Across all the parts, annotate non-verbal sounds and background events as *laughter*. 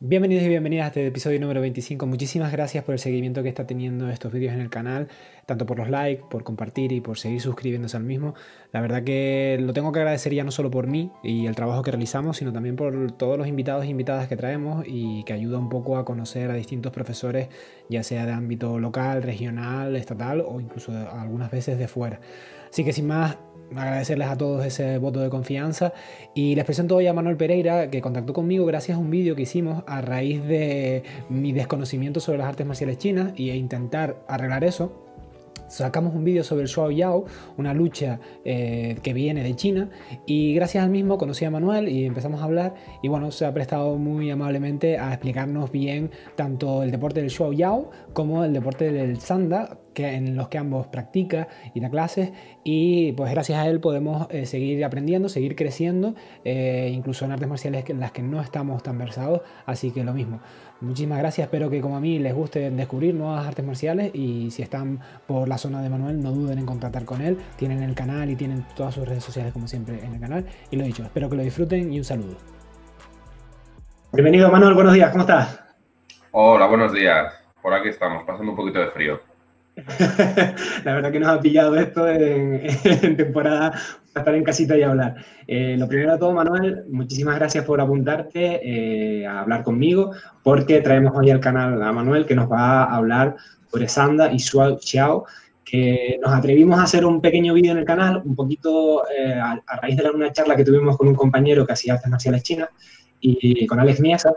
Bienvenidos y bienvenidas a este episodio número 25. Muchísimas gracias por el seguimiento que está teniendo estos vídeos en el canal, tanto por los likes, por compartir y por seguir suscribiéndose al mismo. La verdad que lo tengo que agradecer ya no solo por mí y el trabajo que realizamos, sino también por todos los invitados e invitadas que traemos y que ayuda un poco a conocer a distintos profesores, ya sea de ámbito local, regional, estatal o incluso algunas veces de fuera. Así que sin más, agradecerles a todos ese voto de confianza. Y les presento hoy a Manuel Pereira que contactó conmigo gracias a un vídeo que hicimos a raíz de mi desconocimiento sobre las artes marciales chinas y intentar arreglar eso. Sacamos un vídeo sobre el Shuao Yao, una lucha eh, que viene de China, y gracias al mismo conocí a Manuel y empezamos a hablar, y bueno, se ha prestado muy amablemente a explicarnos bien tanto el deporte del Shuao Yao como el deporte del Sanda, que, en los que ambos practica y da clases, y pues gracias a él podemos eh, seguir aprendiendo, seguir creciendo, eh, incluso en artes marciales en las que no estamos tan versados, así que lo mismo. Muchísimas gracias, espero que como a mí les guste descubrir nuevas artes marciales. Y si están por la zona de Manuel no duden en contactar con él, tienen el canal y tienen todas sus redes sociales como siempre en el canal. Y lo he dicho, espero que lo disfruten y un saludo. Bienvenido Manuel, buenos días, ¿cómo estás? Hola, buenos días, por aquí estamos, pasando un poquito de frío. *laughs* la verdad que nos ha pillado esto *laughs* en, temporada para estar en casita y hablar. Eh, lo primero de todo, Manuel, muchísimas gracias por apuntarte eh, a hablar conmigo, porque traemos hoy al canal a Manuel que nos va a hablar sobre Sanda y Shuao Xiao, que nos atrevimos a hacer un pequeño vídeo en el canal, un poquito eh, a, raíz de una charla que tuvimos con un compañero que hacía artes marciales chinas y con Alex Miesa,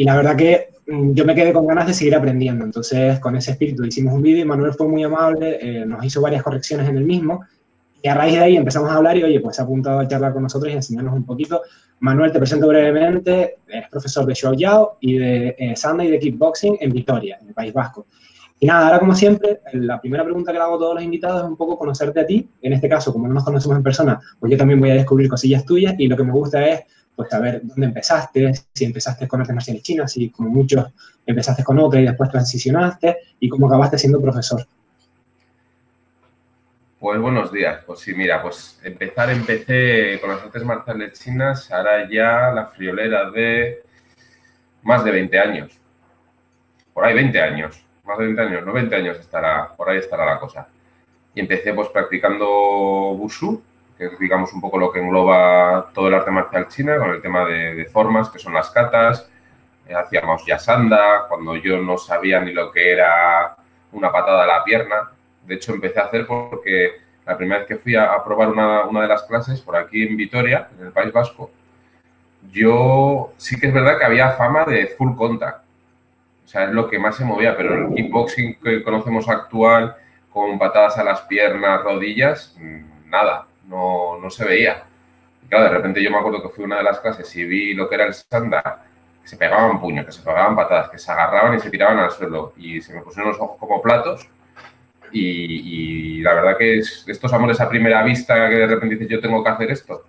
y la verdad que mm, yo me quedé con ganas de seguir aprendiendo. Entonces, con ese espíritu hicimos un vídeo y Manuel fue muy amable, eh, nos hizo varias correcciones en el mismo. Y a raíz de ahí empezamos a hablar y, oye, pues se ha apuntado a charlar con nosotros y enseñarnos un poquito. Manuel, te presento brevemente, es profesor de Show Yao y de eh, Sanda y de Kickboxing en Vitoria, en el País Vasco. Y nada, ahora como siempre, la primera pregunta que le hago a todos los invitados es un poco conocerte a ti. En este caso, como no nos conocemos en persona, pues yo también voy a descubrir cosillas tuyas y lo que me gusta es pues saber dónde empezaste, si empezaste con artes marciales chinas, si como muchos empezaste con otra y después transicionaste, y cómo acabaste siendo profesor. Pues buenos días. Pues sí, mira, pues empezar, empecé con las artes marciales chinas, ahora ya la friolera de más de 20 años. Por ahí 20 años, más de 20 años, no 20 años estará, por ahí estará la cosa. Y empecé pues practicando Wushu, que es digamos un poco lo que engloba todo el arte marcial china, con el tema de, formas, que son las katas, eh, hacíamos yasanda, cuando yo no sabía ni lo que era una patada a la pierna. De hecho, empecé a hacer porque la primera vez que fui a, probar una, una, de las clases por aquí en Vitoria, en el País Vasco, yo sí que es verdad que había fama de full contact. O sea, es lo que más se movía, pero el kickboxing que conocemos actual, con patadas a las piernas, rodillas, mm, nada no, no se veía. Y claro, de repente yo me acuerdo que fui a una de las clases y vi lo que era el estándar, que se pegaban puños, que se pegaban patadas, que se agarraban y se tiraban al suelo y se me pusieron los ojos como platos. Y, la verdad que es, estos amores a primera vista que de repente dices yo tengo que hacer esto.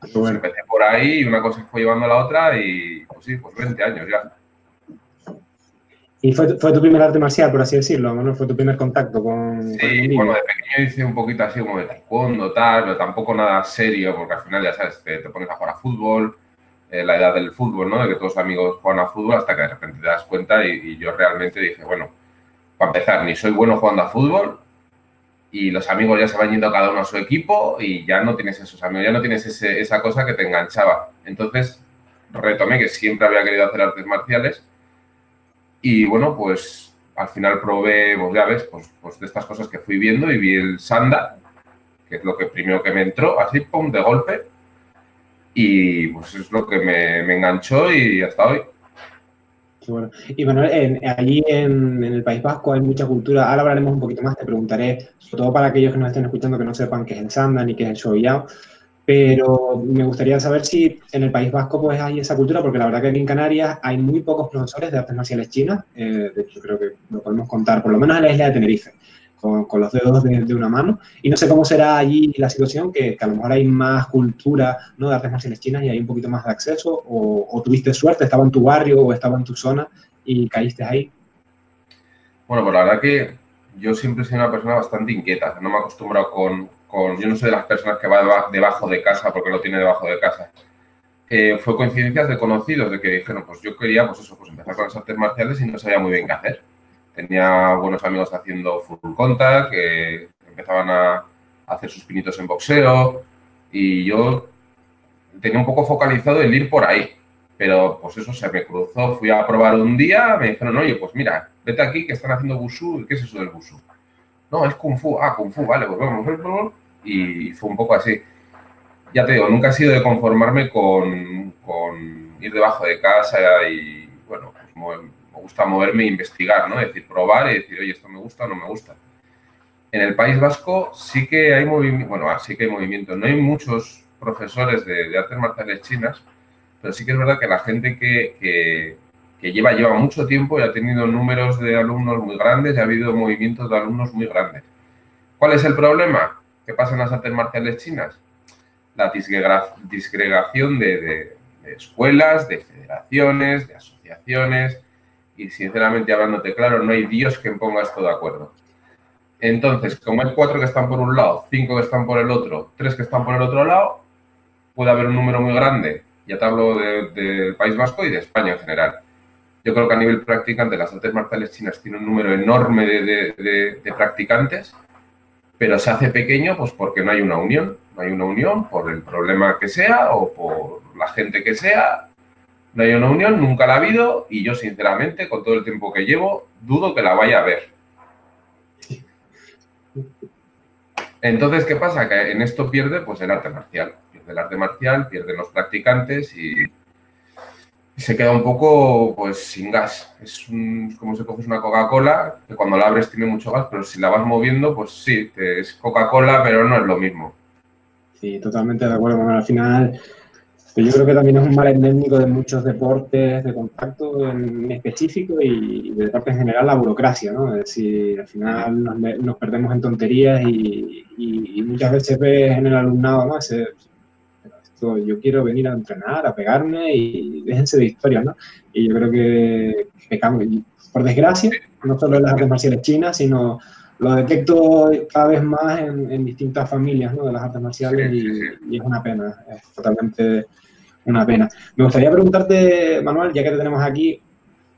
Pues empecé por ahí y una cosa fue llevando a la otra y pues sí, pues 20 años ya. ¿Y fue, fue, tu primer arte marcial, por así decirlo? ¿no? ¿Fue tu primer contacto con.? Sí, bueno, de pequeño hice un poquito así como de taekwondo, tal, pero tampoco nada serio, porque al final ya sabes, te, te pones a jugar a fútbol, eh, la edad del fútbol, ¿no? De que todos los amigos juegan a fútbol hasta que de repente te das cuenta y, yo realmente dije, bueno, para empezar, ni soy bueno jugando a fútbol y los amigos ya se van yendo cada uno a su equipo y ya no tienes esos amigos, ya no tienes esa cosa que te enganchaba. Entonces retomé que siempre había querido hacer artes marciales y bueno, pues al final probé, pues ya ves, pues, pues, de estas cosas que fui viendo y vi el Sanda, que es lo que primero que me entró, así, pum, de golpe. Y pues es lo que me, enganchó y hasta hoy. bueno. Y bueno, allí en, el País Vasco hay mucha cultura. Ahora hablaremos un poquito más, te preguntaré, sobre todo para aquellos que nos estén escuchando que no sepan qué es el Sanda ni qué es el Shoyao pero me gustaría saber si en el País Vasco pues hay esa cultura, porque la verdad que aquí en Canarias hay muy pocos profesores de artes marciales chinas, eh, de hecho creo que lo podemos contar, por lo menos en la isla de Tenerife, con, los dedos de, una mano, y no sé cómo será allí la situación, que, a lo mejor hay más cultura ¿no? de artes marciales chinas y hay un poquito más de acceso, o, tuviste suerte, estaba en tu barrio o estaba en tu zona y caíste ahí. Bueno, pues la verdad que yo siempre he sido una persona bastante inquieta, no me he acostumbrado con, yo no soy de las personas que va debajo de casa porque lo tiene debajo de casa. eh, fue coincidencias de conocidos, de que dijeron, pues yo quería, pues eso, pues empezar con las artes marciales y no sabía muy bien qué hacer. Tenía buenos amigos haciendo full contact, que empezaban a hacer sus pinitos en boxeo y yo tenía un poco focalizado el ir por ahí. Pero pues eso se me cruzó, fui a probar un día, me dijeron, oye, pues mira, vete aquí que están haciendo Wushu, ¿qué es eso del Wushu? No, es Kung Fu, ah, Kung Fu, vale, pues vamos, y fue un poco así. Ya te digo, nunca he sido de conformarme con, ir debajo de casa y, bueno, pues me gusta moverme e investigar, ¿no? Es decir, probar y decir, oye, esto me gusta o no me gusta. En el País Vasco sí que hay movimiento, bueno, ah, sí que hay movimiento. No hay muchos profesores de artes marciales chinas, pero sí que es verdad que la gente que, lleva, lleva mucho tiempo y ha tenido números de alumnos muy grandes y ha habido movimientos de alumnos muy grandes. ¿Cuál es el problema? ¿Qué pasa en las artes marciales chinas? La disgregación de, escuelas, de federaciones, de asociaciones y sinceramente hablándote claro, no hay Dios que ponga esto de acuerdo. Entonces, como hay cuatro que están por un lado, cinco que están por el otro, tres que están por el otro lado, puede haber un número muy grande ya te hablo del País Vasco y de España en general. Yo creo que a nivel practicante las artes marciales chinas tienen un número enorme de, practicantes, pero se hace pequeño pues porque no hay una unión. No hay una unión por el problema que sea o por la gente que sea. No hay una unión, nunca la ha habido y yo sinceramente, con todo el tiempo que llevo, dudo que la vaya a ver. Entonces, ¿qué pasa? Que en esto pierde pues el arte marcial del arte marcial, pierden los practicantes y, se queda un poco pues sin gas. Es como si coges una Coca-Cola, que cuando la abres tiene mucho gas, pero si la vas moviendo, pues sí, es Coca-Cola, pero no es lo mismo. Sí, totalmente de acuerdo. Bueno, al final, yo creo que también es un mal endémico de muchos deportes de contacto en específico y de deporte en general la burocracia, ¿no? Es decir, al final nos, perdemos en tonterías y, muchas veces ves en el alumnado, ¿no? Yo quiero venir a entrenar, a pegarme y déjense de historias, ¿no? Y yo creo que, por desgracia, no solo en las artes marciales chinas, sino lo detecto cada vez más en, distintas familias ¿no? de las artes marciales y, es una pena, es totalmente una pena. Me gustaría preguntarte, Manuel, ya que te tenemos aquí,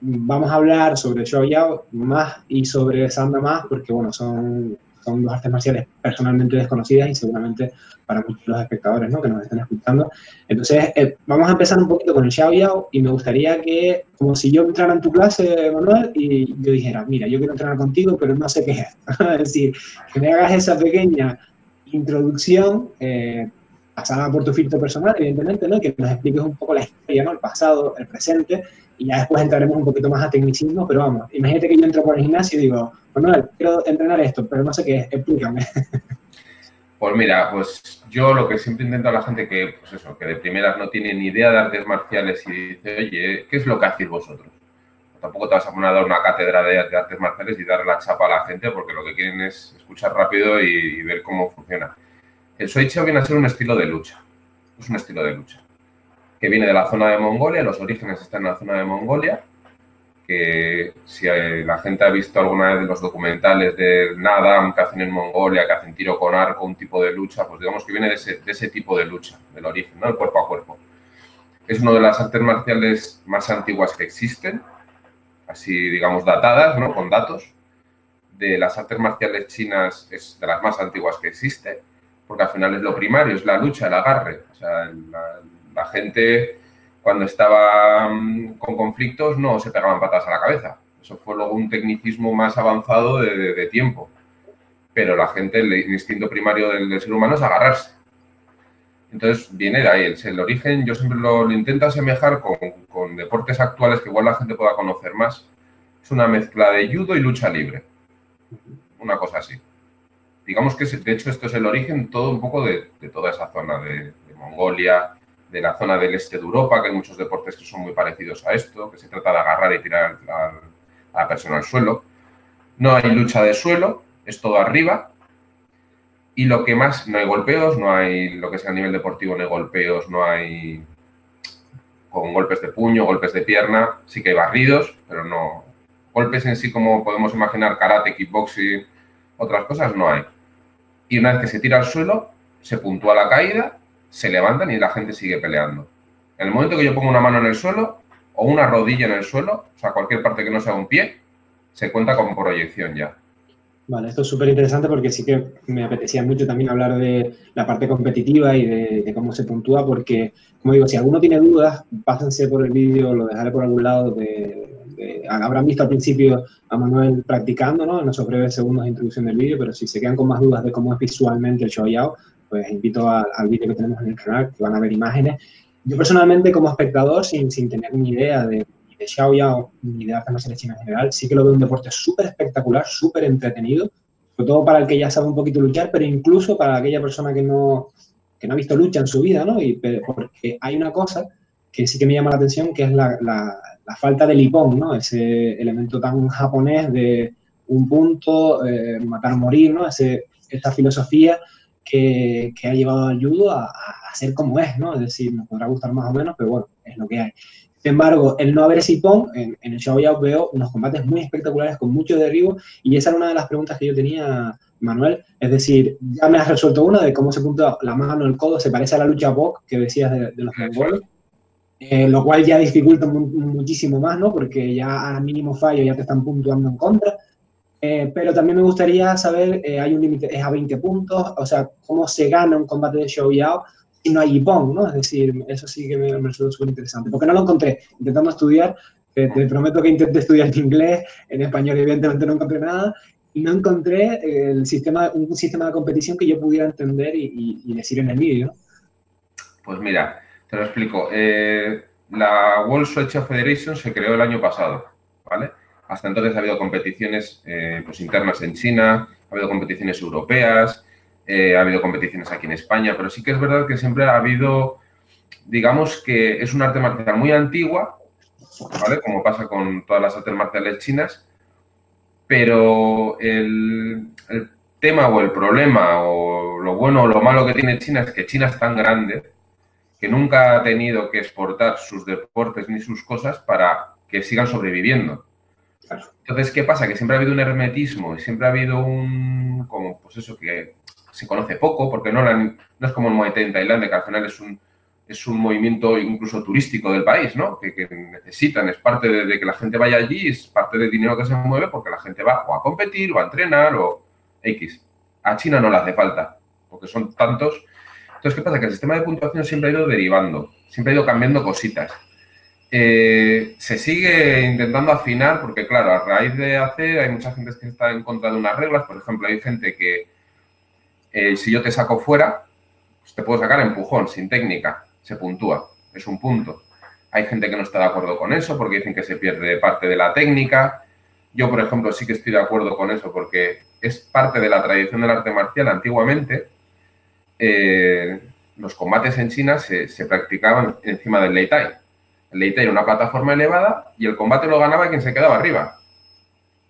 vamos a hablar sobre Xiao Yao más y sobre Sanda más, porque bueno, son son dos artes marciales personalmente desconocidas y seguramente para muchos los espectadores ¿no? que nos están escuchando. Entonces, eh, vamos a empezar un poquito con el Xiao Yao y me gustaría que, como si yo entrara en tu clase, Manuel, y yo dijera, mira, yo quiero entrenar contigo, pero no sé qué es. *laughs* es decir, que me hagas esa pequeña introducción. Eh, pasada por tu filtro personal, evidentemente, ¿no? que nos expliques un poco la historia, ¿no? el pasado, el presente, y ya después entraremos un poquito más a tecnicismo, pero vamos, imagínate que yo entro por el gimnasio y digo, Manuel, quiero entrenar esto, pero no sé qué es, explícame. *laughs* Pues mira, pues yo lo que siempre intento a la gente que, pues eso, que de primeras no tiene ni idea de artes marciales y dice, oye, ¿qué es lo que hacéis vosotros? Tampoco te vas a poner a dar una cátedra de, artes marciales y dar la chapa a la gente porque lo que quieren es escuchar rápido y, ver cómo funciona. El Soichao viene a ser un estilo de lucha. Es un estilo de lucha que viene de la zona de Mongolia, los orígenes están en la zona de Mongolia que si eh, la gente ha visto alguna vez los documentales de Nadam que hacen en Mongolia, que hacen tiro con arco, un tipo de lucha, pues digamos que viene de ese, tipo de lucha, del origen, ¿no? El cuerpo a cuerpo. Es una de las artes marciales más antiguas que existen, así digamos datadas, ¿no? Con datos. De las artes marciales chinas es de las más antiguas que existe, porque al final es lo primario, es la lucha, el agarre. O sea, la gente cuando estaba mm, con conflictos no se pegaban patas a la cabeza. Eso fue luego un tecnicismo más avanzado de, tiempo. Pero la gente, el instinto primario del, ser humano es agarrarse. Entonces viene de ahí. El, origen, yo siempre lo, intento asemejar con, deportes actuales que igual la gente pueda conocer más. Es una mezcla de judo y lucha libre. Una cosa así. Digamos que, de hecho, esto es el origen todo un poco de, toda esa zona de Mongolia, de la zona del este de Europa, que hay muchos deportes que son muy parecidos a esto, que se trata de agarrar y tirar a, la persona al suelo. No hay lucha de suelo, es todo arriba. Y lo que más, no hay golpeos, no hay lo que sea a nivel deportivo, no hay golpeos, no hay con golpes de puño, golpes de pierna, sí que hay barridos, pero no. Golpes en sí, como podemos imaginar, karate, kickboxing, otras cosas, no hay. Y una vez que se tira al suelo, se puntúa la caída se levantan y la gente sigue peleando. En el momento que yo pongo una mano en el suelo o una rodilla en el suelo, o sea, cualquier parte que no sea un pie, se cuenta como proyección ya. Vale, esto es súper interesante porque sí que me apetecía mucho también hablar de la parte competitiva y de, cómo se puntúa, porque, como digo, si alguno tiene dudas, pásense por el vídeo, lo dejaré por algún lado. De, habrán visto al principio a Manuel practicando, ¿no? En esos breves segundos de introducción del vídeo, pero si se quedan con más dudas de cómo es visualmente el show Yao, pues invito al vídeo que tenemos en el canal, que van a ver imágenes. Yo personalmente, como espectador, sin, sin tener ni idea de, de Xiao Yao ni de las marciales chinas en general, sí que lo veo un deporte súper espectacular, súper entretenido, sobre todo para el que ya sabe un poquito luchar, pero incluso para aquella persona que no, que no ha visto lucha en su vida, ¿no? Y, porque hay una cosa que sí que me llama la atención, que es la, la, falta de lipón, ¿no? Ese elemento tan japonés de un punto, eh, matar, morir, ¿no? Ese, esta filosofía que, que, ha llevado al judo a, a, ser como es, ¿no? Es decir, nos podrá gustar más o menos, pero bueno, es lo que hay. Sin embargo, el no haber ese en, en el show ya veo unos combates muy espectaculares con mucho derribo y esa era una de las preguntas que yo tenía, Manuel. Es decir, ya me has resuelto una de cómo se punta la mano, el codo, se parece a la lucha box que decías de, los mongoles. Eh, lo cual ya dificulta muchísimo más, ¿no? Porque ya al mínimo fallo ya te están puntuando en contra. Eh, pero también me gustaría saber, eh, hay un límite, es a 20 puntos, o sea, cómo se gana un combate de show Yao y no hay Ippon, ¿no? Es decir, eso sí que me, me resultó súper interesante, porque no lo encontré intentando estudiar, te, prometo que intenté estudiar en inglés, en español evidentemente no encontré nada, y no encontré el sistema, un sistema de competición que yo pudiera entender y, decir en el vídeo. Pues mira, te lo explico. Eh, la World Switch Federation se creó el año pasado, ¿vale? Hasta entonces ha habido competiciones eh, pues, internas en China, ha habido competiciones europeas, eh, ha habido competiciones aquí en España, pero sí que es verdad que siempre ha habido, digamos que es un arte marcial muy antigua, ¿vale? Como pasa con todas las artes marciales chinas, pero el tema o el problema o lo bueno o lo malo que tiene China es que China es tan grande que nunca ha tenido que exportar sus deportes ni sus cosas para que sigan sobreviviendo. Entonces, ¿qué pasa? Que siempre ha habido un hermetismo y siempre ha habido un, como, pues eso, que se conoce poco, porque no, no es como el Muay Thai en Tailandia, que al final es un, es un movimiento incluso turístico del país, ¿no? Que, necesitan, es parte de, que la gente vaya allí, es parte del dinero que se mueve porque la gente va o a competir o a entrenar o X. A China no le hace falta, porque son tantos. Entonces, ¿qué pasa? Que el sistema de puntuación siempre ha ido derivando, siempre ha ido cambiando cositas. Eh, se sigue intentando afinar porque, claro, a raíz de hacer hay mucha gente que está en contra de unas reglas. Por ejemplo, hay gente que eh, si yo te saco fuera, pues te puedo sacar empujón, sin técnica, se puntúa, es un punto. Hay gente que no está de acuerdo con eso porque dicen que se pierde parte de la técnica. Yo, por ejemplo, sí que estoy de acuerdo con eso porque es parte de la tradición del arte marcial. Antiguamente, eh, los combates en China se, practicaban encima del Lei Tai. El Lei Tai era una plataforma elevada y el combate lo ganaba quien se quedaba arriba.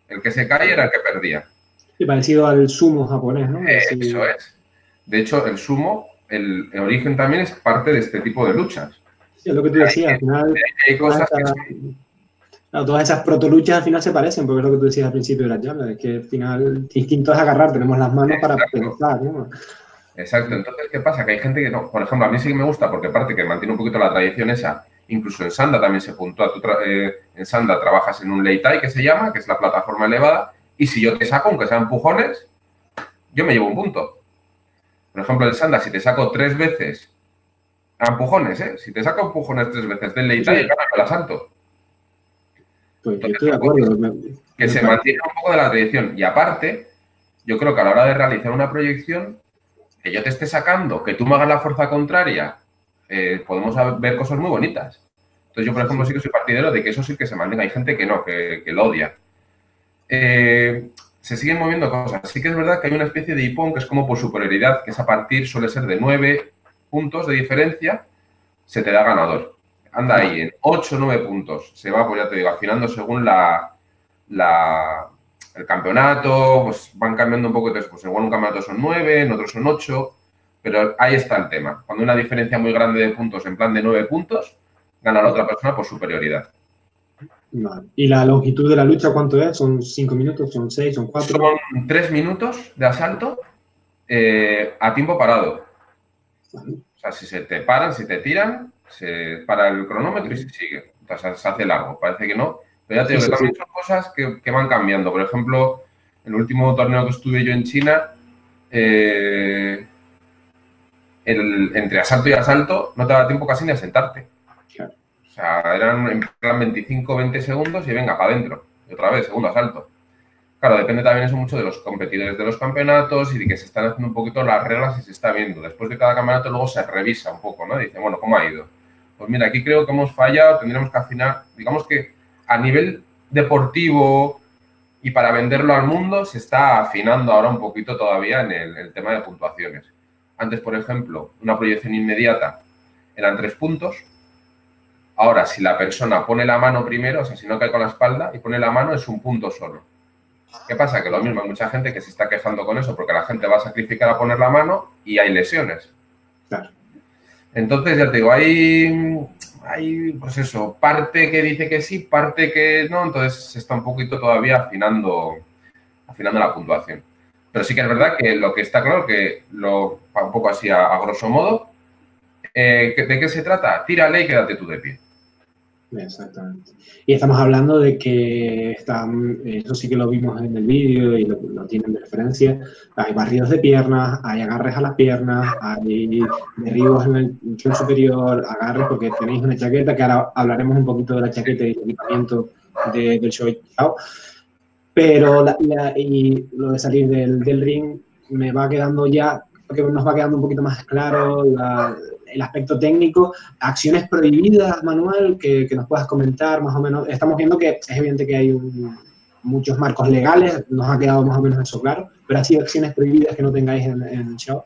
El que se cae era el que perdía. Y parecido al sumo japonés, ¿no? Eh, eso es. De hecho, el sumo, el, origen también es parte de este tipo de luchas. Sí, es lo que tú decías, al final. Hay cosas todas esas protoluchas al final se parecen, porque es lo que tú decías al principio de la charla, es que al final instinto es agarrar, tenemos las manos para pensar, ¿no? Exacto, entonces, ¿qué pasa? Que hay gente que no. Por ejemplo, a mí sí que me gusta, porque aparte que mantiene un poquito la tradición esa, incluso en Sanda también se puntúa. Tú eh, en Sanda trabajas en un Leitai que se llama, que es la plataforma elevada, y si yo te saco, aunque sean empujones, yo me llevo un punto. Por ejemplo, el Sanda, si te saco tres veces a empujones, ¿eh? Si te saco empujones tres veces del Leita, sí. me la salto. Pues estoy de acuerdo. Que se mantiene un poco de la tradición. Y aparte, yo creo que a la hora de realizar una proyección, que yo te esté sacando, que tú me hagas la fuerza contraria, eh, podemos ver cosas muy bonitas. Entonces, yo, por ejemplo, sí que soy partidario de que eso sí que se mantenga. Hay gente que no, que, que lo odia. Eh, se siguen moviendo cosas. Sí que es verdad que hay una especie de hipón que es como por superioridad, que es a partir, suele ser de 9 puntos de diferencia, se te da ganador. Anda ahí en 8 o 9 puntos. Se va, pues ya te digo, afinando según la, el campeonato, pues van cambiando un poco. Entonces, pues igual un campeonato son 9, en otros son 8, pero ahí está el tema. Cuando hay una diferencia muy grande de puntos, en plan de 9 puntos, gana la otra persona por superioridad. ¿Y la longitud de la lucha cuánto es? ¿Son cinco minutos? ¿Son seis? ¿Son cuatro? Son tres minutos de asalto eh, a tiempo parado. O sea, si se te paran, si te tiran, se para el cronómetro y se sigue. O sea, se hace largo, parece que no. Pero ya te digo que también son cosas que, van cambiando. Por ejemplo, el último torneo que estuve yo en China, eh, entre asalto y asalto no te daba tiempo casi ni a sentarte. O sea, eran en plan 25, 20 segundos y venga, para adentro. Y otra vez, segundo asalto. Claro, depende también eso mucho de los competidores de los campeonatos y de que se están haciendo un poquito las reglas y se está viendo. Después de cada campeonato luego se revisa un poco, ¿no? Dice, bueno, ¿cómo ha ido? Pues mira, aquí creo que hemos fallado, tendríamos que afinar, digamos que a nivel deportivo y para venderlo al mundo se está afinando ahora un poquito todavía en el, tema de puntuaciones. Antes, por ejemplo, una proyección inmediata eran tres puntos. Ahora, si la persona pone la mano primero, o sea, si no cae con la espalda y pone la mano, es un punto solo. ¿Qué pasa? Que lo mismo, hay mucha gente que se está quejando con eso porque la gente va a sacrificar a poner la mano y hay lesiones. Claro. Entonces, ya te digo, hay, hay, pues eso, parte que dice que sí, parte que no, entonces se está un poquito todavía afinando, afinando la puntuación. Pero sí que es verdad que lo que está claro, que lo, un poco así a, grosso modo, eh, ¿de qué se trata? Tírale y quédate tú de pie. Exactamente. Y estamos hablando de que están, eso sí que lo vimos en el vídeo y lo, tienen de referencia, hay barridos de piernas, hay agarres a las piernas, hay derribos en el tren superior, agarres porque tenéis una chaqueta, que ahora hablaremos un poquito de la chaqueta y el equipamiento del show. Pero y lo de salir del, del ring me va quedando ya, porque nos va quedando un poquito más claro la, el aspecto técnico, acciones prohibidas, Manuel, que, nos puedas comentar más o menos. Estamos viendo que es evidente que hay muchos marcos legales, nos ha quedado más o menos eso claro, pero así acciones prohibidas que no tengáis en, el show.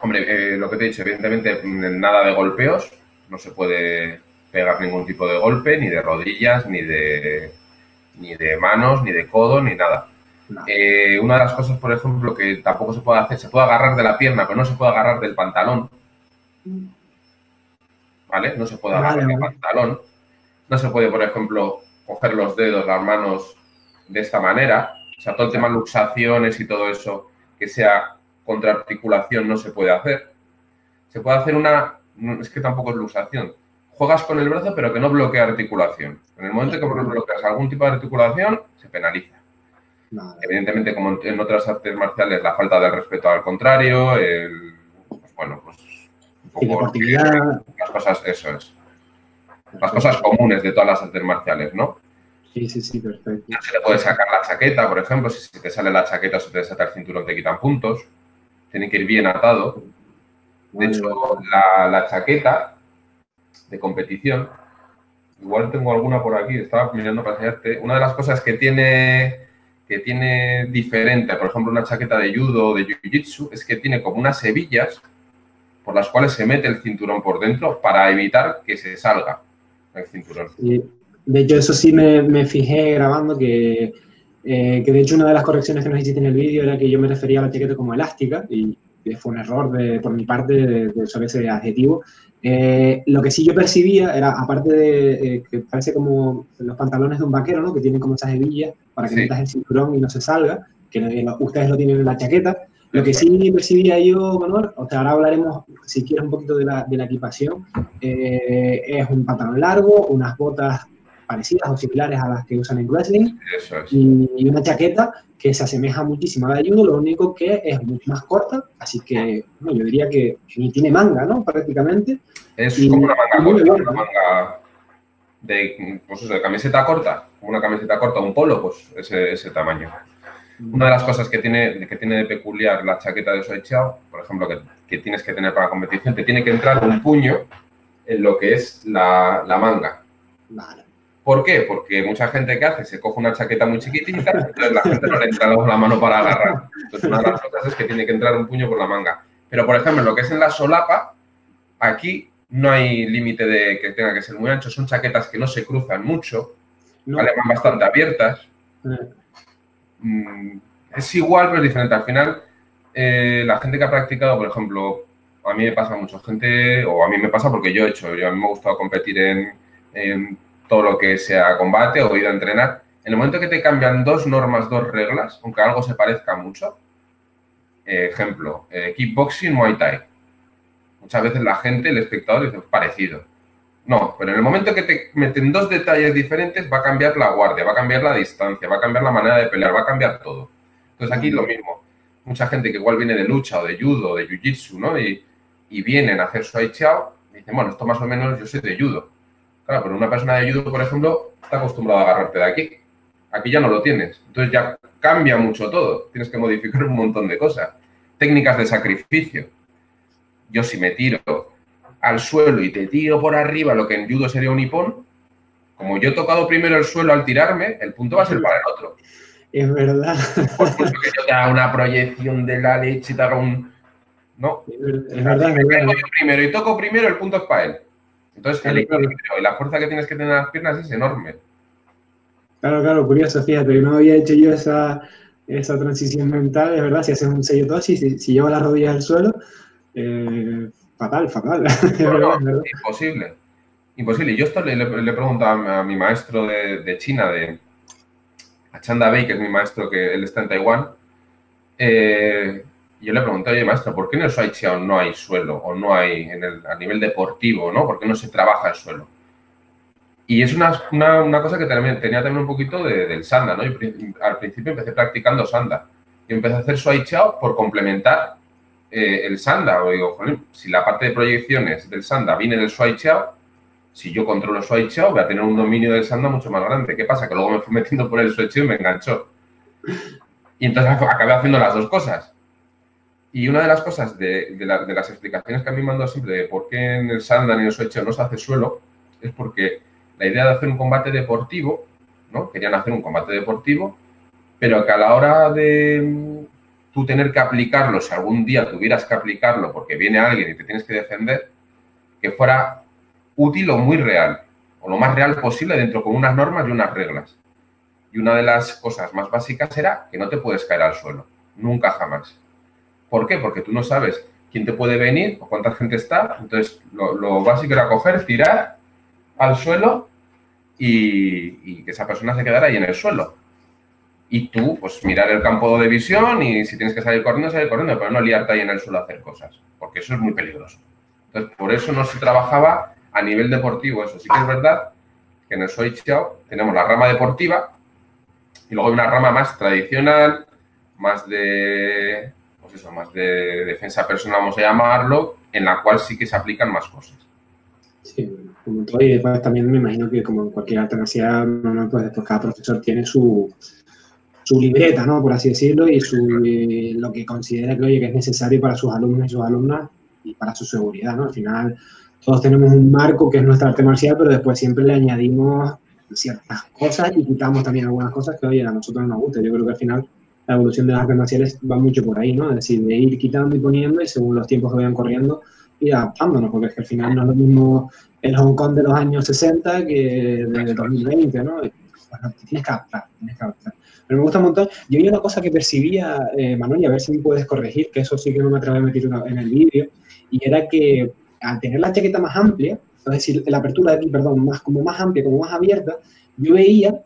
Hombre, eh, lo que te he dicho, evidentemente nada de golpeos, no se puede pegar ningún tipo de golpe, ni de rodillas, ni de, ni de manos, ni de codo, ni nada. Eh, una de las cosas, por ejemplo, que tampoco se puede hacer, se puede agarrar de la pierna, pero no se puede agarrar del pantalón. ¿Vale? No se puede agarrar el pantalón. No se puede, por ejemplo, coger los dedos, las manos de esta manera. O sea, todo el tema de luxaciones y todo eso que sea contraarticulación no se puede hacer. Se puede hacer una, es que tampoco es luxación. Juegas con el brazo pero que no bloquea articulación. En el momento que bloqueas algún tipo de articulación, se penaliza. Evidentemente, como en otras artes marciales, la falta de respeto al contrario, el, pues bueno, pues las cosas, eso es. Las cosas comunes de todas las artes marciales, ¿no? Sí, sí, sí, perfecto. No se le puede sacar la chaqueta, por ejemplo, si te sale la chaqueta o se te desata el cinturón te quitan puntos. Tiene que ir bien atado. De hecho, la, chaqueta de competición, igual tengo alguna por aquí, estaba mirando para enseñarte. Una de las cosas que tiene, que tiene diferente, por ejemplo, una chaqueta de judo o de jiu-jitsu, es que tiene como unas hebillas por las cuales se mete el cinturón por dentro para evitar que se salga el cinturón. de hecho, eso sí me, fijé grabando que, eh, que, de hecho, una de las correcciones que nos hiciste en el vídeo era que yo me refería a la chaqueta como elástica y fue un error de, por mi parte de, sobre ese adjetivo. Eh, lo que sí yo percibía era, aparte de eh, que parece como los pantalones de un vaquero, ¿no? que tienen como esas hebillas para que metas el cinturón y no se salga, que ustedes lo tienen en la chaqueta, lo que sí percibía yo, Manuel, o sea, ahora hablaremos, si quieres, un poquito de la, de la equipación, eh, es un pantalón largo, unas botas parecidas o similares a las que usan en wrestling y, una chaqueta que se asemeja muchísimo a la de judo, lo único que es mucho más corta, así que yo diría que ni tiene manga, ¿no? Prácticamente. Es como una manga corta, una manga de, pues camiseta corta, una camiseta corta, un polo, pues ese, ese tamaño. Una de las cosas que tiene, que tiene de peculiar la chaqueta de Soichao, por ejemplo, que, tienes que tener para la competición, te tiene que entrar un puño en lo que es la, manga. ¿Por qué? Porque mucha gente que hace se coge una chaqueta muy chiquitita, entonces la gente no le entra la mano para agarrar. Entonces, una de las cosas es que tiene que entrar un puño por la manga. Pero, por ejemplo, lo que es en la solapa, aquí no hay límite de que tenga que ser muy ancho. Son chaquetas que no se cruzan mucho, van bastante abiertas. Eh. Mm, es igual, pero es diferente. Al final, eh, la gente que ha practicado, por ejemplo, a mí me pasa mucho, gente, o a mí me pasa porque yo he hecho, yo a mí me ha gustado competir en, todo lo que sea combate o ir a entrenar. En el momento que te cambian dos normas, dos reglas, aunque algo se parezca mucho, eh, ejemplo, eh, kickboxing, muay thai. Muchas veces la gente, el espectador, dice, parecido. No, pero en el momento que te meten dos detalles diferentes, va a cambiar la guardia, va a cambiar la distancia, va a cambiar la manera de pelear, va a cambiar todo. Entonces aquí lo mismo. Mucha gente que igual viene de lucha o de judo o de jiu-jitsu, ¿no? Y, y, vienen a hacer su aichao, dicen, bueno, esto más o menos yo soy de judo. Claro, pero una persona de judo, por ejemplo, está acostumbrada a agarrarte de aquí. Aquí ya no lo tienes. Entonces ya cambia mucho todo. Tienes que modificar un montón de cosas. Técnicas de sacrificio. Yo si me tiro al suelo y te tiro por arriba, lo que en judo sería un hipón, como yo he tocado primero el suelo al tirarme, el punto va a ser para el otro. Es verdad. Por mucho que yo te haga una proyección de la leche y te haga un... No. Es verdad. Si me yo primero y toco primero, el punto es para él. Entonces, el equilibrio y la fuerza que tienes que tener en las piernas es enorme. Claro, claro, curioso, fíjate, no había hecho yo esa, esa transición mental, es verdad, si haces un sello tosis, si, si llevas las rodillas al suelo, eh, fatal, fatal. No, *laughs* no, imposible. Imposible. Yo esto le, le, he preguntado a mi maestro de, de, China, de a Chanda Bei, que es mi maestro, que él está en Taiwán. Eh, yo le pregunté, oye, maestro, ¿por qué en el Shuai no hay suelo o no hay en el, a nivel deportivo, ¿no? ¿Por qué no se trabaja el suelo? Y es una, una, una cosa que también, tenía también un poquito de, del sanda, ¿no? Yo al principio empecé practicando sanda. Y empecé a hacer Shuai por complementar eh, el Sanda, o digo, si la parte de proyecciones del Sanda viene del Chao, si yo controlo Chao, voy a tener un dominio del Sanda mucho más grande. ¿Qué pasa? Que luego me fui metiendo por el Chao y me enganchó. Y entonces *laughs* acabé haciendo las dos cosas. Y una de las cosas de, de, la, de las explicaciones que a mí me mandó siempre de por qué en el Sanda ni en el Chao no se hace suelo, es porque la idea de hacer un combate deportivo, ¿no? Querían hacer un combate deportivo, pero que a la hora de tú tener que aplicarlo, si algún día tuvieras que aplicarlo porque viene alguien y te tienes que defender, que fuera útil o muy real, o lo más real posible dentro con unas normas y unas reglas. Y una de las cosas más básicas era que no te puedes caer al suelo, nunca jamás. ¿Por qué? Porque tú no sabes quién te puede venir o cuánta gente está. Entonces, lo, básico era coger, tirar al suelo y que esa persona se quedara ahí en el suelo y tú, pues mirar el campo de visión y si tienes que salir corriendo, salir corriendo, pero no liarte ahí en el suelo a hacer cosas, porque eso es muy peligroso. Entonces, por eso no se trabajaba a nivel deportivo eso. Sí que es verdad que en el Soy Chiao tenemos la rama deportiva y luego hay una rama más tradicional, más de, pues eso, más de defensa personal, vamos a llamarlo, en la cual sí que se aplican más cosas. Sí, como todo, y después también me imagino que como en cualquier alternativa, pues después cada profesor tiene su, su libreta, ¿no? Por así decirlo, y, su, y lo que considera que, oye, que es necesario para sus alumnos y sus alumnas y para su seguridad, ¿no? Al final, todos tenemos un marco que es nuestra arte marcial, pero después siempre le añadimos ciertas cosas y quitamos también algunas cosas que, oye, a nosotros no nos gusta. Yo creo que al final la evolución de las artes marciales va mucho por ahí, ¿no? Es decir, de ir quitando y poniendo y según los tiempos que vayan corriendo, ir adaptándonos, porque es que al final no es lo mismo el Hong Kong de los años 60 que de 2020, ¿no? Tienes que adaptar, tienes que adaptar. Pero me gusta un montón. Yo hay una cosa que percibía, eh, Manuel, y a ver si me puedes corregir, que eso sí que no me atrevo a meter en el vídeo, y era que al tener la chaqueta más amplia, es decir, la apertura de aquí, perdón, más, como más amplia, como más abierta, yo veía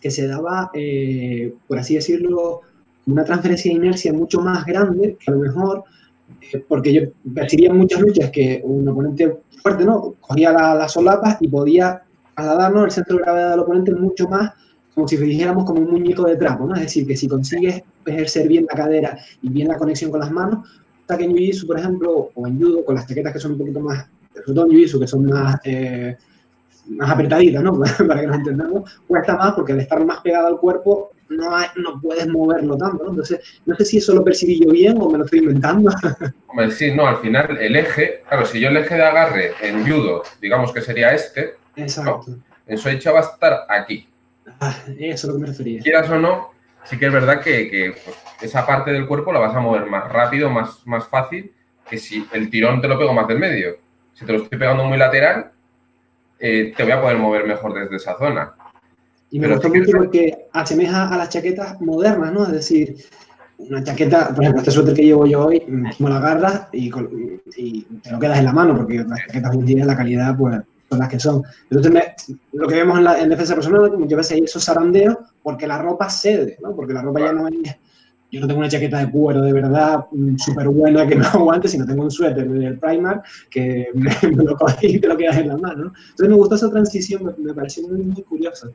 que se daba, eh, por así decirlo, una transferencia de inercia mucho más grande que a lo mejor, eh, porque yo percibía muchas luchas que un oponente fuerte, ¿no? Cogía las la solapas y podía trasladarnos el centro de gravedad del oponente mucho más como si dijéramos como un muñeco de trapo, ¿no? Es decir, que si consigues ejercer bien la cadera y bien la conexión con las manos, hasta que en Jiu-Jitsu, por ejemplo, o en Judo, con las chaquetas que son un poquito más, sobre todo en Jiu-Jitsu, que son más, eh, más apretaditas, ¿no? *laughs* Para que nos entendamos, cuesta más porque al estar más pegado al cuerpo no, hay, no puedes moverlo tanto, ¿no? Entonces, no sé si eso lo percibí yo bien o me lo estoy inventando. *laughs* Hombre, sí, no, al final el eje, claro, si yo el eje de agarre en judo, digamos que sería este, Exacto. ¿no? en va a estar aquí. Ah, eso es lo que me refería. Quieras o no, sí que es verdad que, que pues, esa parte del cuerpo la vas a mover más rápido, más, más fácil, que si el tirón te lo pego más del medio. Si te lo estoy pegando muy lateral, eh, te voy a poder mover mejor desde esa zona. Y me gustó mucho porque asemeja a las chaquetas modernas, ¿no? Es decir, una chaqueta, por ejemplo, este suéter que llevo yo hoy, me la agarras y, y, te lo quedas en la mano, porque las chaquetas hoy en día la calidad, pues, son las que son. Entonces, me, lo que vemos en, la, en defensa personal, muchas veces hay esos zarandeos porque la ropa cede, ¿no? Porque la ropa ya no es... yo no tengo una chaqueta de cuero de verdad mm, súper buena que no *laughs* aguante, sino tengo un suéter del Primark que *laughs* me, lo coges y te lo quedas en la mano. Entonces me gustó esa transición, me, pareció muy, muy curiosa.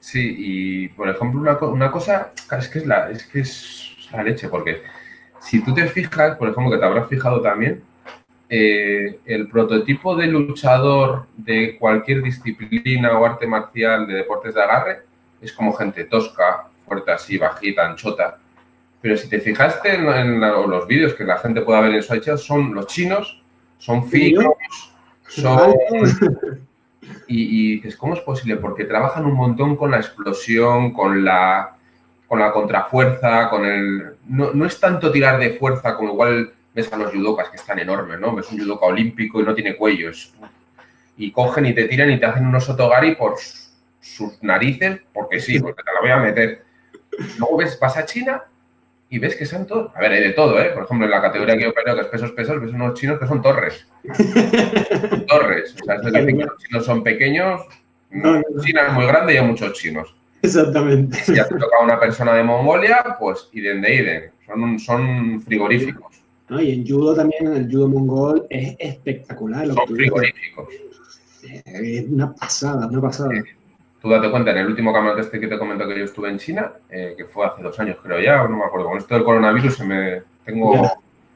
Sí, y por ejemplo, una, una cosa, es que es, la, es que es la leche, porque si tú te fijas, por ejemplo, que te habrás fijado también, eh, el prototipo de luchador de cualquier disciplina o arte marcial de deportes de agarre es como gente tosca, fuerte así, bajita, anchota. Pero si te fijaste en, los vídeos que la gente pueda ver en su son los chinos, son finos, son... *laughs* Y, y, dices, ¿cómo es posible? Porque trabajan un montón con la explosión, con la, con la contrafuerza, con el... No, no es tanto tirar de fuerza como igual ves a los judokas que están enormes, ¿no? Ves un judoka olímpico y no tiene cuellos. Y cogen y te tiran y te hacen unos otogari por sus narices, porque sí, porque te la voy a meter. Luego ves, vas a China y ves que son todos. A ver, hay de todo, ¿eh? Por ejemplo, en la categoría que yo creo que es pesos pesos, ves unos chinos que son torres. *laughs* torres. O sea, es decir, que los chinos son pequeños. China es muy grande y hay muchos chinos. Exactamente. Si ya te toca una persona de Mongolia, pues iden de iden. Son, son frigoríficos. ¿No? Y en judo también, el judo mongol es espectacular. Son frigoríficos. Es una pasada, una pasada. Tú date cuenta, en el último campeonato este que te comento que yo estuve en China, eh, que fue hace dos años creo ya, no me acuerdo, con esto del coronavirus se me... Tengo,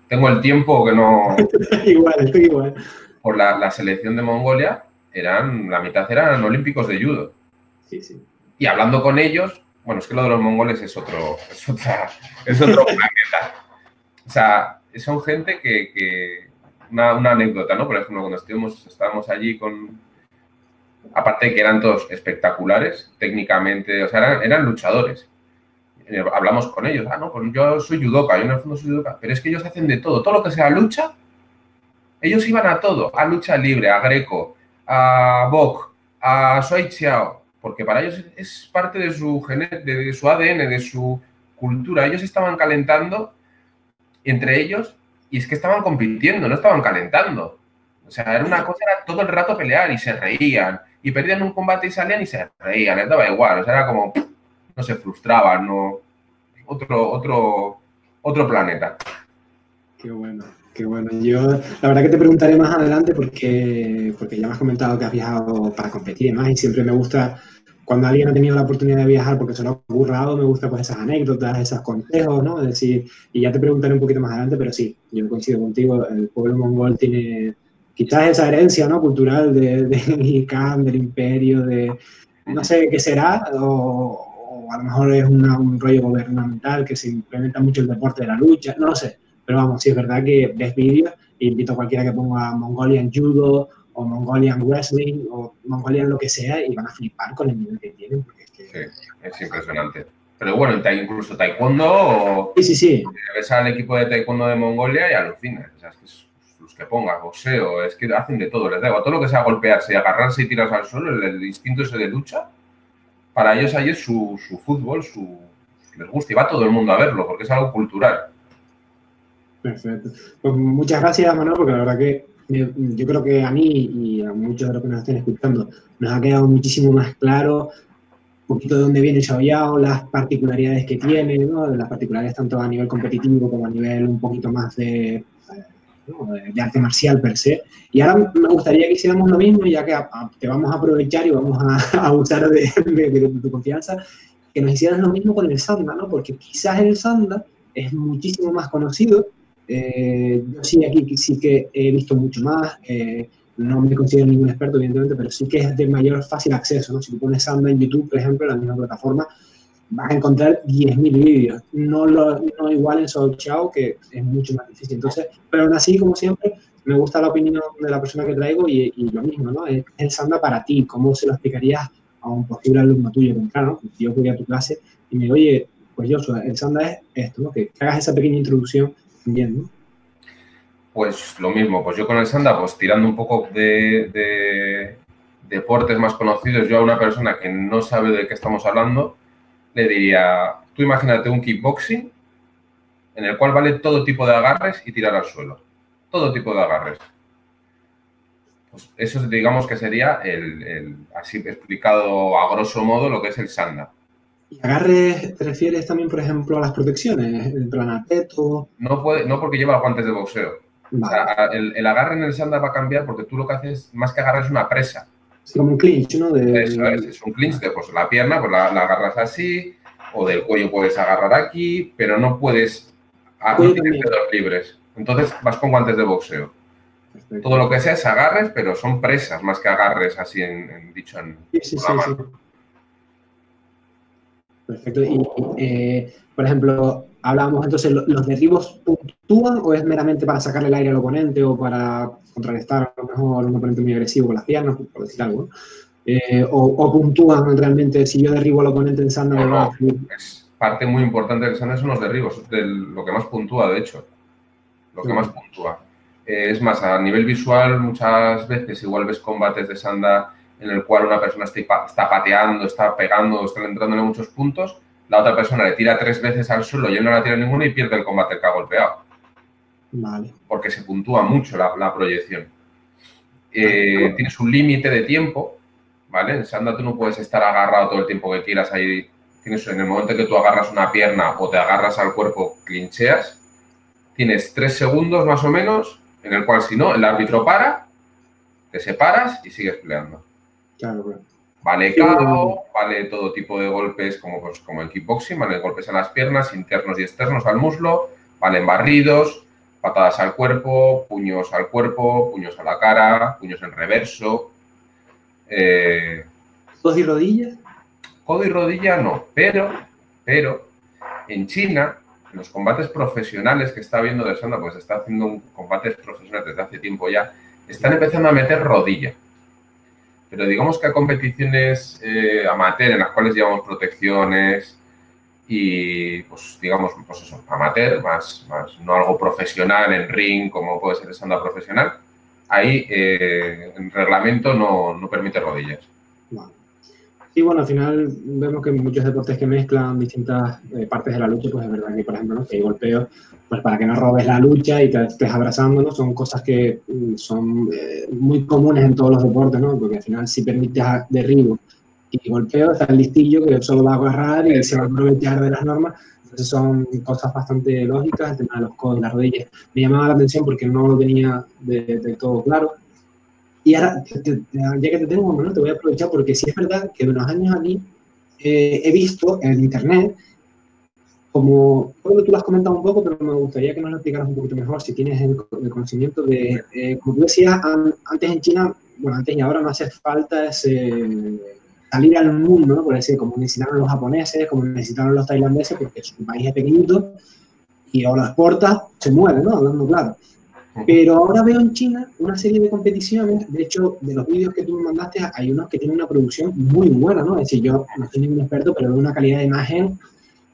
tengo el tiempo que no... *laughs* igual, estoy igual. Por la, la, selección de Mongolia, eran, la mitad eran olímpicos de judo. Sí, sí. Y hablando con ellos, bueno, es que lo de los mongoles es otro, es otra, es otro *laughs* planeta. O sea, son gente que, una, anécdota, ¿no? Por ejemplo, cuando estuvimos, estábamos allí con, aparte de que eran todos espectaculares técnicamente, o sea, eran, luchadores. Eh, hablamos con ellos, ah, no, pues yo soy judoka, yo en el fondo soy judoka, pero es que ellos hacen de todo, todo lo que sea lucha, ellos iban a todo, a lucha libre, a greco, a bok, a soy chiao, porque para ellos es parte de su, de su ADN, de su cultura. Ellos estaban calentando entre ellos y es que estaban compitiendo, no estaban calentando. O sea, era una cosa, era todo el rato pelear y se reían. Y perdían un combate y salían y se reían, les daba igual. O sea, era como, no se frustraban, no. Otro, otro, otro planeta. Qué bueno, qué bueno. Yo, la verdad que te preguntaré más adelante porque, porque ya me has comentado que has viajado para competir y más, y siempre me gusta cuando alguien ha tenido la oportunidad de viajar porque se lo ha currado, me gusta pues esas anécdotas, esos consejos, ¿no? Es decir, y ya te preguntaré un poquito más adelante, pero sí, yo coincido contigo, el pueblo mongol tiene quizás esa herencia, ¿no? Cultural de, de *laughs* Khan, del imperio, de no sé qué será, o, a lo mejor es un rollo gubernamental que se implementa mucho el deporte de la lucha, no lo sé, pero vamos, sí es verdad que ves vídeos, invito a cualquiera que ponga Mongolian Judo o Mongolian Wrestling o Mongolian lo que sea y van a flipar con el nivel que tienen. Porque es, que... sí, es impresionante. Pero bueno, incluso taekwondo, sí, sí, sí. ves al equipo de taekwondo de Mongolia y alucinas. O sea, es que los que pongas, boxeo, es que hacen de todo, les da igual. Todo lo que sea golpearse y agarrarse y tirarse al suelo, el, instinto ese de lucha, para ellos ahí es su, su fútbol, su, les gusta y va todo el mundo a verlo porque es algo cultural. Perfecto. Pues muchas gracias, Manuel, porque la verdad que yo, creo que a mí y a muchos de los que nos estén escuchando nos ha quedado muchísimo más claro un poquito de dónde viene Xiaoyao, las particularidades que tiene, ¿no? las particularidades tanto a nivel competitivo como a nivel un poquito más de, de, arte marcial per se. Y ahora me gustaría que hiciéramos lo mismo, ya que te vamos a aprovechar y vamos a, *laughs* a usar de, de, tu confianza, que nos hicieras lo mismo con el Sanda, ¿no? porque quizás el Sanda es muchísimo más conocido, eh, yo sí aquí sí que he visto mucho más, eh, no me considero ningún experto evidentemente, pero sí que es de mayor fácil acceso, ¿no? Si tú pones Samba en YouTube, por ejemplo, en la misma plataforma, vas a encontrar 10.000 vídeos, no, lo, no igual en Chao, que es mucho más difícil. Entonces, pero aún así, como siempre, me gusta la opinión de la persona que traigo y, lo mismo, ¿no? Es el Samba para ti, ¿cómo se lo explicarías a un posible alumno tuyo? Si yo voy a tu clase y me digo, oye, pues yo, el Sanda es esto, ¿no? Que hagas esa pequeña introducción Pues lo mismo, pues yo con el Sanda, pues tirando un poco de, deportes más conocidos, yo a una persona que no sabe de qué estamos hablando, le diría, tú imagínate un kickboxing en el cual vale todo tipo de agarres y tirar al suelo. Todo tipo de agarres. Pues eso digamos que sería el, así explicado a grosso modo lo que es el sanda. ¿Y agarres te refieres también, por ejemplo, a las protecciones? ¿El planapeto? No, puede, no porque lleva guantes de boxeo. O sea, el, agarre en el sanda va a cambiar porque tú lo que haces, más que agarrar, es una presa. Es como un clinch, ¿no? De... Eso es, es un clinch de pues, la pierna, pues la, agarras así, o del cuello puedes agarrar aquí, pero no puedes, no tienes dedos libres. Entonces vas con guantes de boxeo. Todo lo que sea es agarres, pero son presas más que agarres así en, dicho en sí, sí, sí, Perfecto. Y, eh, por ejemplo, hablábamos entonces, ¿los derribos puntúan o es meramente para sacarle el aire al oponente o para contrarrestar a lo mejor un oponente muy agresivo con las piernas, por decir algo? Eh, o, puntúan realmente si yo derribo al oponente en sanda? No, es parte muy importante del sanda son los derribos, lo que más puntúa, de hecho. Lo que más puntúa. Eh, es más, a nivel visual, muchas veces igual ves combates de sanda en el cual una persona está, pateando, está pegando, está entrándole muchos puntos, la otra persona le tira tres veces al suelo y él no la tira ninguna y pierde el combate que ha golpeado. Vale. Porque se puntúa mucho la, proyección. Eh, tienes un límite de tiempo, ¿vale? En Sanda tú no puedes estar agarrado todo el tiempo que quieras ahí. Tienes, en el momento que tú agarras una pierna o te agarras al cuerpo, clincheas, tienes tres segundos más o menos, en el cual si no, el árbitro para, te separas y sigues peleando. Vale KO, vale todo tipo de golpes como, pues, como el kickboxing, vale golpes a las piernas, internos y externos al muslo, valen barridos, patadas al cuerpo, puños al cuerpo, puños a la cara, puños en reverso. Eh, ¿Codo y rodilla? Codo y rodilla no, pero, pero en China, en los combates profesionales que está viendo de Sanda, pues está haciendo combates profesionales desde hace tiempo ya, están empezando a meter rodilla pero digamos que a competiciones eh, amateur en las cuales llevamos protecciones y, pues, digamos, pues eso, amateur, más, más no algo profesional en ring como puede ser el profesional, ahí eh, el reglamento no, no permite rodillas. Sí, bueno, al final vemos que muchos deportes que mezclan distintas eh, partes de la lucha, pues es verdad que, por ejemplo, ¿no? que hay golpeos, pues para que no robes la lucha y te estés abrazando, ¿no? Son cosas que mm, son eh, muy comunes en todos los deportes, ¿no? Porque al final si permites derribo y golpeo, está el listillo que solo va a agarrar y se va a aprovechar de las normas. Entonces son cosas bastante lógicas, el tema de los codos y las rodillas. Me llamaba la atención porque no lo tenía del de todo claro. Y ahora, ya que te tengo, bueno, te voy a aprovechar porque sí es verdad que de unos años aquí eh, he visto en internet, como, bueno, tú lo has comentado un poco, pero me gustaría que nos lo explicaras un poquito mejor, si tienes el, conocimiento de, eh, como tú decías, antes en China, bueno, antes y ahora no hace falta ese, salir al mundo, ¿no? Por decir, como necesitaron los japoneses, como necesitaron los tailandeses, porque su país es pequeñito y ahora las puertas se mueven, ¿no? Hablando claro. Pero ahora veo en China una serie de competiciones, de hecho, de los vídeos que tú me mandaste, hay unos que tienen una producción muy buena, ¿no? Es decir, yo no soy ningún experto, pero veo una calidad de imagen,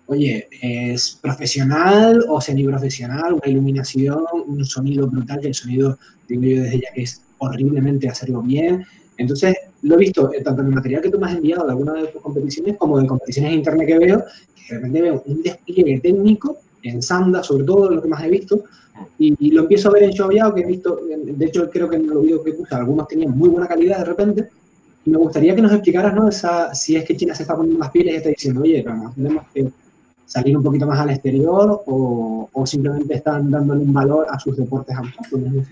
oye, es profesional o semiprofesional, una iluminación, un sonido brutal, que el sonido, digo yo desde ya que es horriblemente hacerlo bien. Entonces, lo he visto eh, tanto en el material que tú me has enviado de alguna de tus competiciones como en competiciones internet que veo, que de repente veo un despliegue técnico en Sanda, sobre todo, lo que más he visto, y, lo empiezo a ver en Showyao, que he visto, de hecho creo que en los vídeos que puse algunos tenían muy buena calidad de repente, y me gustaría que nos explicaras, ¿no? Esa, si es que China se está poniendo más pieles y está diciendo, oye, vamos, tenemos que salir un poquito más al exterior o, o simplemente están dándole un valor a sus deportes autóctonos.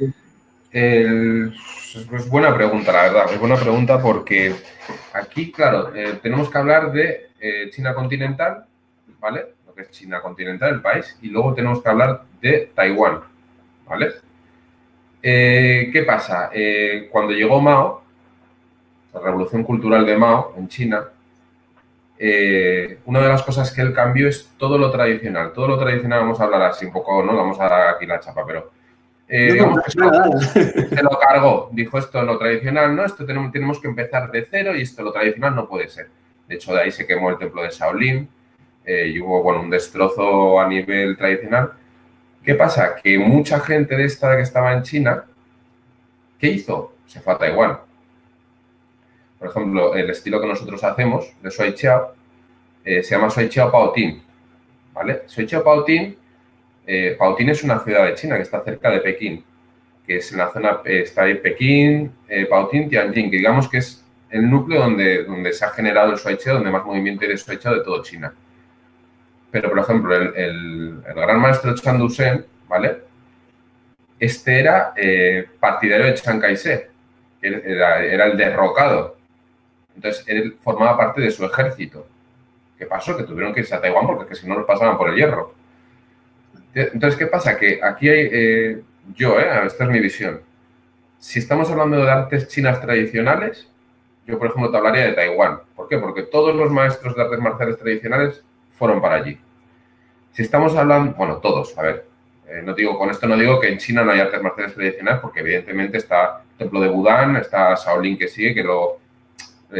es buena pregunta, la verdad, es buena pregunta porque aquí, claro, eh, tenemos que hablar de eh, China continental, ¿vale? Que es China continental, el país, y luego tenemos que hablar de Taiwán, ¿vale? Eh, ¿Qué pasa? Eh, cuando llegó Mao, la revolución cultural de Mao en China, eh, una de las cosas que él cambió es todo lo tradicional. Todo lo tradicional, vamos a hablar así un poco, no vamos a dar aquí la chapa, pero digamos que se lo cargó. Dijo esto lo tradicional, no, esto tenemos, tenemos que empezar de cero y esto lo tradicional no puede ser. De hecho, de ahí se quemó el templo de Shaolin, eh, y hubo bueno, un destrozo a nivel tradicional. ¿Qué pasa? Que mucha gente de esta que estaba en China, ¿qué hizo? Se fue a Taiwán. Por ejemplo, el estilo que nosotros hacemos de Shui Chiao eh, se llama Shui Chiao Paotín. ¿Vale? Shui Chiao Paotín, eh, es una ciudad de China que está cerca de Pekín, que es en la zona, está ahí Pekín, Paotín, Tianjin, que digamos que es el núcleo donde, donde se ha generado el Shuaichao, donde más movimiento de Shuaichao de todo China. Pero, por ejemplo, el, gran maestro Chan Dusen, ¿vale? Este era eh, partidario de Chiang Kai-shek, era el derrocado. Entonces, él formaba parte de su ejército. ¿Qué pasó? Que tuvieron que irse a Taiwán porque si no los pasaban por el hierro. Entonces, ¿qué pasa? Que aquí hay, eh, yo, eh, esta es mi visión. Si estamos hablando de artes chinas tradicionales, yo, por ejemplo, te hablaría de Taiwán. ¿Por qué? Porque todos los maestros de artes marciales tradicionales fueron para allí. Si estamos hablando, bueno, todos, a ver, eh, no digo, con esto no digo que en China no hay artes marciales tradicionales, porque evidentemente está el templo de Budán, está Shaolin que sigue, que lo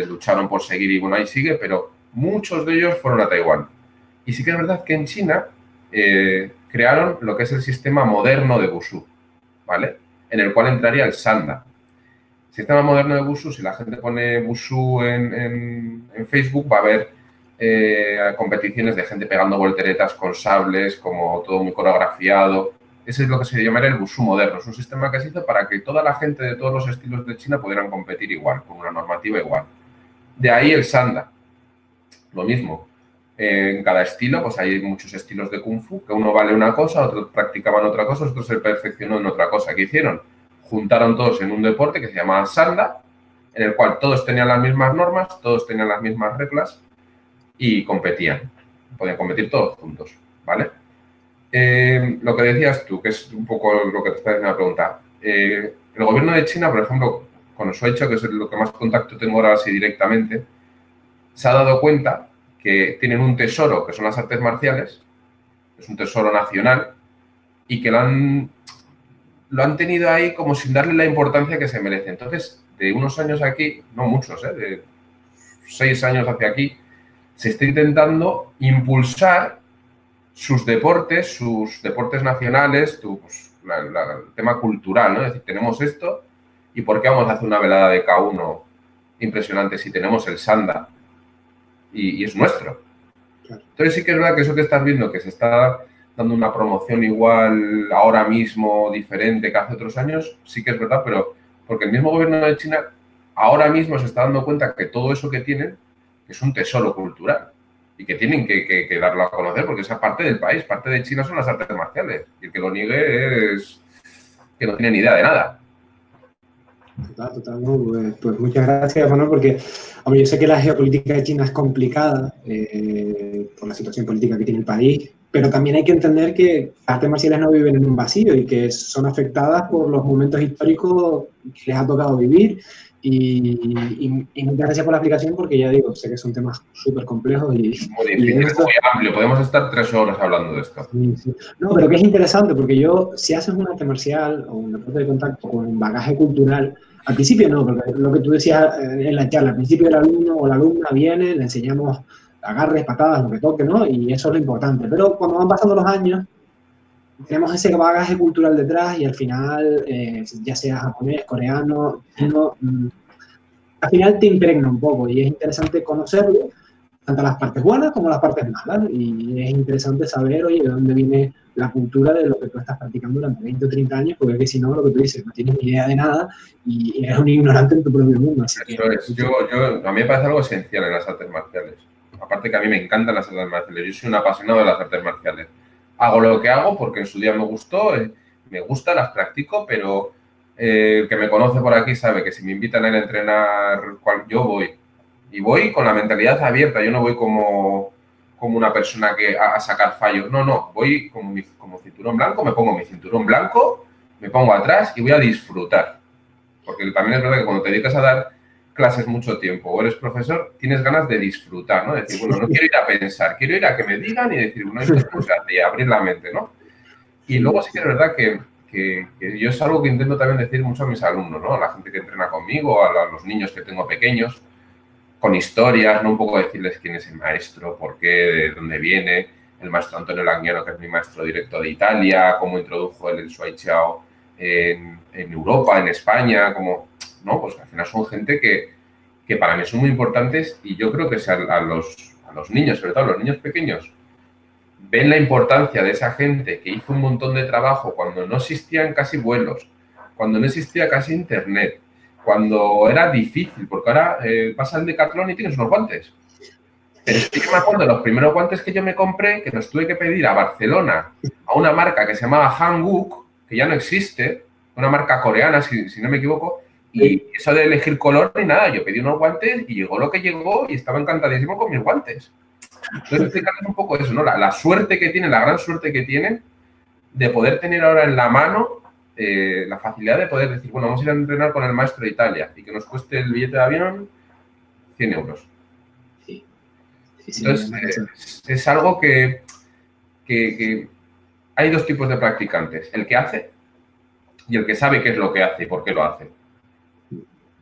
lucharon por seguir y bueno, ahí sigue, pero muchos de ellos fueron a Taiwán. Y sí que es verdad que en China eh, crearon lo que es el sistema moderno de Wushu, ¿vale? En el cual entraría el Sanda. Sistema moderno de Wushu, si la gente pone Wushu en, Facebook, va a haber eh, competiciones de gente pegando volteretas con sables, como todo muy coreografiado. Ese es lo que se llamaría el Wushu moderno. Es un sistema que se hizo para que toda la gente de todos los estilos de China pudieran competir igual, con una normativa igual. De ahí el Sanda. Lo mismo, en cada estilo, pues hay muchos estilos de Kung Fu, que uno vale una cosa, otros practicaban otra cosa, otros se perfeccionó en otra cosa. ¿Qué hicieron? Juntaron todos en un deporte que se llamaba Sanda, en el cual todos tenían las mismas normas, todos tenían las mismas reglas y competían. Podían competir todos juntos, ¿vale? Eh, lo que decías tú, que es un poco lo que te está diciendo la pregunta. Eh, el gobierno de China, por ejemplo, con eso hecho, que es lo que más contacto tengo ahora así directamente, se ha dado cuenta que tienen un tesoro, que son las artes marciales, es un tesoro nacional, y que lo han, lo han tenido ahí como sin darle la importancia que se merece. Entonces, de unos años aquí, no muchos, ¿eh? de seis años hacia aquí, se está intentando impulsar sus deportes, sus deportes nacionales, pues, el tema cultural, ¿no? Es decir, tenemos esto, ¿y por qué vamos a hacer una velada de K1 impresionante si tenemos el Sanda? y, es nuestro. Entonces sí que es verdad que eso que estás viendo, que se está dando una promoción igual ahora mismo, diferente que hace otros años, sí que es verdad, pero porque el mismo gobierno de China ahora mismo se está dando cuenta que todo eso que tienen es un tesoro cultural y que tienen que, darlo a conocer porque esa parte del país, parte de China son las artes marciales y el que lo niegue es que no tiene ni idea de nada. Total, total. Pues, pues, muchas gracias, Manuel, porque yo sé que la geopolítica de China es complicada eh, por la situación política que tiene el país, pero también hay que entender que las artes marciales no viven en un vacío y que son afectadas por los momentos históricos que les ha tocado vivir. Y, muchas gracias por la explicación porque ya digo, sé que son temas súper complejos y... Muy difícil, muy amplio, podemos estar tres horas hablando de esto. No, pero que es interesante porque yo, si haces un arte marcial o un deporte de contacto con un bagaje cultural, al principio no, porque lo que tú decías eh, en la charla, al principio el alumno o la alumna viene, le enseñamos agarres, patadas, lo que toque, ¿no? Y eso es lo importante. Pero cuando van pasando los años, tenemos ese bagaje cultural detrás y al final, eh, ya sea japonés, coreano, chino, mm, al final te impregna un poco y es interesante conocerlo, tanto las partes buenas como las partes malas. Y es interesante saber, oye, de dónde viene la cultura de lo que tú estás practicando durante 20 o 30 años, porque es que si no, lo que tú dices, no tienes ni idea de nada y eres un ignorante en tu propio mundo. Eso es. Yo, yo, a mí me parece algo esencial en las artes marciales. Aparte que a mí me encantan las artes marciales. Yo soy un apasionado de las artes marciales. Hago lo que hago porque en su día me gustó, eh, me gusta, las practico, pero eh, el que me conoce por aquí sabe que si me invitan a entrenar, yo voy. Y voy con la mentalidad abierta. Yo no voy como como una persona que a, sacar fallos. No, no, voy como, mi, como cinturón blanco, me pongo mi cinturón blanco, me pongo atrás y voy a disfrutar. Porque también es verdad que cuando te dedicas a dar clases mucho tiempo o eres profesor, tienes ganas de disfrutar, ¿no? Decir, bueno, no quiero ir a pensar, quiero ir a que me digan y decir, bueno, esto es y abrir la mente, ¿no? Y luego sí que es verdad que, que, yo es algo que intento también decir mucho a mis alumnos, ¿no? A la gente que entrena conmigo, a los niños que tengo pequeños, con historias, ¿no? Un poco decirles quién es el maestro, por qué, de dónde viene, el maestro Antonio Languiano, que es mi maestro directo de Italia, cómo introdujo el, el en, Europa, en España, como, ¿no? Pues al final son gente que, que para mí son muy importantes y yo creo que a, los, a los niños, sobre todo a los niños pequeños, ven la importancia de esa gente que hizo un montón de trabajo cuando no existían casi vuelos, cuando no existía casi internet, cuando era difícil, porque ahora eh, vas al Decathlon y tienes unos guantes. Pero es que yo me acuerdo de los primeros guantes que yo me compré, que los tuve que pedir a Barcelona, a una marca que se llamaba Hanguk, que ya no existe, una marca coreana, si, no me equivoco, y eso de elegir color ni nada, yo pedí unos guantes y llegó lo que llegó y estaba encantadísimo con mis guantes. Entonces, *laughs* explicarles un poco eso, ¿no? La, la, suerte que tiene, la gran suerte que tiene de poder tener ahora en la mano eh, la facilidad de poder decir, bueno, vamos a ir a entrenar con el maestro de Italia y que nos cueste el billete de avión 100 euros. Sí. Entonces, es, algo que, que, hay dos tipos de practicantes, el que hace y el que sabe qué es lo que hace y por qué lo hace.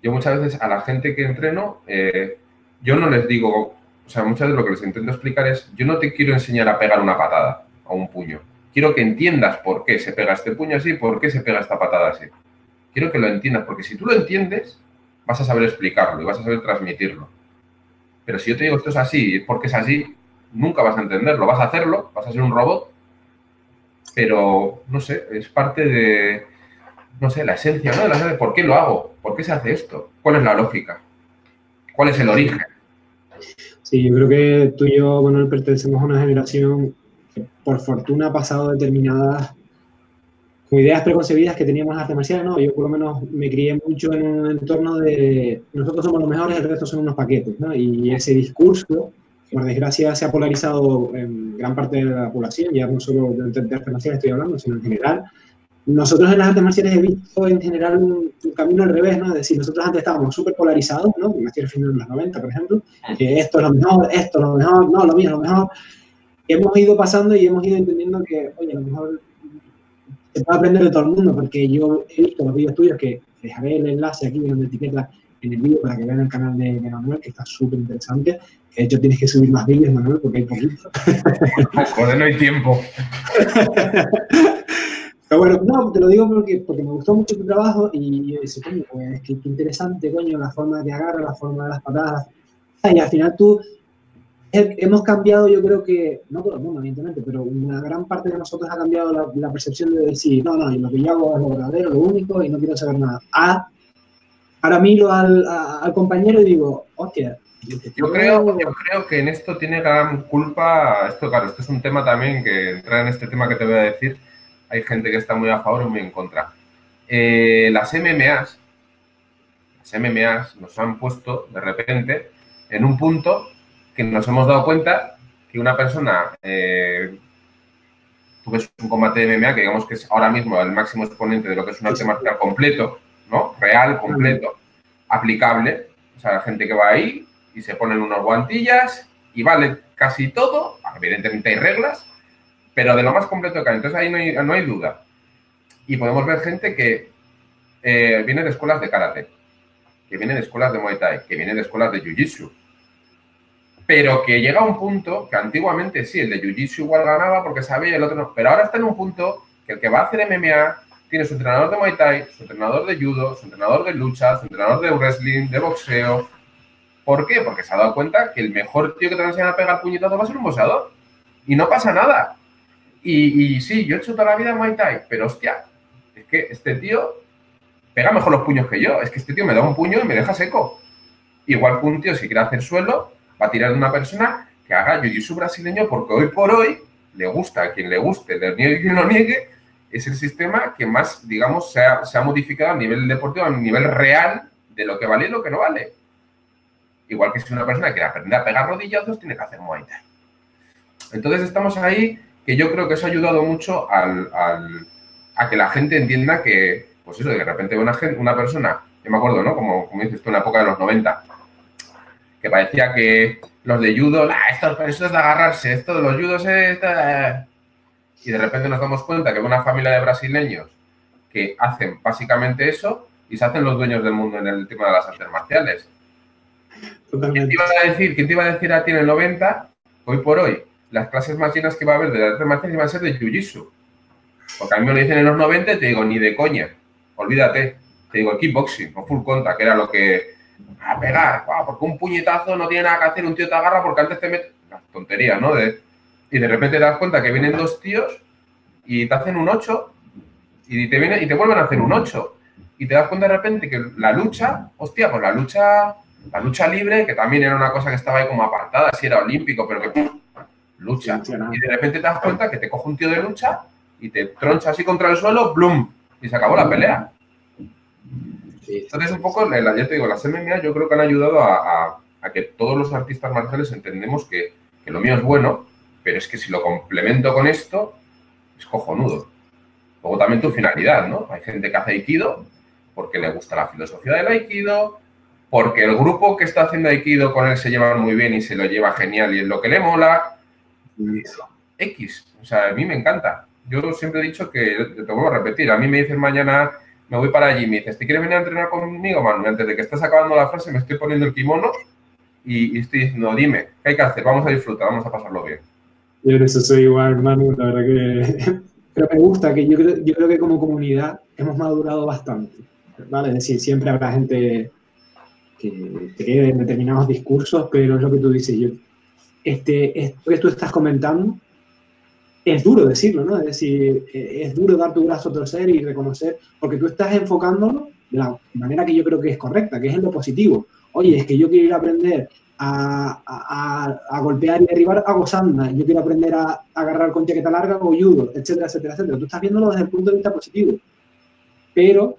Yo muchas veces a la gente que entreno, eh, yo no les digo, o sea, muchas veces lo que les intento explicar es, yo no te quiero enseñar a pegar una patada a un puño quiero que entiendas por qué se pega este puño así, por qué se pega esta patada así. Quiero que lo entiendas, porque si tú lo entiendes, vas a saber explicarlo y vas a saber transmitirlo. Pero si yo te digo esto es así, es porque es así, nunca vas a entenderlo. Vas a hacerlo, vas a ser un robot, pero no sé, es parte de, no sé, la esencia, ¿no? De la ¿por qué lo hago? ¿Por qué se hace esto? ¿Cuál es la lógica? ¿Cuál es el origen? Sí, yo creo que tú y yo, bueno, pertenecemos a una generación por fortuna ha pasado determinadas ideas preconcebidas que teníamos en artes marciales, ¿no? Yo por lo menos me crié mucho en un entorno de nosotros somos los mejores, el resto son unos paquetes, ¿no? Y ese discurso, por desgracia, se ha polarizado en gran parte de la población, ya no solo de, artes marciales estoy hablando, sino en general. Nosotros en las artes marciales he visto en general un, camino al revés, ¿no? Es decir, nosotros antes estábamos súper polarizados, ¿no? Me estoy refiriendo en los 90, por ejemplo, que esto es lo mejor, esto es lo mejor, no, lo mío es lo mejor hemos ido pasando y hemos ido entendiendo que, oye, a lo mejor se puede aprender de todo el mundo, porque yo he visto los vídeos tuyos que dejaré el enlace aquí en la etiqueta en el vídeo para que vean el canal de, Manuel, que está súper interesante. De hecho, tienes que subir más vídeos, Manuel, porque hay poquito. Joder, no hay tiempo. Pero bueno, no, te lo digo porque, porque me gustó mucho tu trabajo y yo dije, coño, pues qué, interesante, coño, la forma de agarrar, la forma de las patadas. Y al final tú hemos cambiado, yo creo que, no todo el mundo, evidentemente, pero una gran parte de nosotros ha cambiado la, percepción de decir, no, no, lo que yo hago es lo verdadero, lo único, y no quiero saber nada. A, ahora miro al, al compañero y digo, hostia. Yo creo, yo creo que en esto tiene gran culpa, esto claro, esto es un tema también que entra en este tema que te voy a decir, hay gente que está muy a favor y muy en contra. Eh, las MMAs, las MMAs nos han puesto de repente en un punto que nos hemos dado cuenta que una persona, eh, tú ves un combate de MMA que digamos que es ahora mismo el máximo exponente de lo que es un arte marcial completo, ¿no? Real, completo, aplicable. O sea, la gente que va ahí y se ponen unos guantillas y vale casi todo, evidentemente hay reglas, pero de lo más completo que hay. Entonces ahí no hay, no hay duda. Y podemos ver gente que eh, viene de escuelas de karate, que viene de escuelas de Muay Thai, que viene de escuelas de Jiu-Jitsu, pero que llega a un punto que antiguamente sí, el de Jiu-Jitsu igual ganaba porque sabía el otro no, pero ahora está en un punto que el que va a hacer MMA tiene su entrenador de Muay Thai, su entrenador de Judo, su entrenador de lucha, su entrenador de wrestling, de boxeo. ¿Por qué? Porque se ha dado cuenta que el mejor tío que te va a enseñar a pegar puñetazo va a ser un boxeador. Y no pasa nada. Y, sí, yo he hecho toda la vida Muay Thai, pero hostia, es que este tío pega mejor los puños que yo. Es que este tío me da un puño y me deja seco. Igual que un tío si quiere hacer suelo, va a tirar de una persona que haga jiu-jitsu brasileño porque hoy por hoy le gusta a quien le guste, le niegue quien lo niegue, es el sistema que más, digamos, se ha, modificado a nivel deportivo, a nivel real de lo que vale y lo que no vale. Igual que si una persona quiere aprender a pegar rodillazos, tiene que hacer Muay Thai. Entonces estamos ahí, que yo creo que eso ha ayudado mucho a que la gente entienda que, pues eso, de repente una, una persona, yo me acuerdo, ¿no? Como, como dices tú, en la época de los 90, que parecía que los de judo, esto, es de agarrarse, esto de los judos es... Y de repente nos damos cuenta que hay una familia de brasileños que hacen básicamente eso y se hacen los dueños del mundo en el tema de las artes marciales. ¿Quién te iba a decir, quién te iba a decir a ti en el 90, hoy por hoy, las clases más llenas que va a haber de las artes marciales van a ser de jiu-jitsu? Porque a mí me lo dicen en los 90 y te digo, ni de coña, olvídate. Te digo kickboxing o full contact, que era lo que a pegar, porque un puñetazo no tiene nada que hacer, un tío te agarra porque antes te mete... Las tonterías, ¿no? Y de repente te das cuenta que vienen dos tíos y te hacen un 8 y te, viene, y te vuelven a hacer un 8. y te das cuenta de repente que la lucha, hostia, pues la lucha, la lucha libre, que también era una cosa que estaba ahí como apartada, si era olímpico, pero que lucha. Y de repente te das cuenta que te coge un tío de lucha y te troncha así contra el suelo, ¡blum! Y se acabó la pelea. Entonces, un poco, la, ya te digo, las MMA yo creo que han ayudado a, que todos los artistas marciales entendemos que, que, lo mío es bueno, pero es que si lo complemento con esto, es cojonudo. Luego también tu finalidad, ¿no? Hay gente que hace Aikido porque le gusta la filosofía del Aikido, porque el grupo que está haciendo Aikido con él se lleva muy bien y se lo lleva genial y es lo que le mola. X. O sea, a mí me encanta. Yo siempre he dicho que, te vuelvo a repetir, a mí me dicen mañana, me voy para allí y me dices, ¿te quieres venir a entrenar conmigo, Manu? Antes de que estés acabando la frase, me estoy poniendo el kimono y, estoy diciendo, dime, ¿qué hay que hacer? Vamos a disfrutar, vamos a pasarlo bien. Yo en eso soy igual, Manu, la verdad que... *laughs* Pero me gusta, que yo creo, yo creo que como comunidad hemos madurado bastante, ¿vale? Es decir, siempre habrá gente que cree en determinados discursos, pero es lo que tú dices, yo, este, esto que tú estás comentando, es duro decirlo, ¿no? Es decir, eh, es duro dar tu brazo a torcer y reconocer, porque tú estás enfocándolo de la manera que yo creo que es correcta, que es en lo positivo. Oye, es que yo quiero ir a aprender a, a, golpear y derribar, hago sanda. Yo quiero aprender a, agarrar con chaqueta larga, o judo, etcétera, etcétera, etcétera. Tú estás viéndolo desde el punto de vista positivo. Pero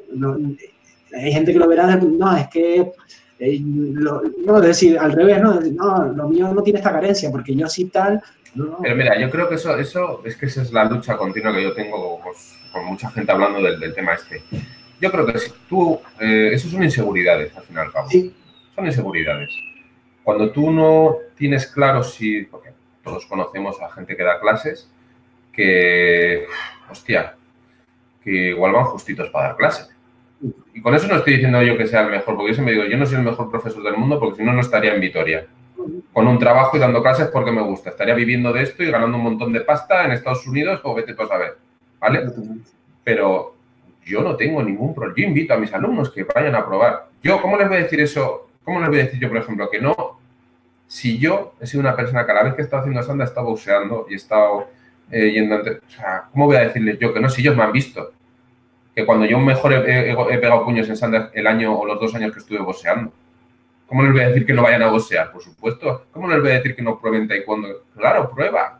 hay gente que lo verá desde, no, es que eh, no, es decir, al revés, ¿no? no, lo mío no tiene esta carencia, porque yo sí tal. Pero mira, yo creo que eso, eso es que esa es la lucha continua que yo tengo pues, con mucha gente hablando del, tema este. Yo creo que si tú, eh, eso son inseguridades, al fin y al cabo. Sí. Son inseguridades. Cuando tú no tienes claro si, porque todos conocemos a gente que da clases, que, hostia, que igual van justitos para dar clases y con eso no estoy diciendo yo que sea el mejor, porque yo siempre digo, yo no soy el mejor profesor del mundo porque si no, no estaría en Vitoria. Con un trabajo y dando clases porque me gusta. Estaría viviendo de esto y ganando un montón de pasta en Estados Unidos o vete tú a saber. ¿Vale? Pero yo no tengo ningún problema. Yo invito a mis alumnos que vayan a probar. Yo, ¿cómo les voy a decir eso? ¿Cómo les voy a decir yo, por ejemplo, que no? Si yo he sido una persona que a vez que he estado haciendo sanda he estado boxeando y he estado eh, yendo... o sea, ¿cómo voy a decirles yo que no? Si ellos me han visto que cuando yo mejor he, pegado puños en Sanders el año o los dos años que estuve boxeando. ¿Cómo les voy a decir que no vayan a boxear? Por supuesto. ¿Cómo les voy a decir que no prueben taekwondo? Claro, prueba.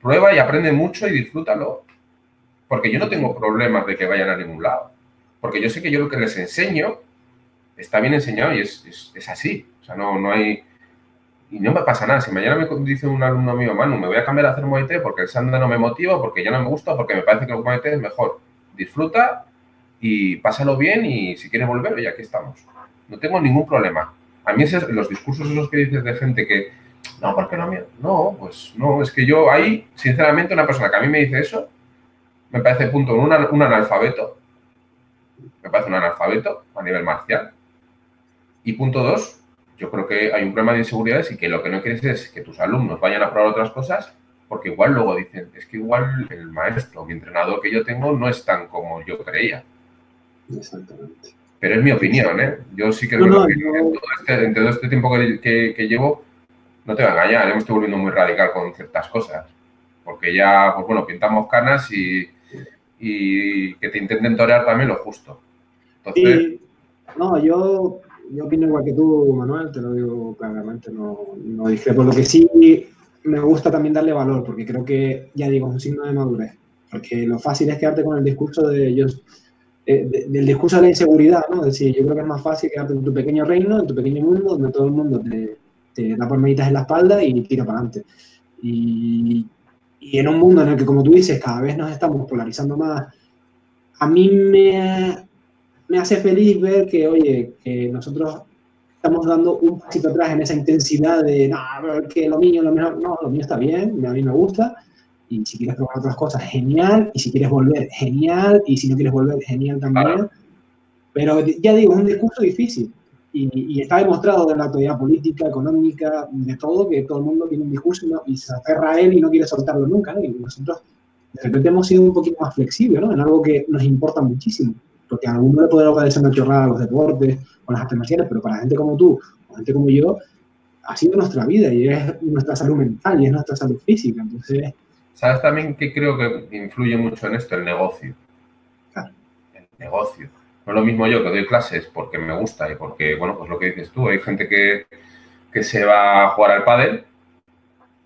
Prueba y aprende mucho y disfrútalo. Porque yo no tengo problemas de que vayan a ningún lado. Porque yo sé que yo lo que les enseño está bien enseñado y es, así. O sea, no, no hay... Y no me pasa nada. Si mañana me dice un alumno mío, Manu, me voy a cambiar a hacer Muay porque el Sanda no me motiva, porque ya no me gusta, porque me parece que el Muay es mejor disfruta y pásalo bien y si quieres volver, ya aquí estamos. No tengo ningún problema. A mí los discursos esos que dices de gente que, no, porque no, no, pues no, es que yo ahí, sinceramente, una persona que a mí me dice eso, me parece, punto, un, un analfabeto, me parece un analfabeto a nivel marcial. Y punto dos, yo creo que hay un problema de inseguridades y que lo que no quieres es que tus alumnos vayan a probar otras cosas porque igual luego dicen, es que igual el maestro, mi entrenador que yo tengo no es tan como yo creía. Exactamente. Pero es mi opinión, ¿eh? Yo sí que creo que este, en, todo este, tiempo que, llevo, no te voy a engañar, me estoy volviendo muy radical con ciertas cosas. Porque ya, pues bueno, pintamos canas y, que te intenten torear también lo justo. Entonces... no, yo, yo opino igual que tú, Manuel, te lo digo claramente, no, no por Lo que sí me gusta también darle valor, porque creo que, ya digo, es un signo de madurez. Porque lo fácil es quedarte con el discurso de ellos, eh, del discurso de la inseguridad, ¿no? Es decir, yo creo que es más fácil quedarte en tu pequeño reino, en tu pequeño mundo, donde todo el mundo te, te da palmaditas en la espalda y tira para adelante. Y, y, en un mundo en el que, como tú dices, cada vez nos estamos polarizando más, a mí me, me hace feliz ver que, oye, que nosotros estamos dando un pasito atrás en esa intensidad de, no, que lo mío, lo mejor, no, lo mío está bien, a mí me gusta, y si quieres probar otras cosas, genial, y si quieres volver, genial, y si no quieres volver, genial también. Pero ya digo, es un discurso difícil, y, está demostrado en la actualidad política, económica, de todo, que todo el mundo tiene un discurso y, se aferra a él y no quiere soltarlo nunca, y nosotros de repente hemos sido un poquito más flexibles, ¿no? En algo que nos importa muchísimo porque a alguno le puede parecer una chorrada los deportes o las artes marciales, pero para gente como tú o gente como yo, ha sido nuestra vida y es nuestra salud mental y es nuestra salud física. Entonces. ¿Sabes también que creo que influye mucho en esto? El negocio. Claro. El negocio. No es lo mismo yo que doy clases porque me gusta y porque, bueno, pues lo que dices tú, hay gente que, que se va a jugar al pádel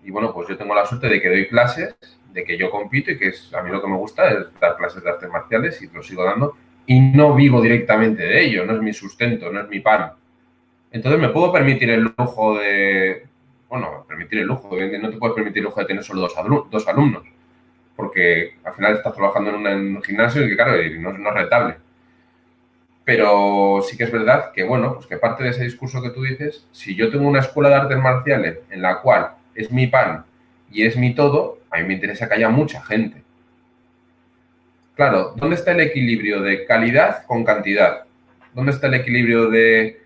y bueno, pues yo tengo la suerte de que doy clases, de que yo compito y que es, a mí lo que me gusta es dar clases de artes marciales y lo sigo dando y no vivo directamente de ello, no es mi sustento, no es mi pan. Entonces me puedo permitir el lujo de, bueno, permitir el lujo, no te puedes permitir el lujo de tener solo dos, dos alumnos, porque al final estás trabajando en, un gimnasio y que claro, no, no es rentable. Pero sí que es verdad que, bueno, pues que parte de ese discurso que tú dices, si yo tengo una escuela de artes marciales en la cual es mi pan y es mi todo, a mí me interesa que haya mucha gente. Claro, ¿dónde está el equilibrio de calidad con cantidad? ¿Dónde está el equilibrio de,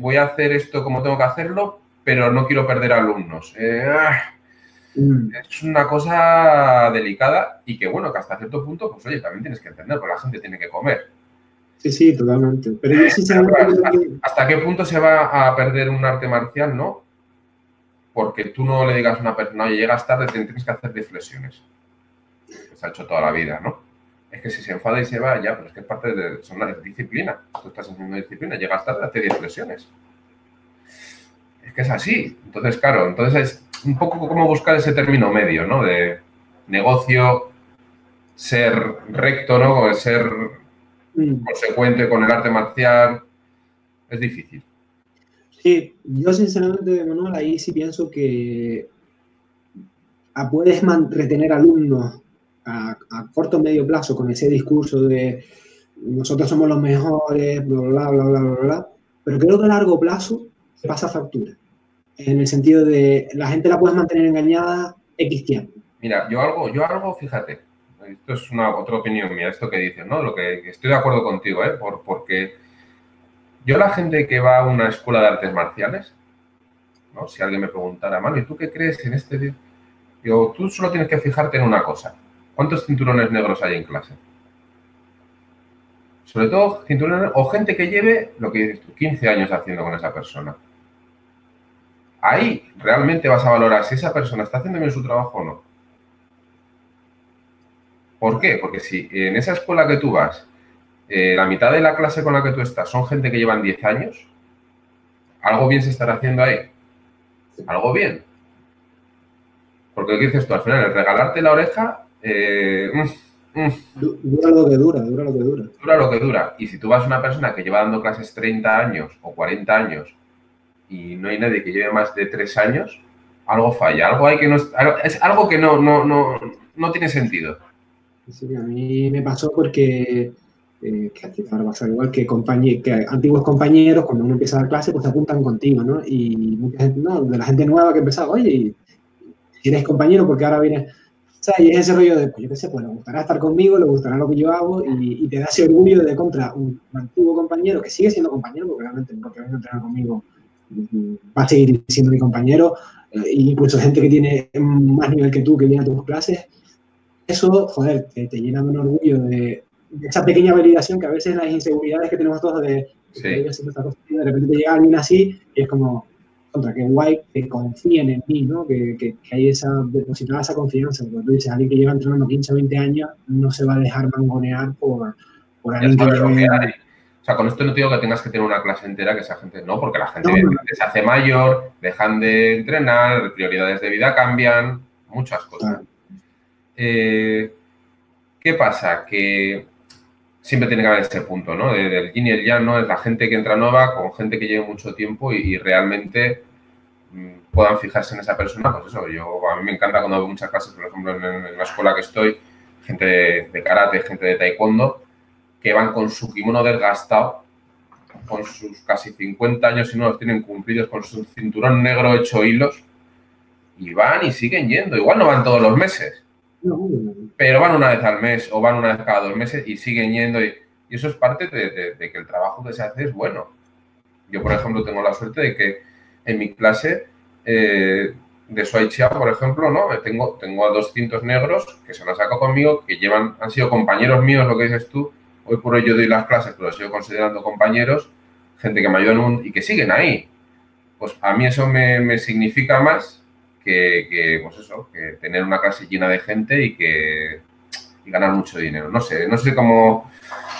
voy a hacer esto como tengo que hacerlo, pero no quiero perder alumnos? Eh, mm. Es una cosa delicada y que, bueno, que hasta cierto punto, pues oye, también tienes que entender, porque la gente tiene que comer. Sí, sí, totalmente. Pero yo ¿Hasta, qué punto se va a perder un arte marcial, no? Porque tú no le digas a una persona, oye, llegas tarde, tienes que hacer 10 flexiones. se ha hecho toda la vida, ¿no? Es que si se enfada y se va, ya, pero es que es parte de, son una disciplina. Tú estás haciendo disciplina, llegas tarde, hace 10 flexiones. Es que es así. Entonces, claro, entonces es un poco como buscar ese término medio, ¿no? De negocio, ser recto, ¿no? Ser Mm. consecuente con el arte marcial, es difícil. Sí, yo sinceramente, Manuel, ahí sí pienso que puedes retener alumnos a, corto o medio plazo con ese discurso de nosotros somos los mejores, bla, bla, bla, bla, bla, bla, pero creo que a largo plazo se pasa factura. En el sentido de la gente la puedes mantener engañada X tiempo. Mira, yo algo, yo algo, fíjate, esto es una otra opinión mía, esto que dices, ¿no? Lo que, estoy de acuerdo contigo, ¿eh? Por, porque yo la gente que va a una escuela de artes marciales, ¿no? Si alguien me preguntara, mano, ¿y tú qué crees en este? Digo, tú solo tienes que fijarte en una cosa. ¿Cuántos cinturones negros hay en clase? Sobre todo cinturones o gente que lleve lo que dices tú, 15 años haciendo con esa persona. Ahí realmente vas a valorar si esa persona está haciendo bien su trabajo o no. ¿Por qué? Porque si en esa escuela que tú vas, eh, la mitad de la clase con la que tú estás son gente que llevan 10 años, algo bien se estará haciendo ahí. Algo bien. Porque ¿qué dices tú? Al final, el regalarte la oreja... Eh, mm, mm. Dura lo que dura, dura lo que dura. Dura lo que dura. Y si tú vas a una persona que lleva dando clases 30 años o 40 años y no hay nadie que lleve más de 3 años, algo falla. Algo hay que no... Es algo que no, no, no, no tiene sentido. Sí, a mí me pasó porque, eh, que a ti te pasar igual, que, que antiguos compañeros, cuando uno empieza a dar clase, pues se apuntan contigo, ¿no? Y mucha gente, no, de la gente nueva que empezaba, oye, eres compañero, porque ahora vienes... Sea, y es ese rollo de, pues yo qué sé, pues le gustará estar conmigo, le gustará lo que yo hago y, te da ese orgullo de contra un antiguo compañero que sigue siendo compañero, porque realmente porque venga a entrenar conmigo mm, va a seguir siendo mi compañero, e incluso gente que tiene más nivel que tú, que viene a tus clases, eso, joder, te, te llena de un orgullo de, esa pequeña validación que a veces las inseguridades que tenemos todos de, de repente te llega alguien así y es como, contra que guay que confíen en mí, ¿no? Que, que, hay esa, depositada esa confianza. Porque tú dices, alguien que lleva entrenando 15 o 20 años no se va a dejar mangonear por, por alguien que O sea, con esto no digo que tengas que tener una clase entera que esa gente no, porque la gente se hace mayor, dejan de entrenar, prioridades de vida cambian, muchas cosas. Eh, ¿Qué pasa? Que siempre tiene que haber este punto, ¿no? Del yin y el yang, ¿no? Es la gente que entra nueva con gente que lleve mucho tiempo y, realmente mm, puedan fijarse en esa persona. Pues eso, yo a mí me encanta cuando veo muchas clases, por ejemplo, en, la escuela que estoy, gente de, karate, gente de taekwondo, que van con su kimono desgastado, con sus casi 50 años y no los tienen cumplidos, con su cinturón negro hecho hilos, y van y siguen yendo. Igual no van todos los meses, pero van una vez al mes o van una vez cada dos meses y siguen yendo. Y, eso es parte de, que el trabajo que se hace es bueno. Yo, por ejemplo, tengo la suerte de que en mi clase eh, de Suai Chiao, por ejemplo, ¿no? Tengo, tengo a 200 negros que se han sacado conmigo, que llevan, han sido compañeros míos, lo que dices tú. Hoy por hoy yo doy las clases, pero los sigo considerando compañeros, gente que me ayudan y que siguen ahí. Pues a mí eso me significa más que, pues eso, que tener una clase llena de gente y que, y ganar mucho dinero. No sé, no sé cómo...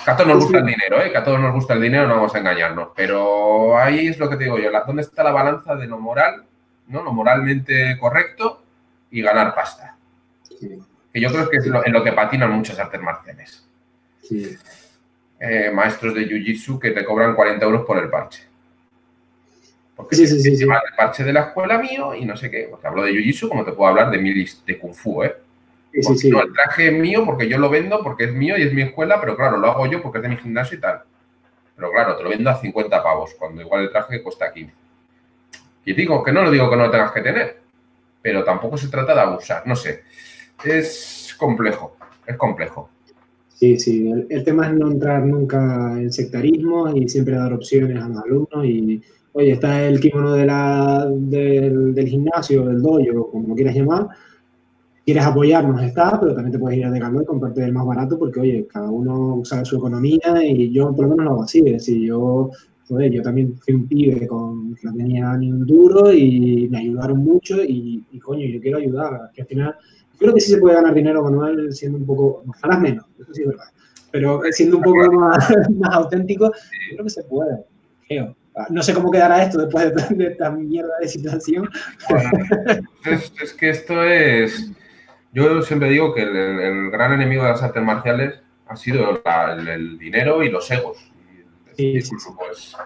Que a todos nos gusta el dinero, ¿eh? que a todos nos gusta el dinero, no vamos a engañarnos. Pero ahí es lo que te digo yo, ¿dónde está la balanza de lo moral, ¿no? lo moralmente correcto y ganar pasta? Que yo creo que es en lo que patinan muchas artes marciales. Eh, maestros de Jiu-Jitsu que te cobran 40 euros por el parche. Porque sí, sí, sí, el parche de la escuela mío y no sé qué. Porque hablo de Jiu-Jitsu como te puedo hablar de mil de Kung Fu, ¿eh? Sí, el traje es mío porque yo lo vendo porque es mío y es mi escuela, pero claro, lo hago yo porque es de mi gimnasio y tal. Pero claro, te lo vendo a 50 pavos, cuando igual el traje cuesta 15. Y digo que no lo digo que no lo tengas que tener, pero tampoco se trata de abusar, no sé. Es complejo, es complejo. Sí, sí, el, tema es no entrar nunca en sectarismo y siempre dar opciones a los alumnos y, oye, está el kimono de la, del, del gimnasio, del dojo, como lo quieras llamar, quieres apoyarnos, está, pero también te puedes ir a Decathlon y comprarte el más barato porque, oye, cada uno usa su economía y yo por lo menos lo hago así, es decir, yo, joder, yo también fui un pibe con, que no tenía ni un duro y me ayudaron mucho y, y coño, yo quiero ayudar, que al final creo que sí se puede ganar dinero manual siendo un poco, ojalá menos, eso sí es verdad, pero siendo un poco más, *laughs* más auténtico, creo que se puede, creo. Ah, no sé cómo quedará esto después de, esta mierda de situación. es, que esto es. Yo siempre digo que el, gran enemigo de las artes marciales ha sido el, dinero y los egos. Sí, sí, sí. Pues,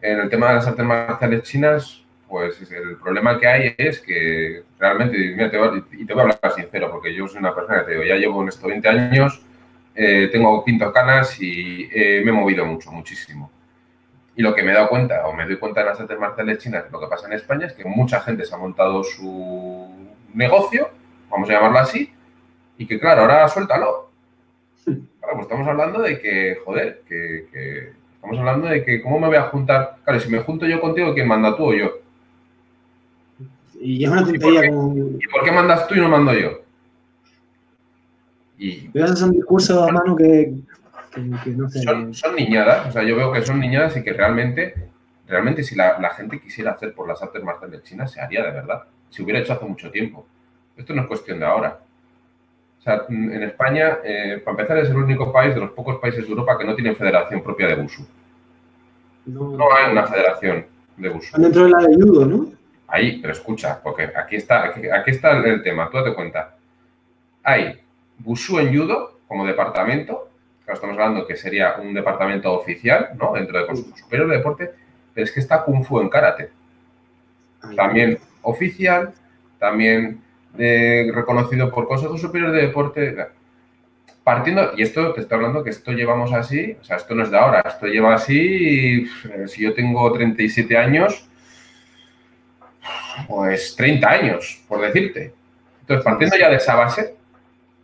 en el tema de las artes marciales chinas, pues el problema que hay es que realmente, mira, te voy, y te voy a hablar sincero, porque yo soy una persona que te digo, ya llevo en estos 20 años, eh, tengo pintos canas y eh, me he movido mucho, muchísimo. Y lo que me he dado cuenta, o me doy cuenta de las artes marciales chinas, lo que pasa en España es que mucha gente se ha montado su negocio, vamos a llamarlo así, y que claro, ahora suéltalo. Claro, pues estamos hablando de que, joder, que, que estamos hablando de que, ¿cómo me voy a juntar? Claro, si me junto yo contigo, ¿quién manda tú o yo? Y es una tontería ¿Y como... ¿Y por qué mandas tú y no mando yo? Y... Pero esos son discursos, mano, que, que, no sé... Son, son, niñadas, o sea, yo veo que son niñadas y que realmente, realmente si la, la gente quisiera hacer por las artes marciales chinas, se haría de verdad. Se hubiera hecho hace mucho tiempo. Esto no es cuestión de ahora. O sea, en España, eh, para empezar, es el único país de los pocos países de Europa que no tiene federación propia de Busu. No, no hay una federación de Busu. Dentro de la de judo, ¿no? Ahí, pero escucha, porque aquí está, aquí, está el tema, tú date cuenta. Hay Bushu en Judo como departamento, estamos hablando que sería un departamento oficial, ¿no? Dentro de Consejo Superior de Deporte, pero es que está Kung Fu en Karate. También oficial, también eh, reconocido por Consejo Superior de Deporte. Partiendo, y esto te estoy hablando que esto llevamos así, o sea, esto no es de ahora, esto lleva así, si yo tengo 37 años, pues 30 años, por decirte. Entonces, partiendo ya de esa base,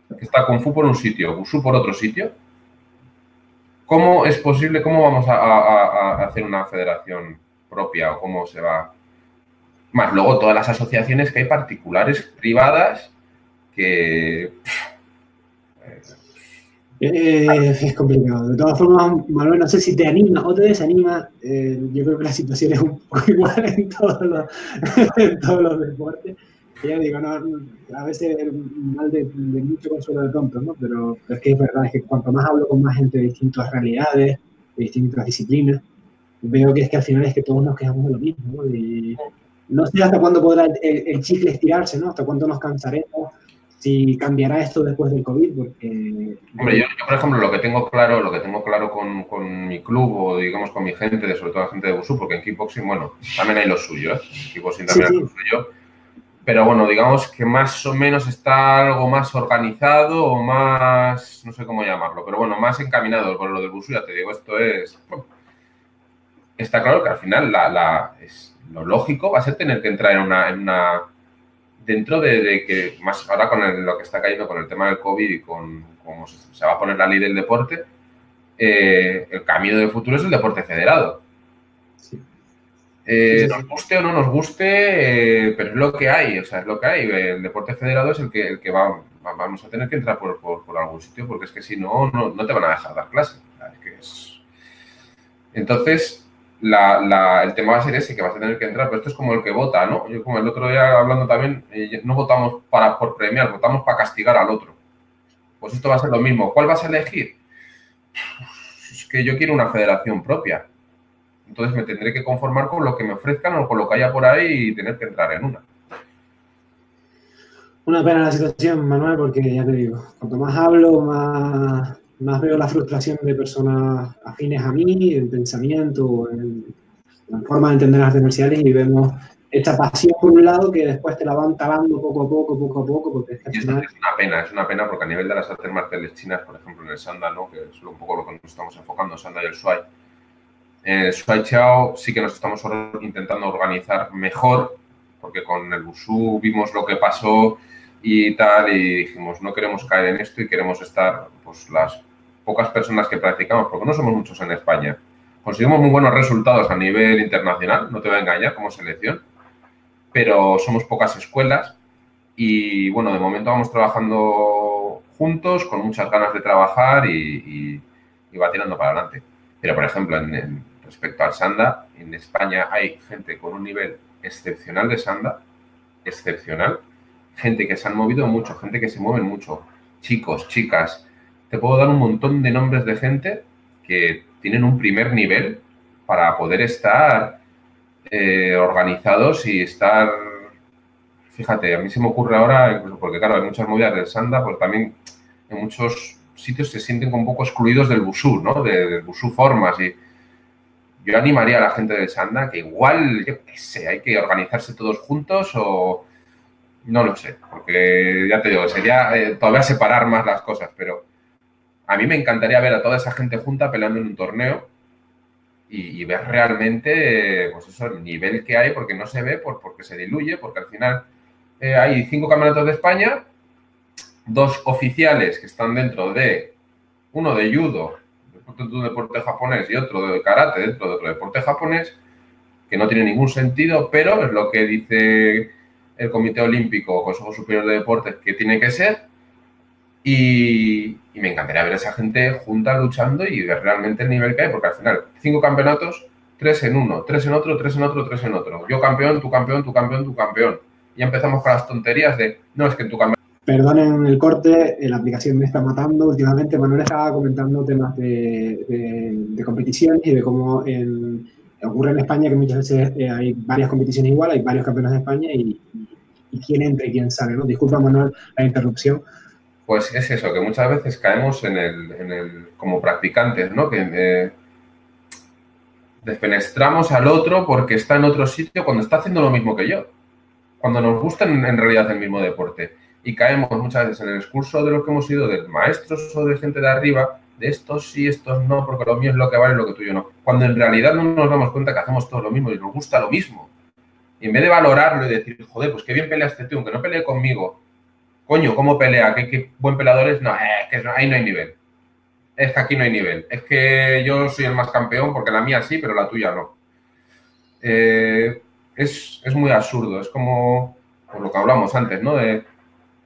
que está Kung Fu por un sitio, Wushu por otro sitio, ¿cómo es posible, cómo vamos a, hacer una federación propia o cómo se va? Más luego todas las asociaciones que hay particulares, privadas, que... Es complicado. De todas formas, Manuel, no sé si te anima o te desanima. Eh, yo creo que la situación es un poco *laughs* igual en todos los, en todos los deportes. Ya digo, no, a veces mal de, mucho consuelo de tonto, ¿no? Pero es que es verdad, es que cuanto más hablo con más gente de distintas realidades, de distintas disciplinas, veo que es que al final es que todos nos quejamos de lo mismo, ¿no? Y no sé hasta cuándo podrá el, el chicle estirarse, ¿no? Hasta cuándo nos cansaremos si cambiará esto después del COVID, porque... Hombre, yo, por ejemplo, lo que tengo claro, lo que tengo claro con, con, mi club o, digamos, con mi gente, de, sobre todo la gente de Busu, porque en kickboxing, bueno, también hay lo suyo, ¿eh? En kickboxing también hay lo suyo. Pero bueno, digamos que más o menos está algo más organizado o más, no sé cómo llamarlo, pero bueno, más encaminado por lo del Busu, ya te digo, esto es... está claro que al final la, es, lo lógico va a ser tener que entrar en una, en una dentro de, que, más ahora con lo que está cayendo con el tema del COVID y con cómo se, va a poner la ley del deporte, eh, el camino del futuro es el deporte federado. Eh, nos guste o no nos guste, eh, pero es lo que hay, o sea, es lo que hay. El deporte federado es el que, el que va, vamos a tener que entrar por, por, algún sitio, porque es que si no, no, no te van a dejar dar clase. Entonces, la, el tema va a ser ese, que vas a tener que entrar, pero esto es como el que vota, ¿no? Yo como el otro día hablando también, eh, no votamos para, por premiar, votamos para castigar al otro. Pues esto va a ser lo mismo. ¿Cuál vas a elegir? Es que yo quiero una federación propia. Entonces me tendré que conformar con lo que me ofrezcan o con lo que haya por ahí y tener que entrar en una. Una pena la situación, Manuel, porque ya te digo, cuanto más hablo, más, más veo la frustración de personas afines a mí, en pensamiento, en la forma de entender las artes marciales y vemos esta pasión por un lado que después te la van talando poco a poco, poco a poco, porque es una pena, es una pena porque a nivel de las artes marciales chinas, por ejemplo, en el Sanda, ¿no? que es un poco lo que nos estamos enfocando, Sanda y el Shuai, en el Shuai Chao sí que nos estamos intentando organizar mejor, porque con el Wushu vimos lo que pasó y tal, y dijimos, no queremos caer en esto y queremos estar, pues, las pocas personas que practicamos, porque no somos muchos en España. Conseguimos muy buenos resultados a nivel internacional, no te voy a engañar, como selección, pero somos pocas escuelas y, bueno, de momento vamos trabajando juntos, con muchas ganas de trabajar y, y, va tirando para adelante. Pero, por ejemplo, en, respecto al Sanda, en España hay gente con un nivel excepcional de Sanda, excepcional, gente que se han movido mucho, gente que se mueve mucho, chicos, chicas. Te puedo dar un montón de nombres de gente que tienen un primer nivel para poder estar eh, organizados y estar... Fíjate, a mí se me ocurre ahora, incluso porque claro, hay muchas movidas del Sanda, pues también en muchos sitios se sienten un poco excluidos del Busú, ¿no? del Busú Formas y yo animaría a la gente del Sanda que igual, yo qué sé, hay que organizarse todos juntos o no lo sé, porque ya te digo, sería eh, todavía separar más las cosas, pero a mí me encantaría ver a toda esa gente junta peleando en un torneo y, ver realmente, pues eso, el nivel que hay, porque no se ve, por, porque se diluye, porque al final eh, hay cinco campeonatos de España, dos oficiales que están dentro de, uno de judo, de un deporte japonés, y otro de karate dentro de otro deporte japonés, que no tiene ningún sentido, pero es lo que dice el Comité Olímpico o Consejo Superior de Deportes que tiene que ser. Y, me encantaría ver a esa gente junta luchando y ver realmente el nivel que hay, porque al final, cinco campeonatos, tres en uno, tres en otro, tres en otro, tres en otro. Yo campeón, tu campeón, tu campeón, tu campeón. Y empezamos con las tonterías de, no, es que tu campeón. Perdonen el corte, la aplicación me está matando. Últimamente Manuel estaba comentando temas de, de, competiciones y de cómo ocurre en España que muchas veces eh, hay varias competiciones igual, hay varios campeones de España y, quién entra y quién sale, ¿no? Disculpa, Manuel, la interrupción. Pues es eso, que muchas veces caemos en el, como practicantes, ¿no? Que eh, defenestramos al otro porque está en otro sitio cuando está haciendo lo mismo que yo. Cuando nos gusta en, realidad el mismo deporte. Y caemos muchas veces en el discurso de lo que hemos sido de maestros o de gente de arriba, de estos sí, estos no, porque lo mío es lo que vale, lo que tuyo no. Cuando en realidad no nos damos cuenta que hacemos todo lo mismo y nos gusta lo mismo. Y en vez de valorarlo y decir, joder, pues qué bien peleaste tú, aunque no pelee conmigo. Coño, ¿cómo pelea? ¿Qué, buen peleador es? No, es que ahí no hay nivel. Es que aquí no hay nivel. Es que yo soy el más campeón porque la mía sí, pero la tuya no. Eh, es, muy absurdo. Es como por lo que hablamos antes, ¿no?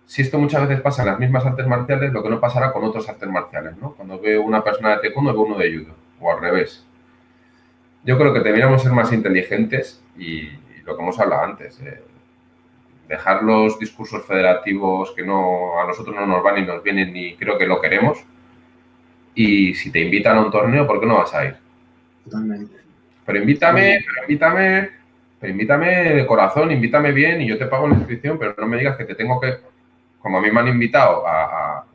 Si esto muchas veces pasa en las mismas artes marciales, lo que no pasará con otras artes marciales, ¿no? Cuando veo una persona de taekwondo, veo uno de judo, o al revés. Yo creo que deberíamos ser más inteligentes y, lo que hemos hablado antes, eh, dejar los discursos federativos que no a nosotros no nos van ni nos vienen ni creo que lo queremos. Y si te invitan a un torneo, ¿por qué no vas a ir? Totalmente. Pero invítame, pero invítame, pero invítame de corazón, invítame bien y yo te pago la inscripción, pero no me digas que te tengo que, como a mí me han invitado a,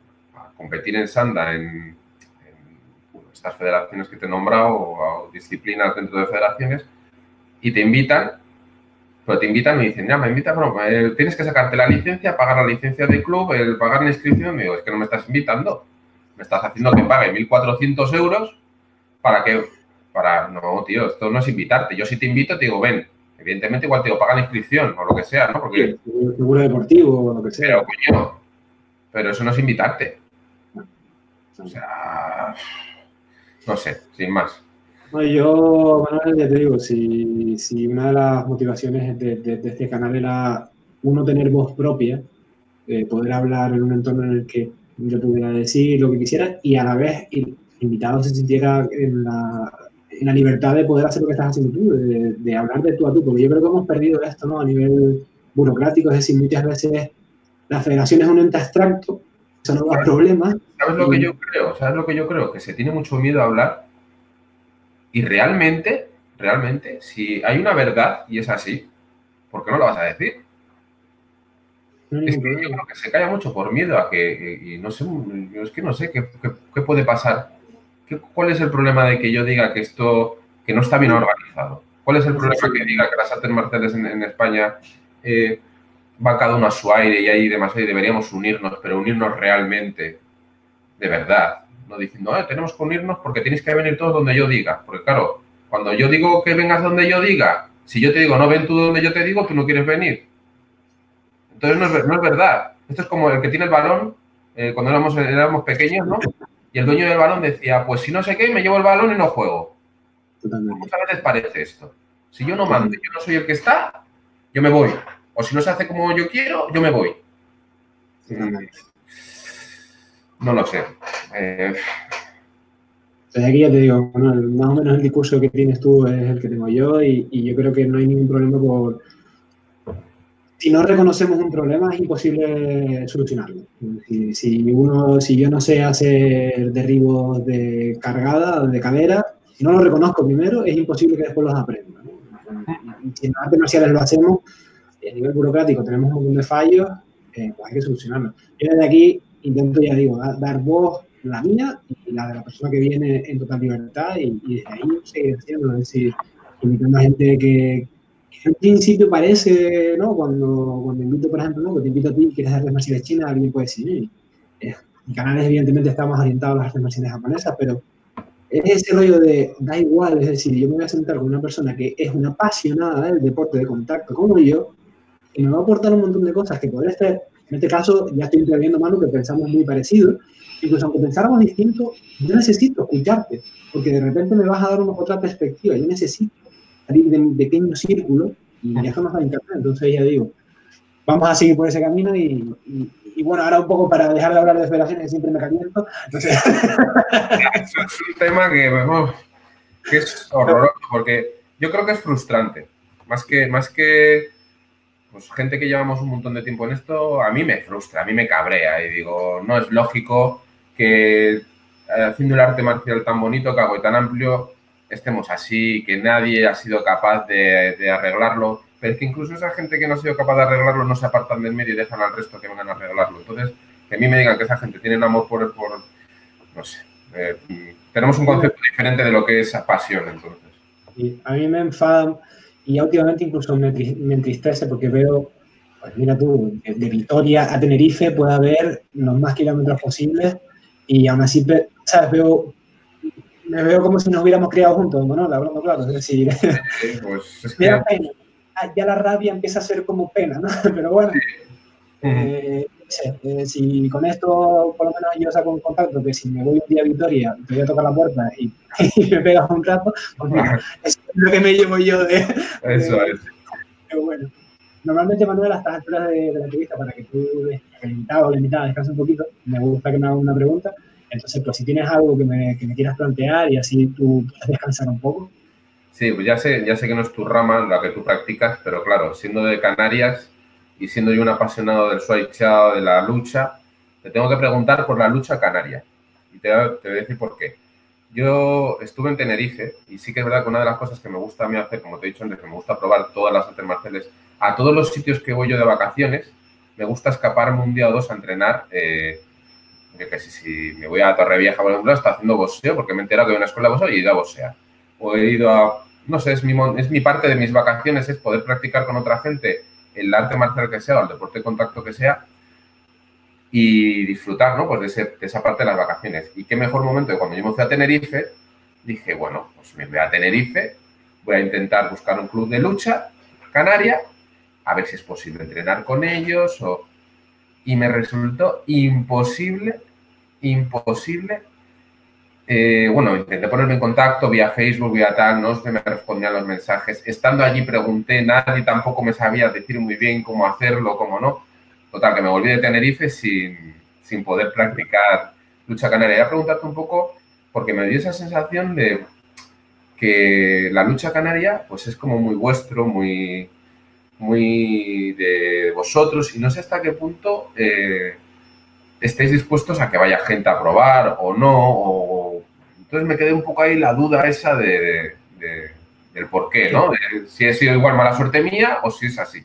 competir en Sanda en, estas federaciones que te he nombrado o disciplinas dentro de federaciones, y te invitan pero te invitan y dicen, ya, me invita, pero eh, tienes que sacarte la licencia, pagar la licencia del club, el pagar la inscripción. Digo, es que no me estás invitando. Me estás haciendo que pague 1.400 euros para que, para, no, tío, esto no es invitarte. Yo si te invito, te digo, ven. Evidentemente igual te digo, paga la inscripción o lo que sea, ¿no? Porque... seguro deportivo o lo que sea. Pero, coño, pero eso no es invitarte. O sea, no sé, sin más yo, Manuel, ya te digo, si, si una de las motivaciones de, este canal era uno tener voz propia, eh, poder hablar en un entorno en el que yo pudiera decir lo que quisiera y a la vez el invitado se sintiera en la, en la libertad de poder hacer lo que estás haciendo tú, de, hablar de tú a tú, porque yo creo que hemos perdido esto ¿no? a nivel burocrático, es decir, muchas veces la federación es un ente abstracto eso no da problema. ¿Sabes lo que yo creo? ¿Sabes lo que yo creo? Que se tiene mucho miedo a hablar y realmente, realmente, si hay una verdad y es así, ¿por qué no la vas a decir? es que yo creo que se calla mucho por miedo a que, y no sé, es que no sé qué, qué, puede pasar. ¿Qué, ¿Cuál es el problema de que yo diga que esto, que no está bien organizado? ¿Cuál es el problema que diga que las artes marciales en, España eh, va cada uno a su aire y hay demasiado y deberíamos unirnos, pero unirnos realmente, de verdad? No diciendo, ah, tenemos que unirnos porque tenéis que venir todos donde yo diga. Porque claro, cuando yo digo que vengas donde yo diga, si yo te digo, no ven tú donde yo te digo, tú no quieres venir. Entonces no es, no es verdad. Esto es como el que tiene el balón, eh, cuando éramos, éramos pequeños, ¿no? Y el dueño del balón decía, pues si no sé qué, me llevo el balón y no juego. Muchas veces parece esto. Si yo no mando, yo no soy el que está, yo me voy. O si no se hace como yo quiero, yo me voy. No lo sé. Eh... aquí ya te digo, más o menos el discurso que tienes tú es el que tengo yo y, yo creo que no hay ningún problema por... Si no reconocemos un problema es imposible solucionarlo. Si, uno, si yo no sé hacer derribos de cargada, de cadera, si no lo reconozco primero, es imposible que después los aprenda. Si en las artes marciales lo hacemos, a nivel burocrático tenemos un montón de fallos, eh, pues hay que solucionarlo. Yo desde aquí intento, ya digo, dar, voz, la mía y la de la persona que viene en total libertad y, desde ahí seguir haciendo, es decir, invitando a gente que, en principio parece, ¿no? Cuando, cuando invito, por ejemplo, ¿no? que te invito a ti, quieres artes marciales chinas, alguien puede decir, eh, mi canal evidentemente está más orientado a las artes marciales japonesas, pero es ese rollo de, da igual, es decir, yo me voy a sentar con una persona que es una apasionada del deporte de contacto como yo, y me va a aportar un montón de cosas que podría ser en este caso, ya estoy interviniendo, Manu, que pensamos muy parecido. Incluso aunque pensáramos distinto, yo necesito escucharte, porque de repente me vas a dar una, otra perspectiva. Yo necesito salir de un pequeño círculo y dejarnos a internet. Entonces, ya digo, vamos a seguir por ese camino y, y, bueno, ahora un poco para dejar de hablar de federaciones, siempre me caliento. Entonces... *laughs* es un tema que, que es horroroso, porque yo creo que es frustrante. Más que, más que pues gente que llevamos un montón de tiempo en esto, a mí me frustra, a mí me cabrea y digo, no es lógico que eh, haciendo el arte marcial tan bonito, que hago y tan amplio, estemos así, que nadie ha sido capaz de, arreglarlo, pero es que incluso esa gente que no ha sido capaz de arreglarlo no se apartan del medio y dejan al resto que vengan a arreglarlo. Entonces, que a mí me digan que esa gente tiene amor por, por no sé, eh, tenemos un concepto diferente de lo que es pasión, entonces. A mí me enfada y últimamente incluso me, entristece porque veo, pues mira tú, de, Vitoria a Tenerife puede haber los más kilómetros posibles y aún así, ¿sabes? Veo, me veo como si nos hubiéramos criado juntos, ¿no? La broma, claro, es decir, pues *laughs* es pena. Ah, ya la rabia empieza a ser como pena, ¿no? *laughs* Pero bueno, eh, eh, si con esto por lo menos yo saco un contacto que si me voy un día a Vitoria, te voy a tocar la puerta y, *laughs* me pegas un rato, pues es lo que me llevo yo de... Eso es. Pero bueno, normalmente Manuel a estas alturas de, la entrevista, para que tú, el invitado o la invitada descanse un poquito, me gusta que me hagas una pregunta. Entonces, pues si tienes algo que me, que me quieras plantear y así tú puedes descansar un poco. Sí, pues ya sé, ya sé que no es tu rama la que tú practicas, pero claro, siendo de Canarias, y siendo yo un apasionado del Chao, de la lucha, te tengo que preguntar por la lucha canaria. Y te, te, voy a decir por qué. Yo estuve en Tenerife y sí que es verdad que una de las cosas que me gusta a mí hacer, como te he dicho antes, que me gusta probar todas las artes marciales, a todos los sitios que voy yo de vacaciones, me gusta escaparme un día o dos a entrenar. Eh, que si, si, me voy a Torrevieja, por ejemplo, está haciendo boxeo, porque me he enterado que hay una escuela de boxeo y he ido a boxear. O he ido a, no sé, es mi, es mi parte de mis vacaciones, es poder practicar con otra gente el arte marcial que sea o el deporte de contacto que sea y disfrutar ¿no? pues de, esa parte de las vacaciones. Y qué mejor momento que cuando yo me fui a Tenerife, dije, bueno, pues me voy a Tenerife, voy a intentar buscar un club de lucha canaria, a ver si es posible entrenar con ellos o... Y me resultó imposible, imposible eh, bueno, intenté ponerme en contacto vía Facebook, vía tal, no se me respondían los mensajes. Estando allí pregunté, nadie tampoco me sabía decir muy bien cómo hacerlo, cómo no. Total, que me volví de Tenerife sin, sin poder practicar lucha canaria. Voy a preguntarte un poco, porque me dio esa sensación de que la lucha canaria pues es como muy vuestro, muy, muy de vosotros y no sé hasta qué punto... Eh, estéis dispuestos a que vaya gente a probar o no. Entonces me quedé un poco ahí la duda esa de, del por qué, ¿no? si he sido igual mala suerte mía o si es así.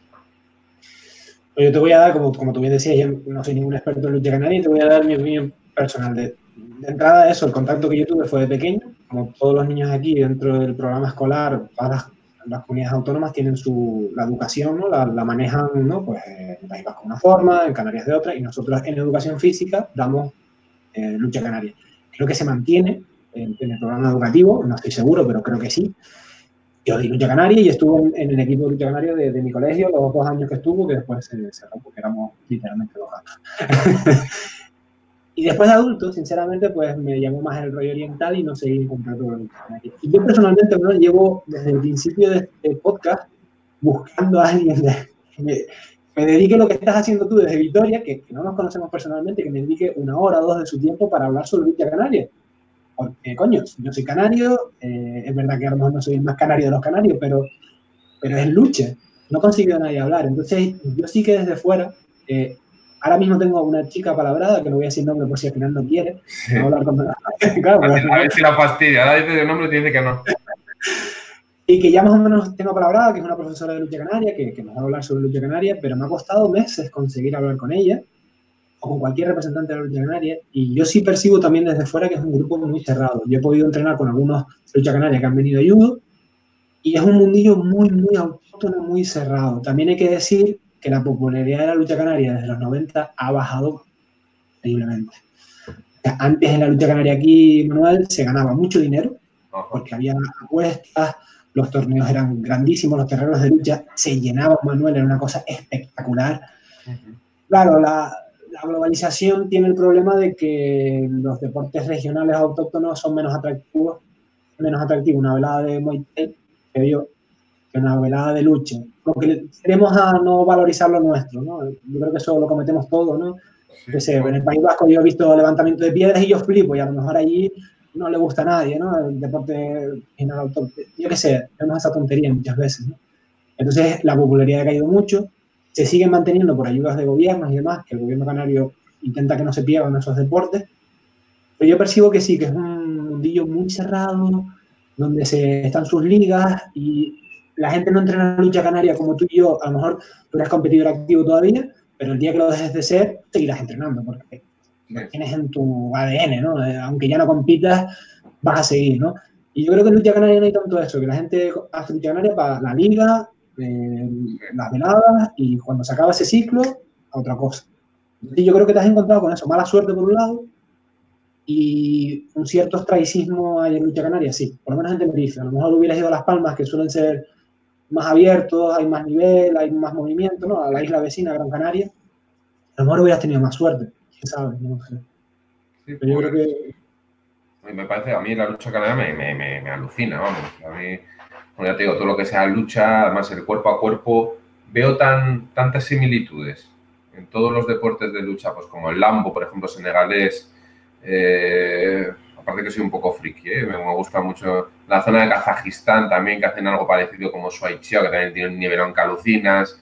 Pues yo te voy a dar, como, como tú bien decías, yo no soy ningún experto en lucha canaria, te voy a dar mi opinión personal. De, de entrada, eso, el contacto que yo tuve fue de pequeño, como todos los niños aquí dentro del programa escolar, todas las, comunidades autónomas tienen su, la educación, ¿no? La, manejan, ¿no? Pues en País Vasco de una forma, en Canarias de otra, y nosotros en educación física damos eh, lucha canaria. Creo que se mantiene en, el programa educativo, no estoy seguro, pero creo que sí. Yo di lucha canaria y estuve en, el equipo de lucha canaria de, mi colegio los dos años que estuvo, que después se cerró porque éramos literalmente dos gatos. *laughs* Y después de adulto, sinceramente, pues me llamó más el rollo oriental y no seguí contacto con el Y yo personalmente, bueno, llevo desde el principio de este podcast buscando a alguien que me, dedique lo que estás haciendo tú desde Vitoria, que, no nos conocemos personalmente, que me dedique una hora o dos de su tiempo para hablar sobre Villa Canaria. Porque, coño, yo soy canario, eh, es verdad que a lo mejor no soy el más canario de los canarios, pero, pero es lucha. No he conseguido a nadie hablar. Entonces, yo sí que desde fuera eh, Ahora mismo tengo una chica palabrada, que no voy a decir nombre por si al final no quiere. a, hablar con... *laughs* claro, a, ver, si la fastidia. Ahora dice el nombre y dice que no. y que ya más o menos tengo palabrada, que es una profesora de lucha canaria, que, que nos va a hablar sobre lucha canaria, pero me ha costado meses conseguir hablar con ella o con cualquier representante de la lucha canaria. Y yo sí percibo también desde fuera que es un grupo muy cerrado. Yo he podido entrenar con algunos lucha canaria que han venido a judo y es un mundillo muy, muy autóctono, muy cerrado. También hay que decir que la popularidad de la lucha canaria desde los 90 ha bajado terriblemente. Antes en la lucha canaria aquí, Manuel, se ganaba mucho dinero, porque había apuestas, los torneos eran grandísimos, los terrenos de lucha se llenaban, Manuel, era una cosa espectacular. Claro, la, globalización tiene el problema de que los deportes regionales autóctonos son menos atractivos, menos atractivos. Una velada de Muay Thai, que dio que una velada de lucha, porque queremos a no valorizar lo nuestro, ¿no? Yo creo que eso lo cometemos todos, ¿no? en el País Vasco yo he visto levantamiento de piedras y yo flipo, y a lo mejor allí no le gusta a nadie, ¿no? El deporte yo qué sé, tenemos esa tontería muchas veces, ¿no? Entonces la popularidad ha caído mucho, se siguen manteniendo por ayudas de gobiernos y demás, que el gobierno canario intenta que no se pierdan esos deportes, pero yo percibo que sí, que es un mundillo muy cerrado, donde se están sus ligas y la gente no entrena en lucha canaria como tú y yo, a lo mejor tú eres competidor activo todavía, pero el día que lo dejes de ser, seguirás entrenando, porque lo tienes en tu ADN, ¿no? Eh, aunque ya no compitas, vas a seguir, ¿no? Y yo creo que en lucha canaria no hay tanto eso, que la gente hace lucha canaria para la liga, eh, las veladas, y cuando se acaba ese ciclo, a otra cosa. Y yo creo que te has encontrado con eso, mala suerte por un lado, y un cierto estraicismo hay en lucha canaria, sí, por lo menos en Tenerife. A lo mejor hubieras ido a Las Palmas, que suelen ser más abiertos, hay más nivel, hay más movimiento, ¿no? A la isla vecina, Gran Canaria, a lo mejor hubieras tenido más suerte, quién sabe, no sé. Sí, Pero yo creo pues, que... Me parece, a mí la lucha canaria me, me, me, alucina, vamos. A mí, como ya te digo, todo lo que sea lucha, además el cuerpo a cuerpo, veo tan, tantas similitudes en todos los deportes de lucha, pues como el lambo, por ejemplo, senegalés, eh, que un poco friki, ¿eh? me, gusta mucho la zona de Kazajistán también, que hacen algo parecido como Suaichio, que también tiene un nivelón calucinas.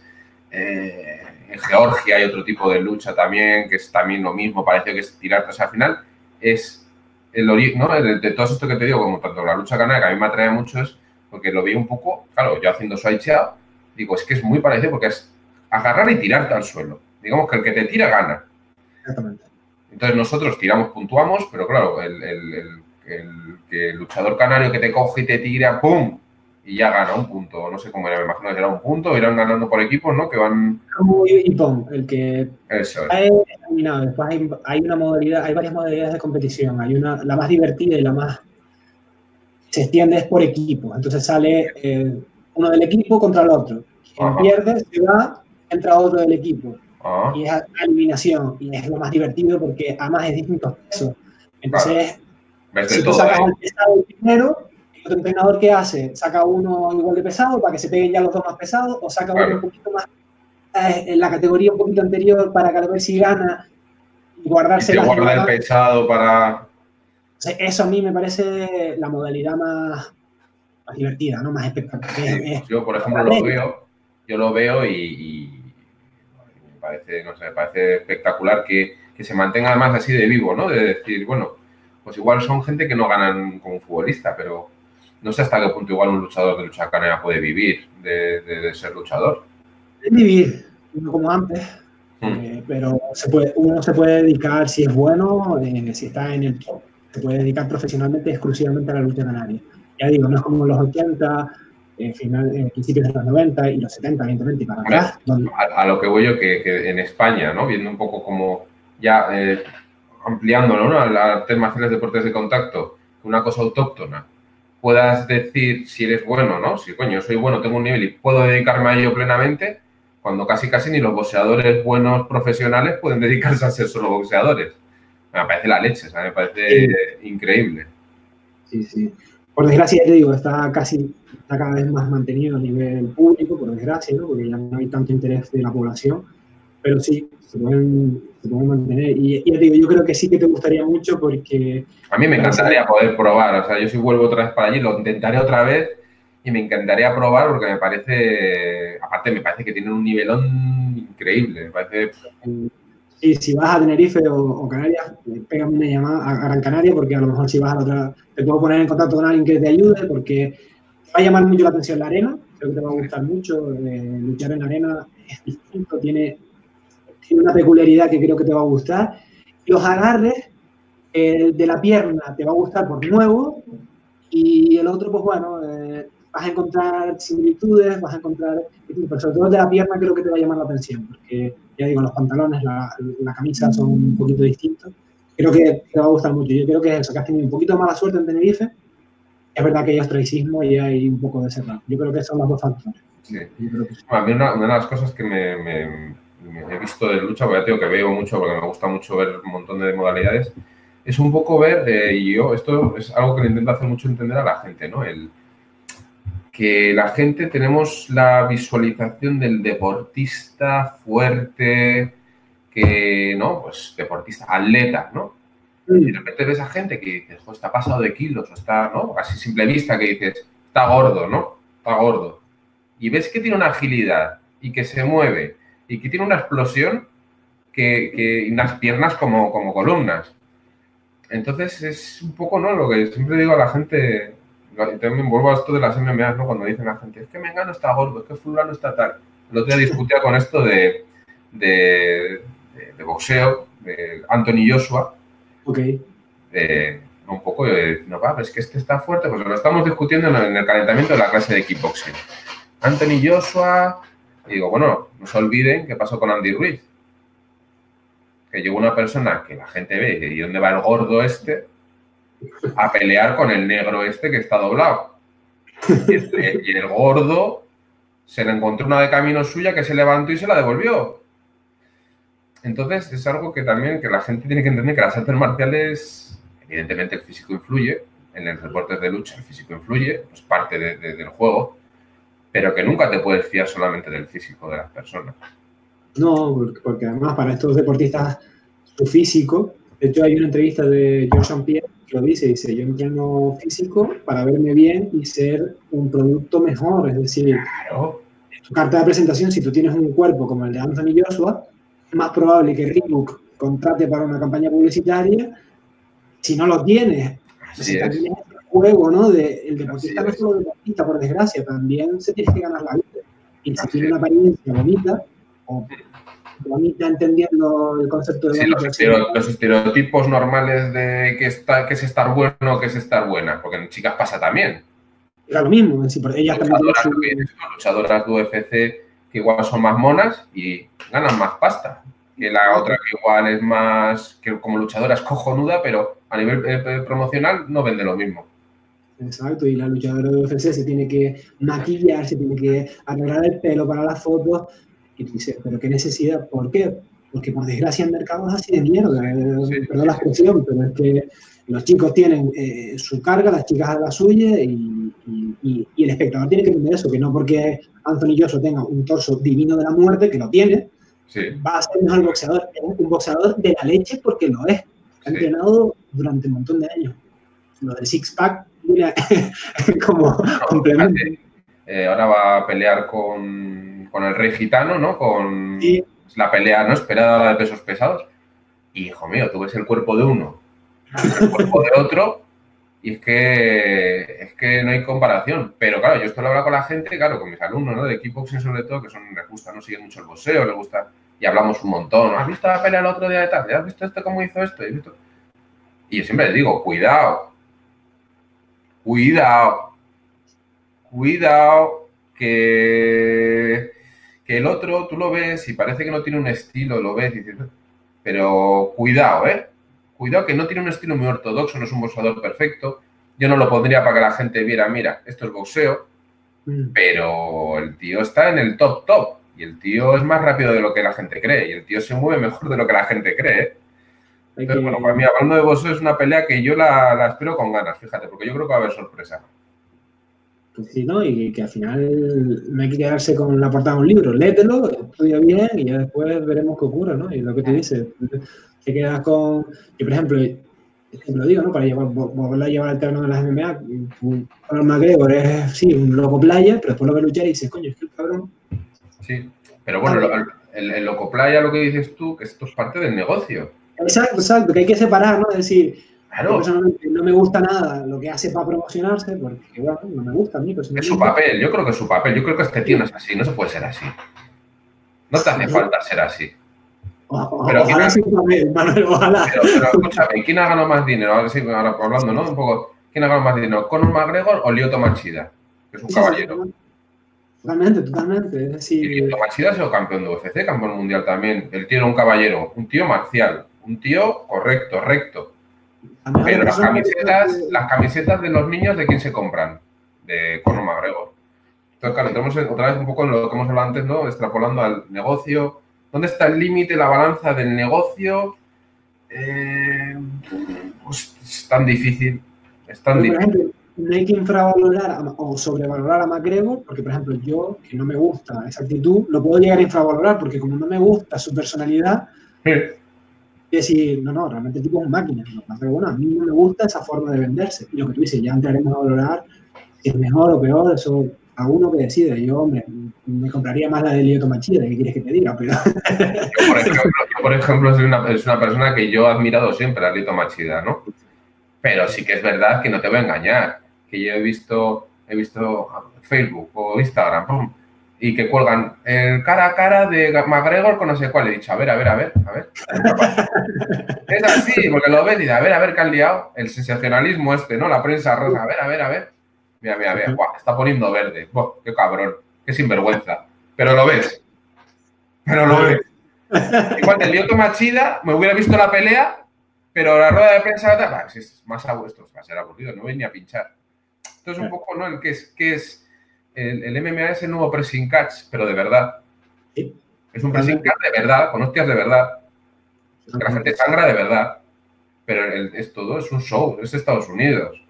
Eh, en Georgia hay otro tipo de lucha también, que es también lo mismo, parece que es tirar. O sea, al final es el origen, ¿no? De, todo esto que te digo, como tanto la lucha canaria, que a mí me atrae mucho, es porque lo vi un poco, claro, yo haciendo Suaichia, digo, es que es muy parecido porque es agarrar y tirarte al suelo. Digamos que el que te tira gana. Exactamente. Entonces nosotros tiramos, puntuamos, pero claro, el, el, luchador canario que te coge y te tira, ¡pum! Y ya gana un punto. No sé cómo era, me imagino que era un punto, irán ganando por equipos, ¿no? Que van. Como el que. Eso es. Después hay, una modalidad, hay varias modalidades de competición. Hay una, la más divertida y la más. Se extiende es por equipo. Entonces sale eh, uno del equipo contra el otro. Quien pierde se va, entra otro del equipo. Ah. Y es eliminación. Y es lo más divertido porque además es distintos pesos. Entonces, si tú sacas el pesado primero, el otro entrenador que hace, saca uno igual de pesado para que se peguen ya los dos más pesados, o saca uno un poquito más eh, en la categoría un poquito anterior para que a ver si gana y guardarse y guarda el pesado para. eso a mí me parece la modalidad más, más divertida, ¿no? Más espectacular. yo, por ejemplo, lo veo, yo lo veo y parece, no sé, me parece espectacular que, que se mantenga además así de vivo, ¿no? De decir, bueno, pues igual son gente que no ganan como futbolista, pero no sé hasta qué punto igual un luchador de lucha canera puede vivir de, ser luchador. vivir, no como antes, hmm. eh, pero se puede, uno se puede dedicar, si es bueno, eh, si está en el top, se puede dedicar profesionalmente exclusivamente a la lucha canaria. Ya digo, no es como los 80, en final, en principios de los 90 y los 70, evidentemente, para acá. A, lo que voy yo, que, en España, ¿no? Viendo un poco como ya eh, ampliándolo, ¿no? A artes marciales deportes de contacto, una cosa autóctona, puedas decir si eres bueno, ¿no? Si, coño, soy bueno, tengo un nivel y puedo dedicarme a ello plenamente, cuando casi casi ni los boxeadores buenos profesionales pueden dedicarse a ser solo boxeadores. Me parece la leche, me parece increíble. Sí, sí por desgracia, te digo, está casi, está cada vez más mantenido a nivel público, por desgracia, ¿no? porque ya no hay tanto interés de la población, pero sí, se pueden, se pueden mantener. Y, te digo, yo creo que sí que te gustaría mucho porque... A mí me encantaría poder probar, o sea, yo si vuelvo otra vez para allí, lo intentaré otra vez y me encantaría probar porque me parece, aparte me parece que tienen un nivelón increíble, me parece... Y si vas a Tenerife o, Canarias, pégame una llamada a Gran Canaria, porque a lo mejor si vas a la otra, te puedo poner en contacto con alguien que te ayude, porque te va a llamar mucho la atención la arena, creo que te va a gustar mucho. Eh, luchar en la arena es distinto, tiene, tiene una peculiaridad que creo que te va a gustar. Los agarres, el de la pierna te va a gustar por nuevo, y el otro, pues bueno, eh, vas a encontrar similitudes, vas a encontrar, pero sobre todo el de la pierna creo que te va a llamar la atención, porque ya digo, los pantalones, la, la camisa son un poquito distintos. Creo que te va a gustar mucho. Yo creo que eso, que has tenido un poquito mala suerte en Tenerife. Es verdad que hay ostracismo y hay un poco de cerrado. Yo creo que son los dos factores. Sí. A mí una, de las cosas que me, he visto de lucha, porque veo mucho, porque me gusta mucho ver un montón de modalidades, es un poco ver, eh, y yo, esto es algo que le intento hacer mucho entender a la gente, ¿no? El, que la gente tenemos la visualización del deportista fuerte, que, ¿no? Pues deportista, atleta, ¿no? Y de repente ves a gente que dices, está pasado de kilos, o está, ¿no? Así simple vista que dices, está gordo, ¿no? Está gordo. Y ves que tiene una agilidad y que se mueve y que tiene una explosión que, que, unas piernas como, como columnas. Entonces es un poco, ¿no? Lo que siempre digo a la gente, también vuelvo a esto de las MMA, ¿no? Cuando dicen la gente, es que Mengano está gordo, es que fulano está tal. El otro día discutía con esto de, de, de, boxeo, de Anthony Joshua. Ok. un poco de, no, va, es que este está fuerte, pues lo estamos discutiendo en el calentamiento de la clase de kickboxing. Anthony Joshua, digo, bueno, no se olviden qué pasó con Andy Ruiz. Que llegó una persona que la gente ve, y dónde va el gordo este, a pelear con el negro este que está doblado. Y el, gordo se le encontró una de camino suya que se levantó y se la devolvió. Entonces es algo que también que la gente tiene que entender que las artes marciales, evidentemente el físico influye, en los deportes de lucha el físico influye, es pues parte del juego, pero que nunca te puedes fiar solamente del físico de las personas. No, porque además para estos deportistas su físico, de hecho hay una entrevista de George Pierre lo dice, dice, yo entreno físico para verme bien y ser un producto mejor, es decir, claro. en tu carta de presentación, si tú tienes un cuerpo como el de Anthony Joshua, es más probable que Reebok contrate para una campaña publicitaria, si no lo tienes, si también es el juego, ¿no? De, el deportista no es solo deportista, por desgracia, también se tiene que ganar la vida. Y si tiene una apariencia bonita, o bonita entendiendo el concepto de... Sí, los, estereotipos normales de que, está, que es estar bueno, que es estar buena, porque en chicas pasa también. Era lo mismo, ellas luchadoras, luchadoras de UFC que igual son más monas y ganan más pasta que la otra que igual es más, que como luchadora es cojonuda, pero a nivel eh, eh, promocional no vende lo mismo. Exacto, y la luchadora de UFC se tiene que maquillar, se tiene que arreglar el pelo para las fotos, y tú dices, ¿pero qué necesidad? ¿Por qué? Porque por desgracia el mercado es así de mierda, eh, perdón la expresión, pero es que los chicos tienen eh, su carga, las chicas a la suya y, y, el espectador tiene que entender eso, que no porque Anthony Joshua tenga un torso divino de la muerte, que lo tiene, va a ser mejor boxeador. Es un boxeador de la leche porque lo es. Ha entrenado durante un montón de años. Lo del six-pack *laughs* como complemento. Eh, ahora va a pelear con con el rey gitano, ¿no? Con la pelea no esperada de pesos pesados. Y hijo mío, tú ves el cuerpo de uno, el cuerpo de otro, y es que, es que no hay comparación. Pero claro, yo esto lo hablo con la gente, claro, con mis alumnos, ¿no? De kickboxing sobre todo, que son, les gusta, ¿no? Siguen mucho el boxeo, les gusta, y hablamos un montón. ¿Has visto la pelea el otro día de tarde? ¿Has visto esto cómo hizo esto? Y yo siempre les digo, cuidado, cuidado, cuidado, que, que el otro tú lo ves y parece que no tiene un estilo, lo ves y dices, pero cuidado, ¿eh? Cuidado que no tiene un estilo muy ortodoxo, no es un boxeador perfecto. Yo no lo pondría para que la gente viera, mira, esto es boxeo, mm. pero el tío está en el top top y el tío es más rápido de lo que la gente cree y el tío se mueve mejor de lo que la gente cree. ¿eh? Entonces, bueno, para mí, hablando de boxeo, es una pelea que yo la, la, espero con ganas, fíjate, porque yo creo que va a haber sorpresa. Pues sí, ¿no? Y que al final no hay que quedarse con la portada de un libro. Léetelo, estudia bien y ya después veremos qué ocurre, ¿no? Y lo que te dice, te quedas con. Yo, por ejemplo, lo digo, ¿no? Para llevar, volver a llevar el terreno de las MMA, Conor McGregor es, sí, un loco playa, pero después lo ves luchar y dices, coño, es que el cabrón. Sí, pero bueno, el, el, loco playa, lo que dices tú, que esto es parte del negocio. Exacto, exacto, que hay que separar, ¿no? Es decir, claro. no me gusta nada lo que hace para promocionarse, porque bueno, no me gusta a mí. Es su papel, yo creo que es su papel, yo creo que este tío no es así, no se puede ser así. No te hace falta ser así. Pero sí, Manuel. Pero, pero, escúchame, ¿quién ha ganado más dinero? Ahora sí, ahora hablando, ¿no? Un poco, ¿quién ha ganado más dinero? ¿Conor McGregor o Lyoto Machida? Que es un caballero. Totalmente, totalmente. Es decir... Lyoto Machida ha sido campeón de UFC, campeón mundial también. El tío era un caballero, un tío marcial, un tío correcto, recto. Pero las camisetas, las camisetas de los niños, ¿de quién se compran? De Conor McGregor. Entonces, claro, entramos otra vez un poco en lo que hemos hablado antes, ¿no? Extrapolando al negocio. ¿Dónde está el límite, la balanza del negocio? Eh, pues es tan difícil. Es tan difícil. no hay que infravalorar o sobrevalorar a McGregor, porque, por ejemplo, yo, que no me gusta esa actitud, lo puedo llegar a infravalorar, porque como no me gusta su personalidad, y decir, no, no, realmente el tipo es una máquina. Pero bueno, a mí no me gusta esa forma de venderse. Y lo que tú dices, ya entraremos a valorar si es mejor o peor, eso a uno que decide. Yo, hombre, me compraría más la de Lioto Machida, ¿qué quieres que te diga? Pero... Yo, por ejemplo, ejemplo soy una, es una persona que yo he admirado siempre, a Lioto Machida, ¿no? Pero sí que es verdad que no te voy a engañar, que yo he visto, he visto Facebook o Instagram, ¡pum! y que cuelgan el cara a cara de McGregor con no sé cuál. He dicho, a ver, a ver, a ver, a ver. es así, porque lo ves y dices, a ver, a ver, ¿qué han liado? El sensacionalismo este, ¿no? La prensa rosa, a ver, a ver, a ver. Mira, mira, mira, está poniendo verde. Buah, qué cabrón, qué sinvergüenza. Pero lo ves. Pero lo ves. Igual el Lioto Machida, me hubiera visto la pelea, pero la rueda de prensa, bah, es más a vuestros, va a ser aburrido, no voy ni a pinchar. Entonces, un poco, ¿no? El que es, que es el, MMA es el nuevo pressing catch, pero de verdad. Es un pressing catch de verdad, con hostias de verdad. Que la gente sangra de verdad. Pero es todo, es un show, es Estados Unidos.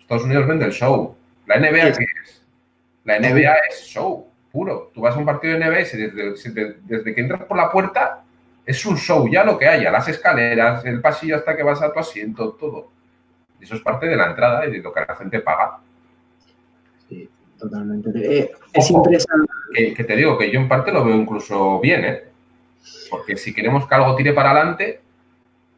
Estados Unidos vende el show. La NBA, ¿qué es? La NBA es show puro. Tú vas a un partido de NBA y desde, que entras por la puerta es un show, ya lo que haya, las escaleras, el pasillo hasta que vas a tu asiento, todo. Y eso es parte de la entrada y de lo que la gente paga. Totalmente. Eh, es interesante. Que, te digo que yo en parte lo veo incluso bien, ¿eh? Porque si queremos que algo tire para adelante,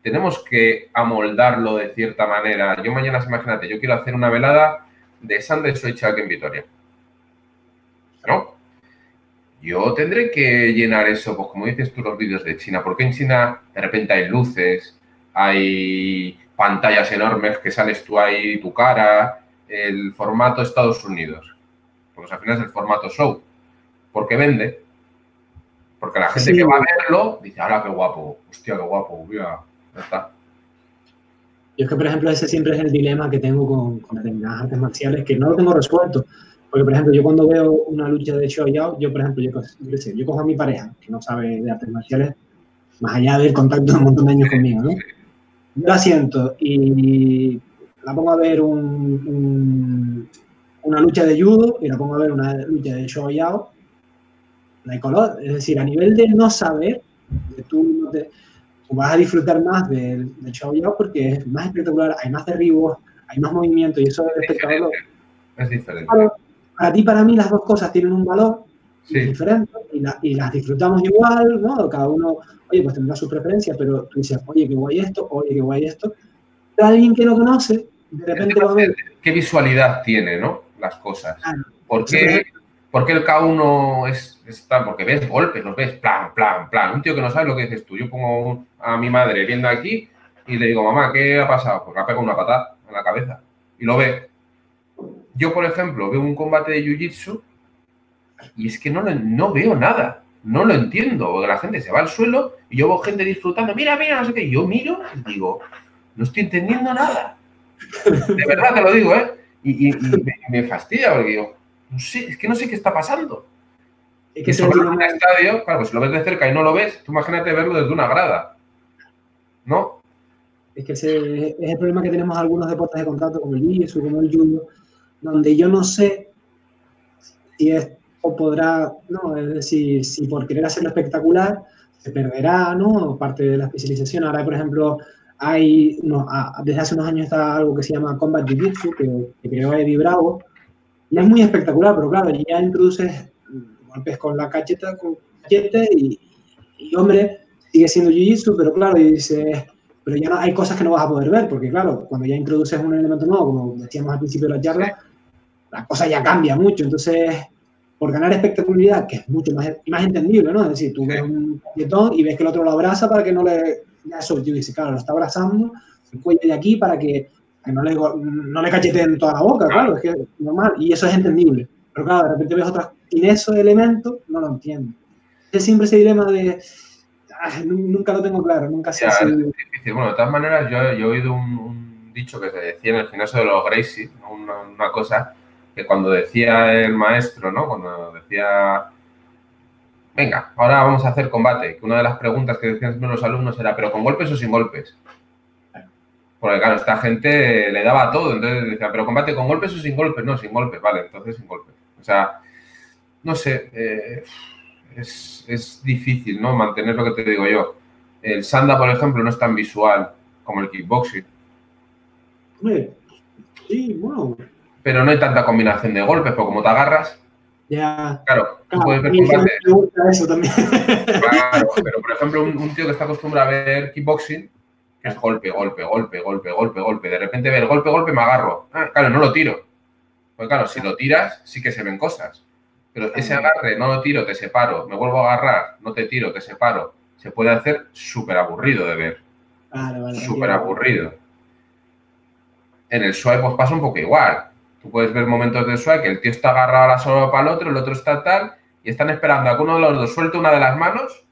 tenemos que amoldarlo de cierta manera. Yo mañana, imagínate, yo quiero hacer una velada de Sunday Soy en Vitoria. ¿No? Yo tendré que llenar eso, pues como dices tú, los vídeos de China. Porque en China de repente hay luces, hay pantallas enormes que sales tú ahí, tu cara, el formato Estados Unidos porque al final es el formato show. Porque vende. Porque la gente que va a verlo dice, ¡hala, qué guapo! ¡Hostia, qué guapo! ya está. Yo es que, por ejemplo, ese siempre es el dilema que tengo con, con determinadas artes marciales, que no lo tengo resuelto. Porque, por ejemplo, yo cuando veo una lucha de show yo, yo, por ejemplo, yo, yo, cojo a mi pareja, que no sabe de artes marciales, más allá del contacto de un montón de años conmigo, ¿no? Yo la siento y la pongo a ver un, una lucha de judo y no pongo a ver una lucha de show yao, no hay color. Es decir, a nivel de no saber, tú, vas a disfrutar más del, show yao porque es más espectacular, hay más derribos, hay más movimiento y eso es espectacular. Es diferente. Para, ti, para mí, las dos cosas tienen un valor, diferentes y, las disfrutamos igual, ¿no? Cada uno, oye, pues tendrá su preferencia, pero tú dices, oye, qué guay esto, oye, qué guay esto. Pero alguien que no conoce, de repente va a ver... ¿Qué visualidad tiene, no? Las cosas. ¿Por qué, ¿Por qué el K1 es, tal? Porque ves golpes, los ves, plan, plan, plan. Un tío que no sabe lo que dices tú. Yo pongo a mi madre viendo aquí y le digo, mamá, ¿qué ha pasado? Pues le ha pegado una patada en la cabeza. Y lo ve. Yo, por ejemplo, veo un combate de Jiu-Jitsu y es que no, no veo nada. No lo entiendo. Porque la gente se va al suelo y yo veo gente disfrutando. Mira, mira, no sé qué. Yo miro y digo, no estoy entendiendo nada. De verdad te lo digo, ¿eh? Y, me fastidia porque digo, no sé, es que no sé qué está pasando. Es que se en un estadio, claro, pues si lo ves de cerca y no lo ves, tú imagínate verlo desde una grada. ¿No? Es que ese es el problema que tenemos algunos deportes de contacto, como el jiu como el judo, donde yo no sé si esto podrá, no, es decir, si por querer hacerlo espectacular se perderá, ¿no? Parte de la especialización. Ahora, por ejemplo, hay, no, desde hace unos años está algo que se llama Combat Jiu-Jitsu, que, que creó Eddie Bravo, y es muy espectacular, pero claro, ya introduces golpes con la cacheta, con cachete y, hombre, sigue siendo jiu-jitsu, pero claro, y dices, pero ya no, hay cosas que no vas a poder ver, porque claro, cuando ya introduces un elemento nuevo, como decíamos al principio de la charla, la cosa ya cambia mucho, entonces, por ganar espectacularidad, que es mucho más, más entendible, ¿no? Es decir, tú ves un cachetón y ves que el otro lo abraza para que no le, ya eso, yo dice, claro, lo está abrazando, el cuello de aquí para que que no le, no le cacheteen toda la boca, claro, es que es normal, y eso es entendible. Pero claro, de repente ves otras, sin esos elementos, no lo entiendo. Es siempre ese dilema de, ah, nunca lo tengo claro, nunca sé. Es difícil. Bueno, de todas maneras, yo, yo he oído un, dicho que se decía en el gimnasio de los Gracie, una, una cosa que cuando decía el maestro, ¿no? Cuando decía venga, ahora vamos a hacer combate. Que una de las preguntas que decían los alumnos era, ¿pero con golpes o sin golpes? Porque claro, esta gente le daba todo, entonces decía, pero combate con golpes o sin golpes, no, sin golpes, vale, entonces sin golpes. O sea, no sé, eh, es, difícil, ¿no? Mantener lo que te digo yo. El sanda, por ejemplo, no es tan visual como el kickboxing. Sí, bueno. Pero no hay tanta combinación de golpes, porque como te agarras, ya. Claro, tú puedes ver combate. Me gusta eso también. *laughs* Claro, pero por ejemplo, un, un, tío que está acostumbrado a ver kickboxing, es golpe, golpe, golpe, golpe, golpe, golpe. De repente ve el golpe, golpe, me agarro. Ah, claro, no lo tiro. Pues claro, si lo tiras, sí que se ven cosas. Pero ese agarre, no lo tiro, te separo, me vuelvo a agarrar, no te tiro, te separo, se puede hacer súper aburrido de ver. súper aburrido. En el swipe pues pasa un poco igual. Tú puedes ver momentos de swipe que el tío está agarrado a la sola para el otro, el otro está tal, y están esperando a que uno de los dos suelte una de las manos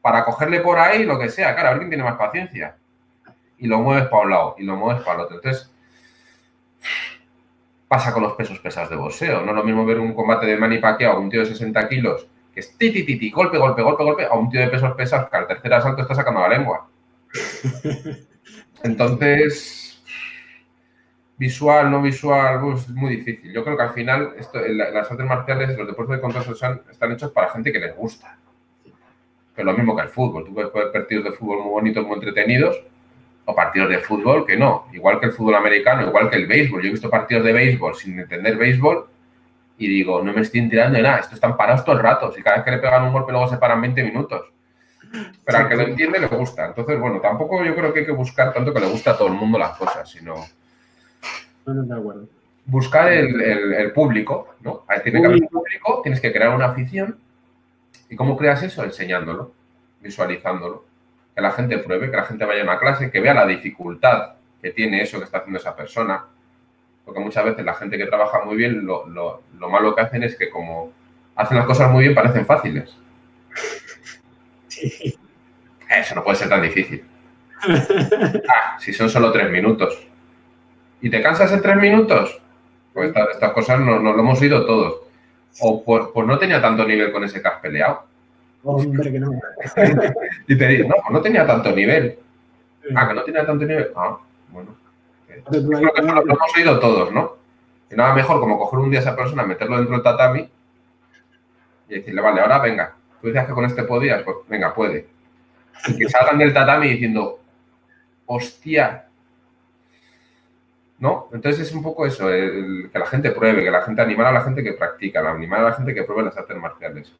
para cogerle por ahí lo que sea. Claro, a ver quién tiene más paciencia y lo mueves para un lado y lo mueves para el otro. Entonces, pasa con los pesos pesados de boxeo. No es lo mismo ver un combate de Manny Pacquiao a un tío de 60 kilos que es ti, ti, ti, ti, golpe, golpe, golpe, golpe, a un tío de pesos pesados que al tercer asalto está sacando la lengua. *laughs* Entonces, visual, no visual, es muy difícil. Yo creo que al final esto, las artes marciales, los deportes de contacto están, están hechos para gente que les gusta. Pero lo mismo que el fútbol. Tú puedes ver partidos de fútbol muy bonitos, muy entretenidos, o partidos de fútbol que no, igual que el fútbol americano, igual que el béisbol. Yo he visto partidos de béisbol sin entender béisbol y digo, no me estoy enterando de nada, estos están parados todo el rato. Si cada vez que le pegan un golpe luego se paran 20 minutos. Pero al que lo entiende le gusta. Entonces, bueno, tampoco yo creo que hay que buscar tanto que le gusta a todo el mundo las cosas, sino buscar el, público, ¿no? Tiene que haber un público, tienes que crear una afición. ¿Y cómo creas eso? Enseñándolo, visualizándolo que la gente pruebe, que la gente vaya a una clase, que vea la dificultad que tiene eso que está haciendo esa persona. Porque muchas veces la gente que trabaja muy bien, lo, malo que hacen es que como hacen las cosas muy bien, parecen fáciles. *laughs* Eso no puede ser tan difícil. Ah, si son solo tres minutos. ¿Y te cansas en tres minutos? Pues estas, cosas no, lo hemos oído todos. O pues no tenía tanto nivel con ese que has peleado. Hombre, que no. *laughs* y te digo, no, pues no tenía tanto nivel. Ah, que no tenía tanto nivel. Ah, bueno. Creo que lo, hemos oído todos, ¿no? Y nada mejor como coger un día a esa persona, meterlo dentro del tatami y decirle, vale, ahora venga, tú decías que con este podías, pues venga, puede. Y que salgan del tatami diciendo, hostia, ¿no? Entonces es un poco eso, que la gente pruebe, que la gente animar a la gente que practica, animar a la gente que pruebe las artes marciales.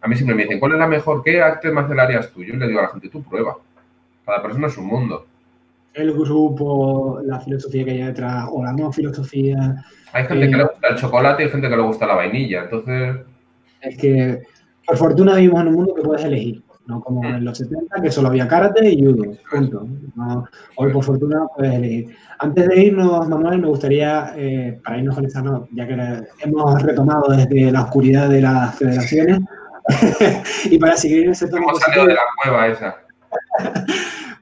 A mí siempre me dicen, ¿cuál es la mejor? ¿Qué artes marcial harías tú? Yo le digo a la gente, tú prueba. Cada persona es un mundo. El grupo, la filosofía que hay detrás, o la no filosofía. Hay gente que eh, le gusta el chocolate y hay gente que le gusta la vainilla, entonces... Es que, por fortuna, vivimos en un mundo que puedes elegir. No como mm. en los 70, que solo había karate y judo. Punto. hoy, por fortuna, puedes elegir. Antes de irnos, Manuel, me gustaría, eh, para irnos con esta, ya que hemos retomado desde la oscuridad de las federaciones, *laughs* y para seguir en ese tono positivo. de la cueva esa. *laughs*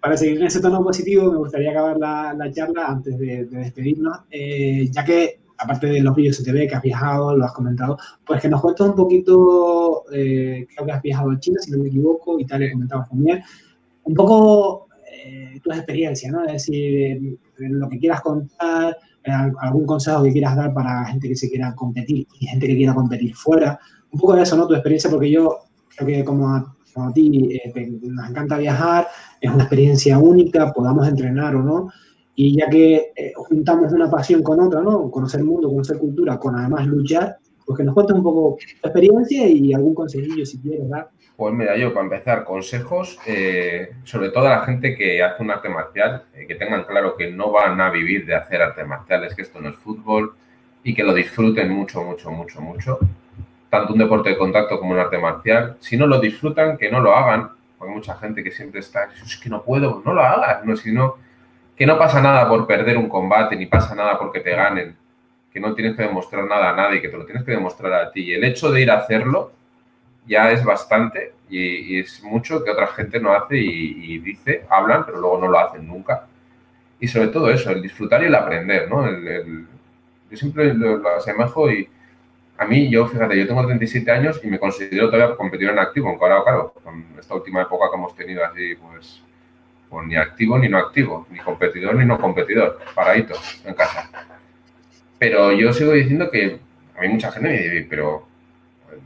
para seguir en ese tono positivo, me gustaría acabar la, charla antes de, despedirnos, eh, ya que aparte de los vídeos ve, que has viajado, lo has comentado, pues que nos cuentes un poquito, eh, creo que has viajado a China, si no me equivoco, Italia comentabas también, un poco eh, tu experiencia, ¿no? Es decir, lo que quieras contar, algún consejo que quieras dar para gente que se quiera competir y gente que quiera competir fuera, un poco de eso, ¿no? Tu experiencia, porque yo creo que como a, ti eh, nos encanta viajar, es una experiencia única, podamos entrenar o no, y ya que eh, juntamos una pasión con otra, ¿no? Conocer el mundo, conocer cultura, con además luchar, pues que nos cuentes un poco tu experiencia y algún consejillo si quieres dar. Pues mira, yo para empezar, consejos, eh, sobre todo a la gente que hace un arte marcial, que tengan claro que no van a vivir de hacer arte marciales, que esto no es fútbol y que lo disfruten mucho, mucho, mucho, mucho tanto un deporte de contacto como un arte marcial. Si no lo disfrutan, que no lo hagan. Hay mucha gente que siempre está, es que no puedo, no lo hagas, no, sino que no pasa nada por perder un combate, ni pasa nada porque te ganen, que no tienes que demostrar nada a nadie, que te lo tienes que demostrar a ti. Y el hecho de ir a hacerlo ya es bastante y, es mucho que otra gente no hace y, dice, hablan, pero luego no lo hacen nunca. Y sobre todo eso, el disfrutar y el aprender, ¿no? El, yo siempre lo, lo asemejo y a mí, yo, fíjate, yo tengo 37 años y me considero todavía competidor en activo, aunque ahora, claro, con esta última época que hemos tenido así, pues, pues ni activo ni no activo, ni competidor ni no competidor, paradito en casa. Pero yo sigo diciendo que a mí mucha gente me dice, pero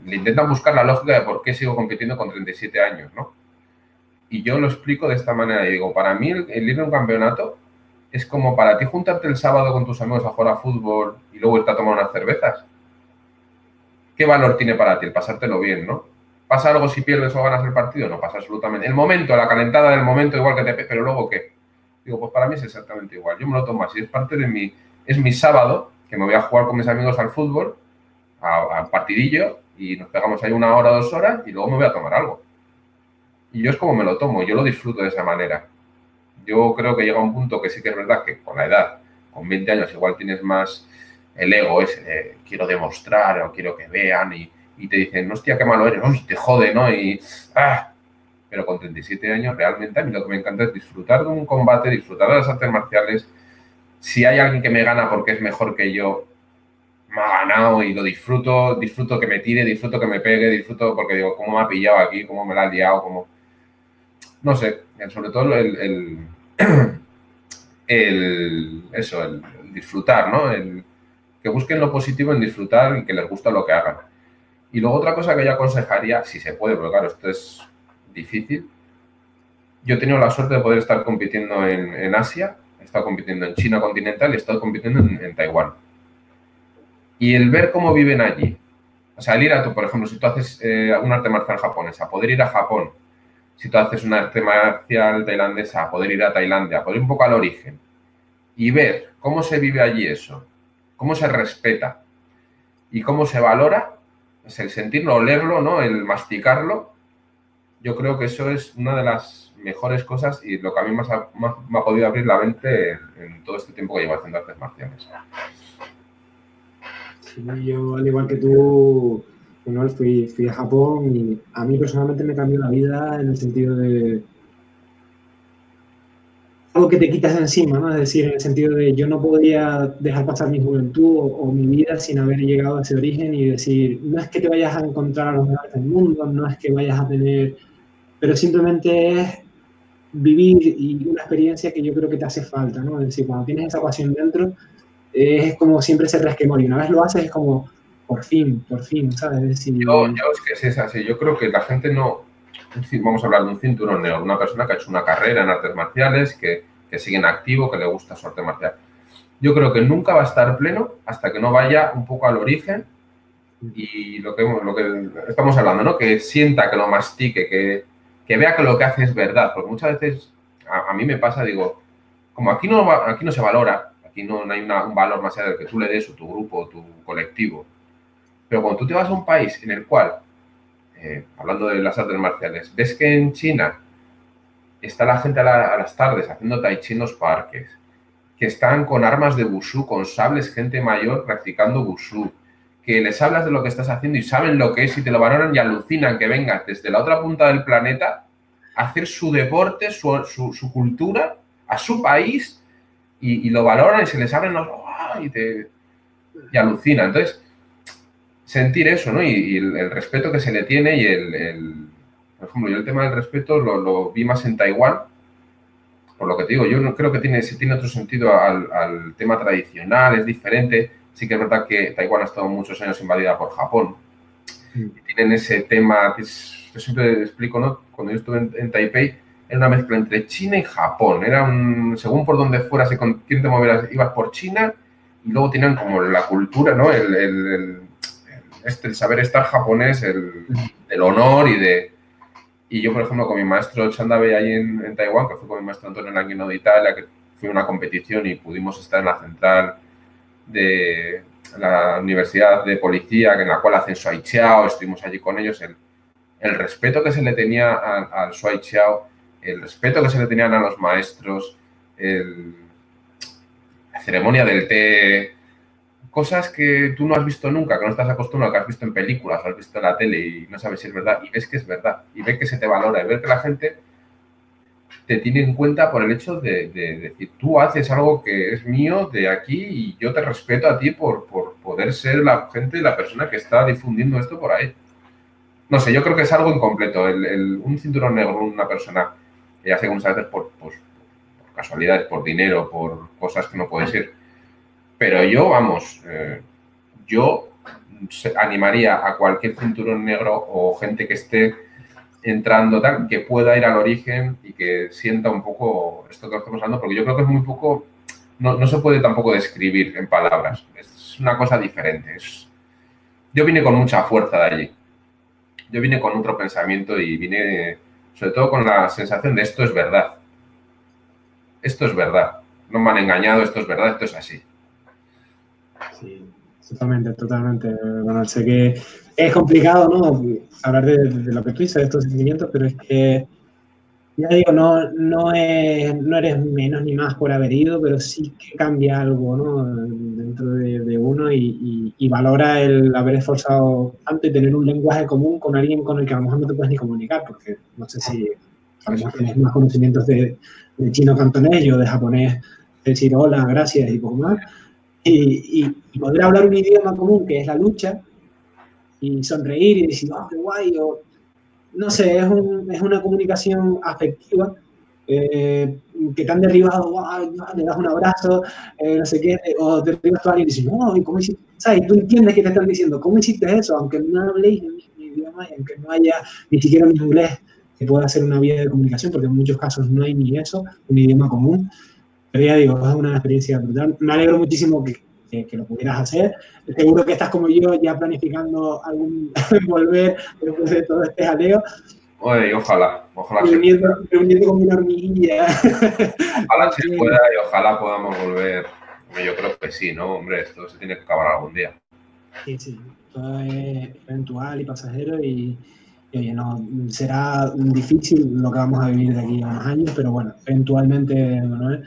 le intentan buscar la lógica de por qué sigo compitiendo con 37 años, ¿no? Y yo lo explico de esta manera. Y digo, para mí el, el ir a un campeonato es como para ti juntarte el sábado con tus amigos a jugar a fútbol y luego irte a tomar unas cervezas ¿qué valor tiene para ti el pasártelo bien, no? ¿Pasa algo si pierdes o ganas el partido? No pasa absolutamente. El momento, la calentada del momento, igual que te... Pero luego, ¿qué? Digo, pues para mí es exactamente igual. Yo me lo tomo así. Es parte de mi... Es mi sábado, que me voy a jugar con mis amigos al fútbol, a, partidillo, y nos pegamos ahí una hora, dos horas, y luego me voy a tomar algo. Y yo es como me lo tomo, yo lo disfruto de esa manera. Yo creo que llega un punto que sí que es verdad que con la edad, con 20 años, igual tienes más el ego es, eh, quiero demostrar o quiero que vean y, te dicen, hostia, qué malo eres, y te jode, ¿no? Y, ah, pero con 37 años realmente a mí lo que me encanta es disfrutar de un combate, disfrutar de las artes marciales. Si hay alguien que me gana porque es mejor que yo, me ha ganado y lo disfruto, disfruto que me tire, disfruto que me pegue, disfruto porque digo, ¿cómo me ha pillado aquí? ¿Cómo me la ha liado? ¿Cómo... No sé, sobre todo el, el, *clears throat* eso, el, disfrutar, ¿no? El, que busquen lo positivo en disfrutar y que les gusta lo que hagan. Y luego otra cosa que yo aconsejaría, si se puede, porque claro, esto es difícil. Yo he tenido la suerte de poder estar compitiendo en, Asia, he estado compitiendo en China continental y he estado compitiendo en, Taiwán. Y el ver cómo viven allí, o sea, el ir a tú, por ejemplo, si tú haces eh, un arte marcial japonesa, poder ir a Japón, si tú haces un arte marcial tailandesa, poder ir a Tailandia, poder ir un poco al origen y ver cómo se vive allí eso, cómo se respeta y cómo se valora, es el sentirlo, olerlo, ¿no? El masticarlo. Yo creo que eso es una de las mejores cosas y lo que a mí más, me ha podido abrir la mente en, todo este tiempo que llevo haciendo artes marciales. yo, al igual que tú, fui, fui a Japón y a mí personalmente me cambió la vida en el sentido de algo que te quitas de encima, ¿no? Es decir, en el sentido de yo no podía dejar pasar mi juventud o, mi vida sin haber llegado a ese origen y decir, no es que te vayas a encontrar a los mejores del mundo, no es que vayas a tener, pero simplemente es vivir y una experiencia que yo creo que te hace falta, ¿no? Es decir, cuando tienes esa pasión dentro, es como siempre ese resquemor y una vez lo haces es como, por fin, por fin, ¿sabes? Es decir, yo, yo es que es yo creo que la gente no, vamos a hablar de un cinturón negro, una persona que ha hecho una carrera en artes marciales, que, que sigue en activo, que le gusta su arte marcial. yo creo que nunca va a estar pleno hasta que no vaya un poco al origen y lo que, estamos hablando, ¿no? Que sienta, que lo mastique, que, que vea que lo que hace es verdad. Porque muchas veces a, mí me pasa, digo, como aquí no, aquí no se valora, aquí no, hay un valor más allá del que tú le des o tu grupo o tu colectivo. Pero cuando tú te vas a un país en el cual, eh, hablando de las artes marciales, ves que en China está la gente a, las tardes haciendo tai chi en los parques, que están con armas de wushu, con sables, gente mayor practicando wushu, que les hablas de lo que estás haciendo y saben lo que es y te lo valoran y alucinan que vengas desde la otra punta del planeta a hacer su deporte, su, cultura, a su país y, lo valoran y se les abren los y, te, y alucinan. Entonces, sentir eso, ¿no? Y, el, respeto que se le tiene y el, por ejemplo, yo el tema del respeto lo, vi más en Taiwán, por lo que te digo, yo no creo que tiene, tiene otro sentido al, tema tradicional, es diferente. Sí que es verdad que Taiwán ha estado muchos años invadida por Japón. Mm. tienen ese tema que yo siempre explico, ¿no? Cuando yo estuve en, Taipei, era una mezcla entre China y Japón. Era un, según por donde fueras y con quién te movieras, ibas por China y luego tenían como la cultura, ¿no? El, este, saber estar japonés, el, el honor y de y yo, por ejemplo, con mi maestro Chandabe ahí en, en, Taiwán, que fue con mi maestro Antonio Languino de Italia, que fue una competición y pudimos estar en la central de la Universidad de Policía, en la cual hacen Shuai Chiao, estuvimos allí con ellos, el, el respeto que se le tenía al Shuai Chiao, el respeto que se le tenían a los maestros, el, la ceremonia del té, cosas que tú no has visto nunca, que no estás acostumbrado, que has visto en películas, has visto en la tele y no sabes si es verdad, y ves que es verdad, y ves que se te valora, y ves que la gente te tiene en cuenta por el hecho de, decir, tú haces algo que es mío de aquí y yo te respeto a ti por, por poder ser la gente, la persona que está difundiendo esto por ahí. No sé, yo creo que es algo incompleto. El, un cinturón negro, una persona, ya sé muchas veces por, por casualidades, por dinero, por cosas que no puedes ir pero yo, vamos, eh, yo animaría a cualquier cinturón negro o gente que esté entrando tal, que pueda ir al origen y que sienta un poco esto que estamos hablando, porque yo creo que es muy poco, no, se puede tampoco describir en palabras, es una cosa diferente. yo vine con mucha fuerza de allí, yo vine con otro pensamiento y vine sobre todo con la sensación de esto es verdad, esto es verdad, no me han engañado, esto es verdad, esto es así. Sí, totalmente, totalmente. Bueno, sé que es complicado, ¿no? Hablar de, lo que tú dices, de estos sentimientos, pero es que, ya digo, no, no, es, no eres menos ni más por haber ido, pero sí que cambia algo, ¿no? Dentro de, uno y, valora el haber esforzado tanto y tener un lenguaje común con alguien con el que a lo mejor no te puedes ni comunicar, porque no sé si a lo mejor tienes más conocimientos de, de chino cantonés o de japonés, decir hola, gracias y poco más y, poder hablar un idioma común que es la lucha y sonreír y decir, oh, qué guay, o, no sé, es, un, es una comunicación afectiva eh, que te han derribado, wow, le das un abrazo, eh, no sé qué, o te derribas a alguien y dices, no, ¿y cómo hiciste? ¿Sabes? Tú entiendes que te están diciendo, ¿cómo hiciste eso? Aunque no habléis el mismo idioma y aunque no haya ni siquiera un inglés que pueda ser una vía de comunicación, porque en muchos casos no hay ni eso, un idioma común. Pero ya digo, es una experiencia brutal. Me alegro muchísimo que, que, lo pudieras hacer. Seguro que estás como yo ya planificando algún *laughs* volver después de todo este jaleo. Oye, ojalá, ojalá reuniendo, reuniendo con una hormiguilla. Ojalá se pueda y ojalá podamos volver. Yo creo que sí, ¿no? Hombre, esto se tiene que acabar algún día. Sí, sí, todo es eventual y pasajero y, oye, no, será difícil lo que vamos a vivir de aquí a unos años, pero bueno, eventualmente, Manuel,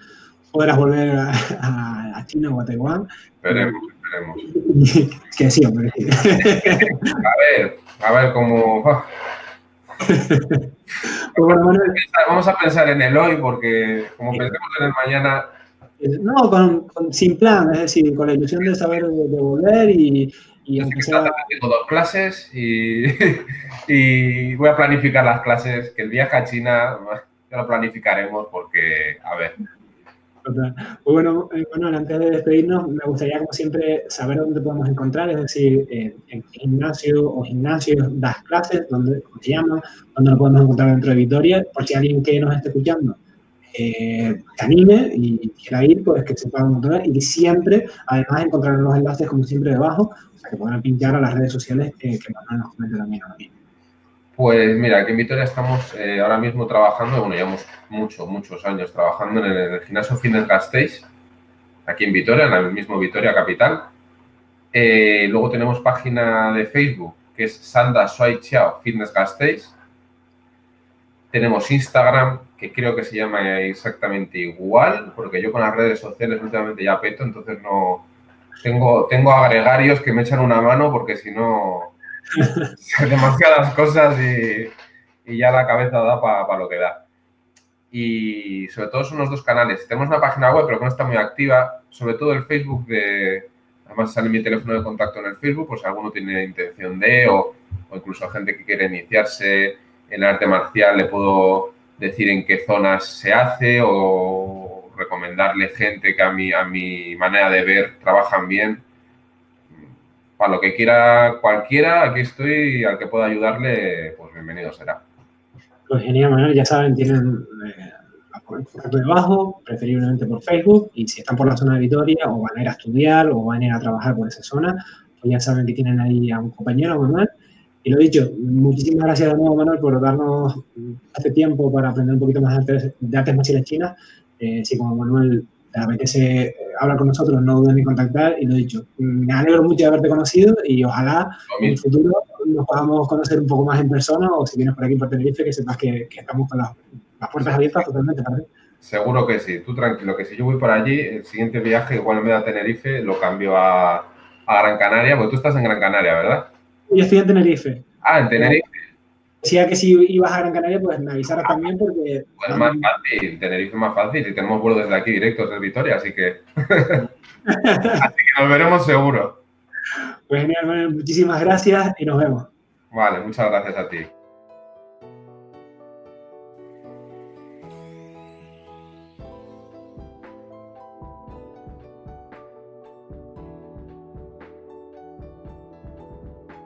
podrás volver a, China o a Taiwán. Esperemos, esperemos. *laughs* que sí, hombre. a ver, a ver cómo... Pues vamos a pensar en el hoy porque como pensemos en el mañana... No, con, sin plan, es decir, con la ilusión de saber de, volver y, y Tengo dos clases y, *laughs* y voy a planificar las clases, que el viaje a China ya lo planificaremos porque, a ver, pues bueno, eh, bueno, antes de despedirnos, me gustaría, como siempre, saber dónde podemos encontrar, es decir, en gimnasio o gimnasios das clases, dónde se llama, dónde lo podemos encontrar dentro de Vitoria, por si alguien que nos esté escuchando eh, te anime y quiera ir, pues que se pueda encontrar y siempre, además, encontrarán los enlaces como siempre debajo, o sea, que podrán pinchar a las redes sociales que Manuel nos comente también ahora mismo. Pues mira, aquí en Vitoria estamos eh, ahora mismo trabajando, bueno, llevamos muchos, muchos años trabajando en el, gimnasio Fitness Gasteiz, aquí en Vitoria, en el mismo Vitoria Capital. Eh, luego tenemos página de Facebook, que es Sanda Soy Chao Fitness Gasteiz. Tenemos Instagram, que creo que se llama exactamente igual, porque yo con las redes sociales últimamente ya peto, entonces no... Tengo, tengo agregarios que me echan una mano porque si no *laughs* demasiadas cosas y, ya la cabeza da para lo que da. Y sobre todo son los dos canales. Tenemos una página web, pero que no está muy activa. Sobre todo el Facebook de... Además sale mi teléfono de contacto en el Facebook, pues si alguno tiene intención de, o, o incluso gente que quiere iniciarse en arte marcial, le puedo decir en qué zonas se hace o recomendarle gente que a mi, a mi manera de ver trabajan bien para lo que quiera cualquiera, aquí estoy y al que pueda ayudarle, pues bienvenido será. Pues genial, Manuel, ya saben, tienen eh, por debajo, preferiblemente por Facebook, y si están por la zona de Vitoria o van a ir a estudiar o van a ir a trabajar por esa zona, pues ya saben que tienen ahí a un compañero, Manuel. Y lo dicho, muchísimas gracias de nuevo, Manuel, por darnos este tiempo para aprender un poquito más de artes, de artes marciales chinas. Eh, si como Manuel te apetece eh, hablar con nosotros, no duden en contactar y lo dicho, me alegro mucho de haberte conocido y ojalá en el futuro nos podamos conocer un poco más en persona o si vienes por aquí por Tenerife que sepas que, estamos con las, puertas abiertas totalmente para ti. Seguro que sí, tú tranquilo, que si yo voy por allí, el siguiente viaje igual me da Tenerife, lo cambio a, a Gran Canaria, porque tú estás en Gran Canaria, ¿verdad? Yo estoy en Tenerife. Ah, en Tenerife decía que si ibas a Gran Canaria, pues me avisaras también porque... Pues más fácil, Tenerife es más fácil y tenemos vuelo desde aquí directos de Vitoria, así que... *laughs* así que nos veremos seguro. Pues genial, muchísimas gracias y nos vemos. Vale, muchas gracias a ti.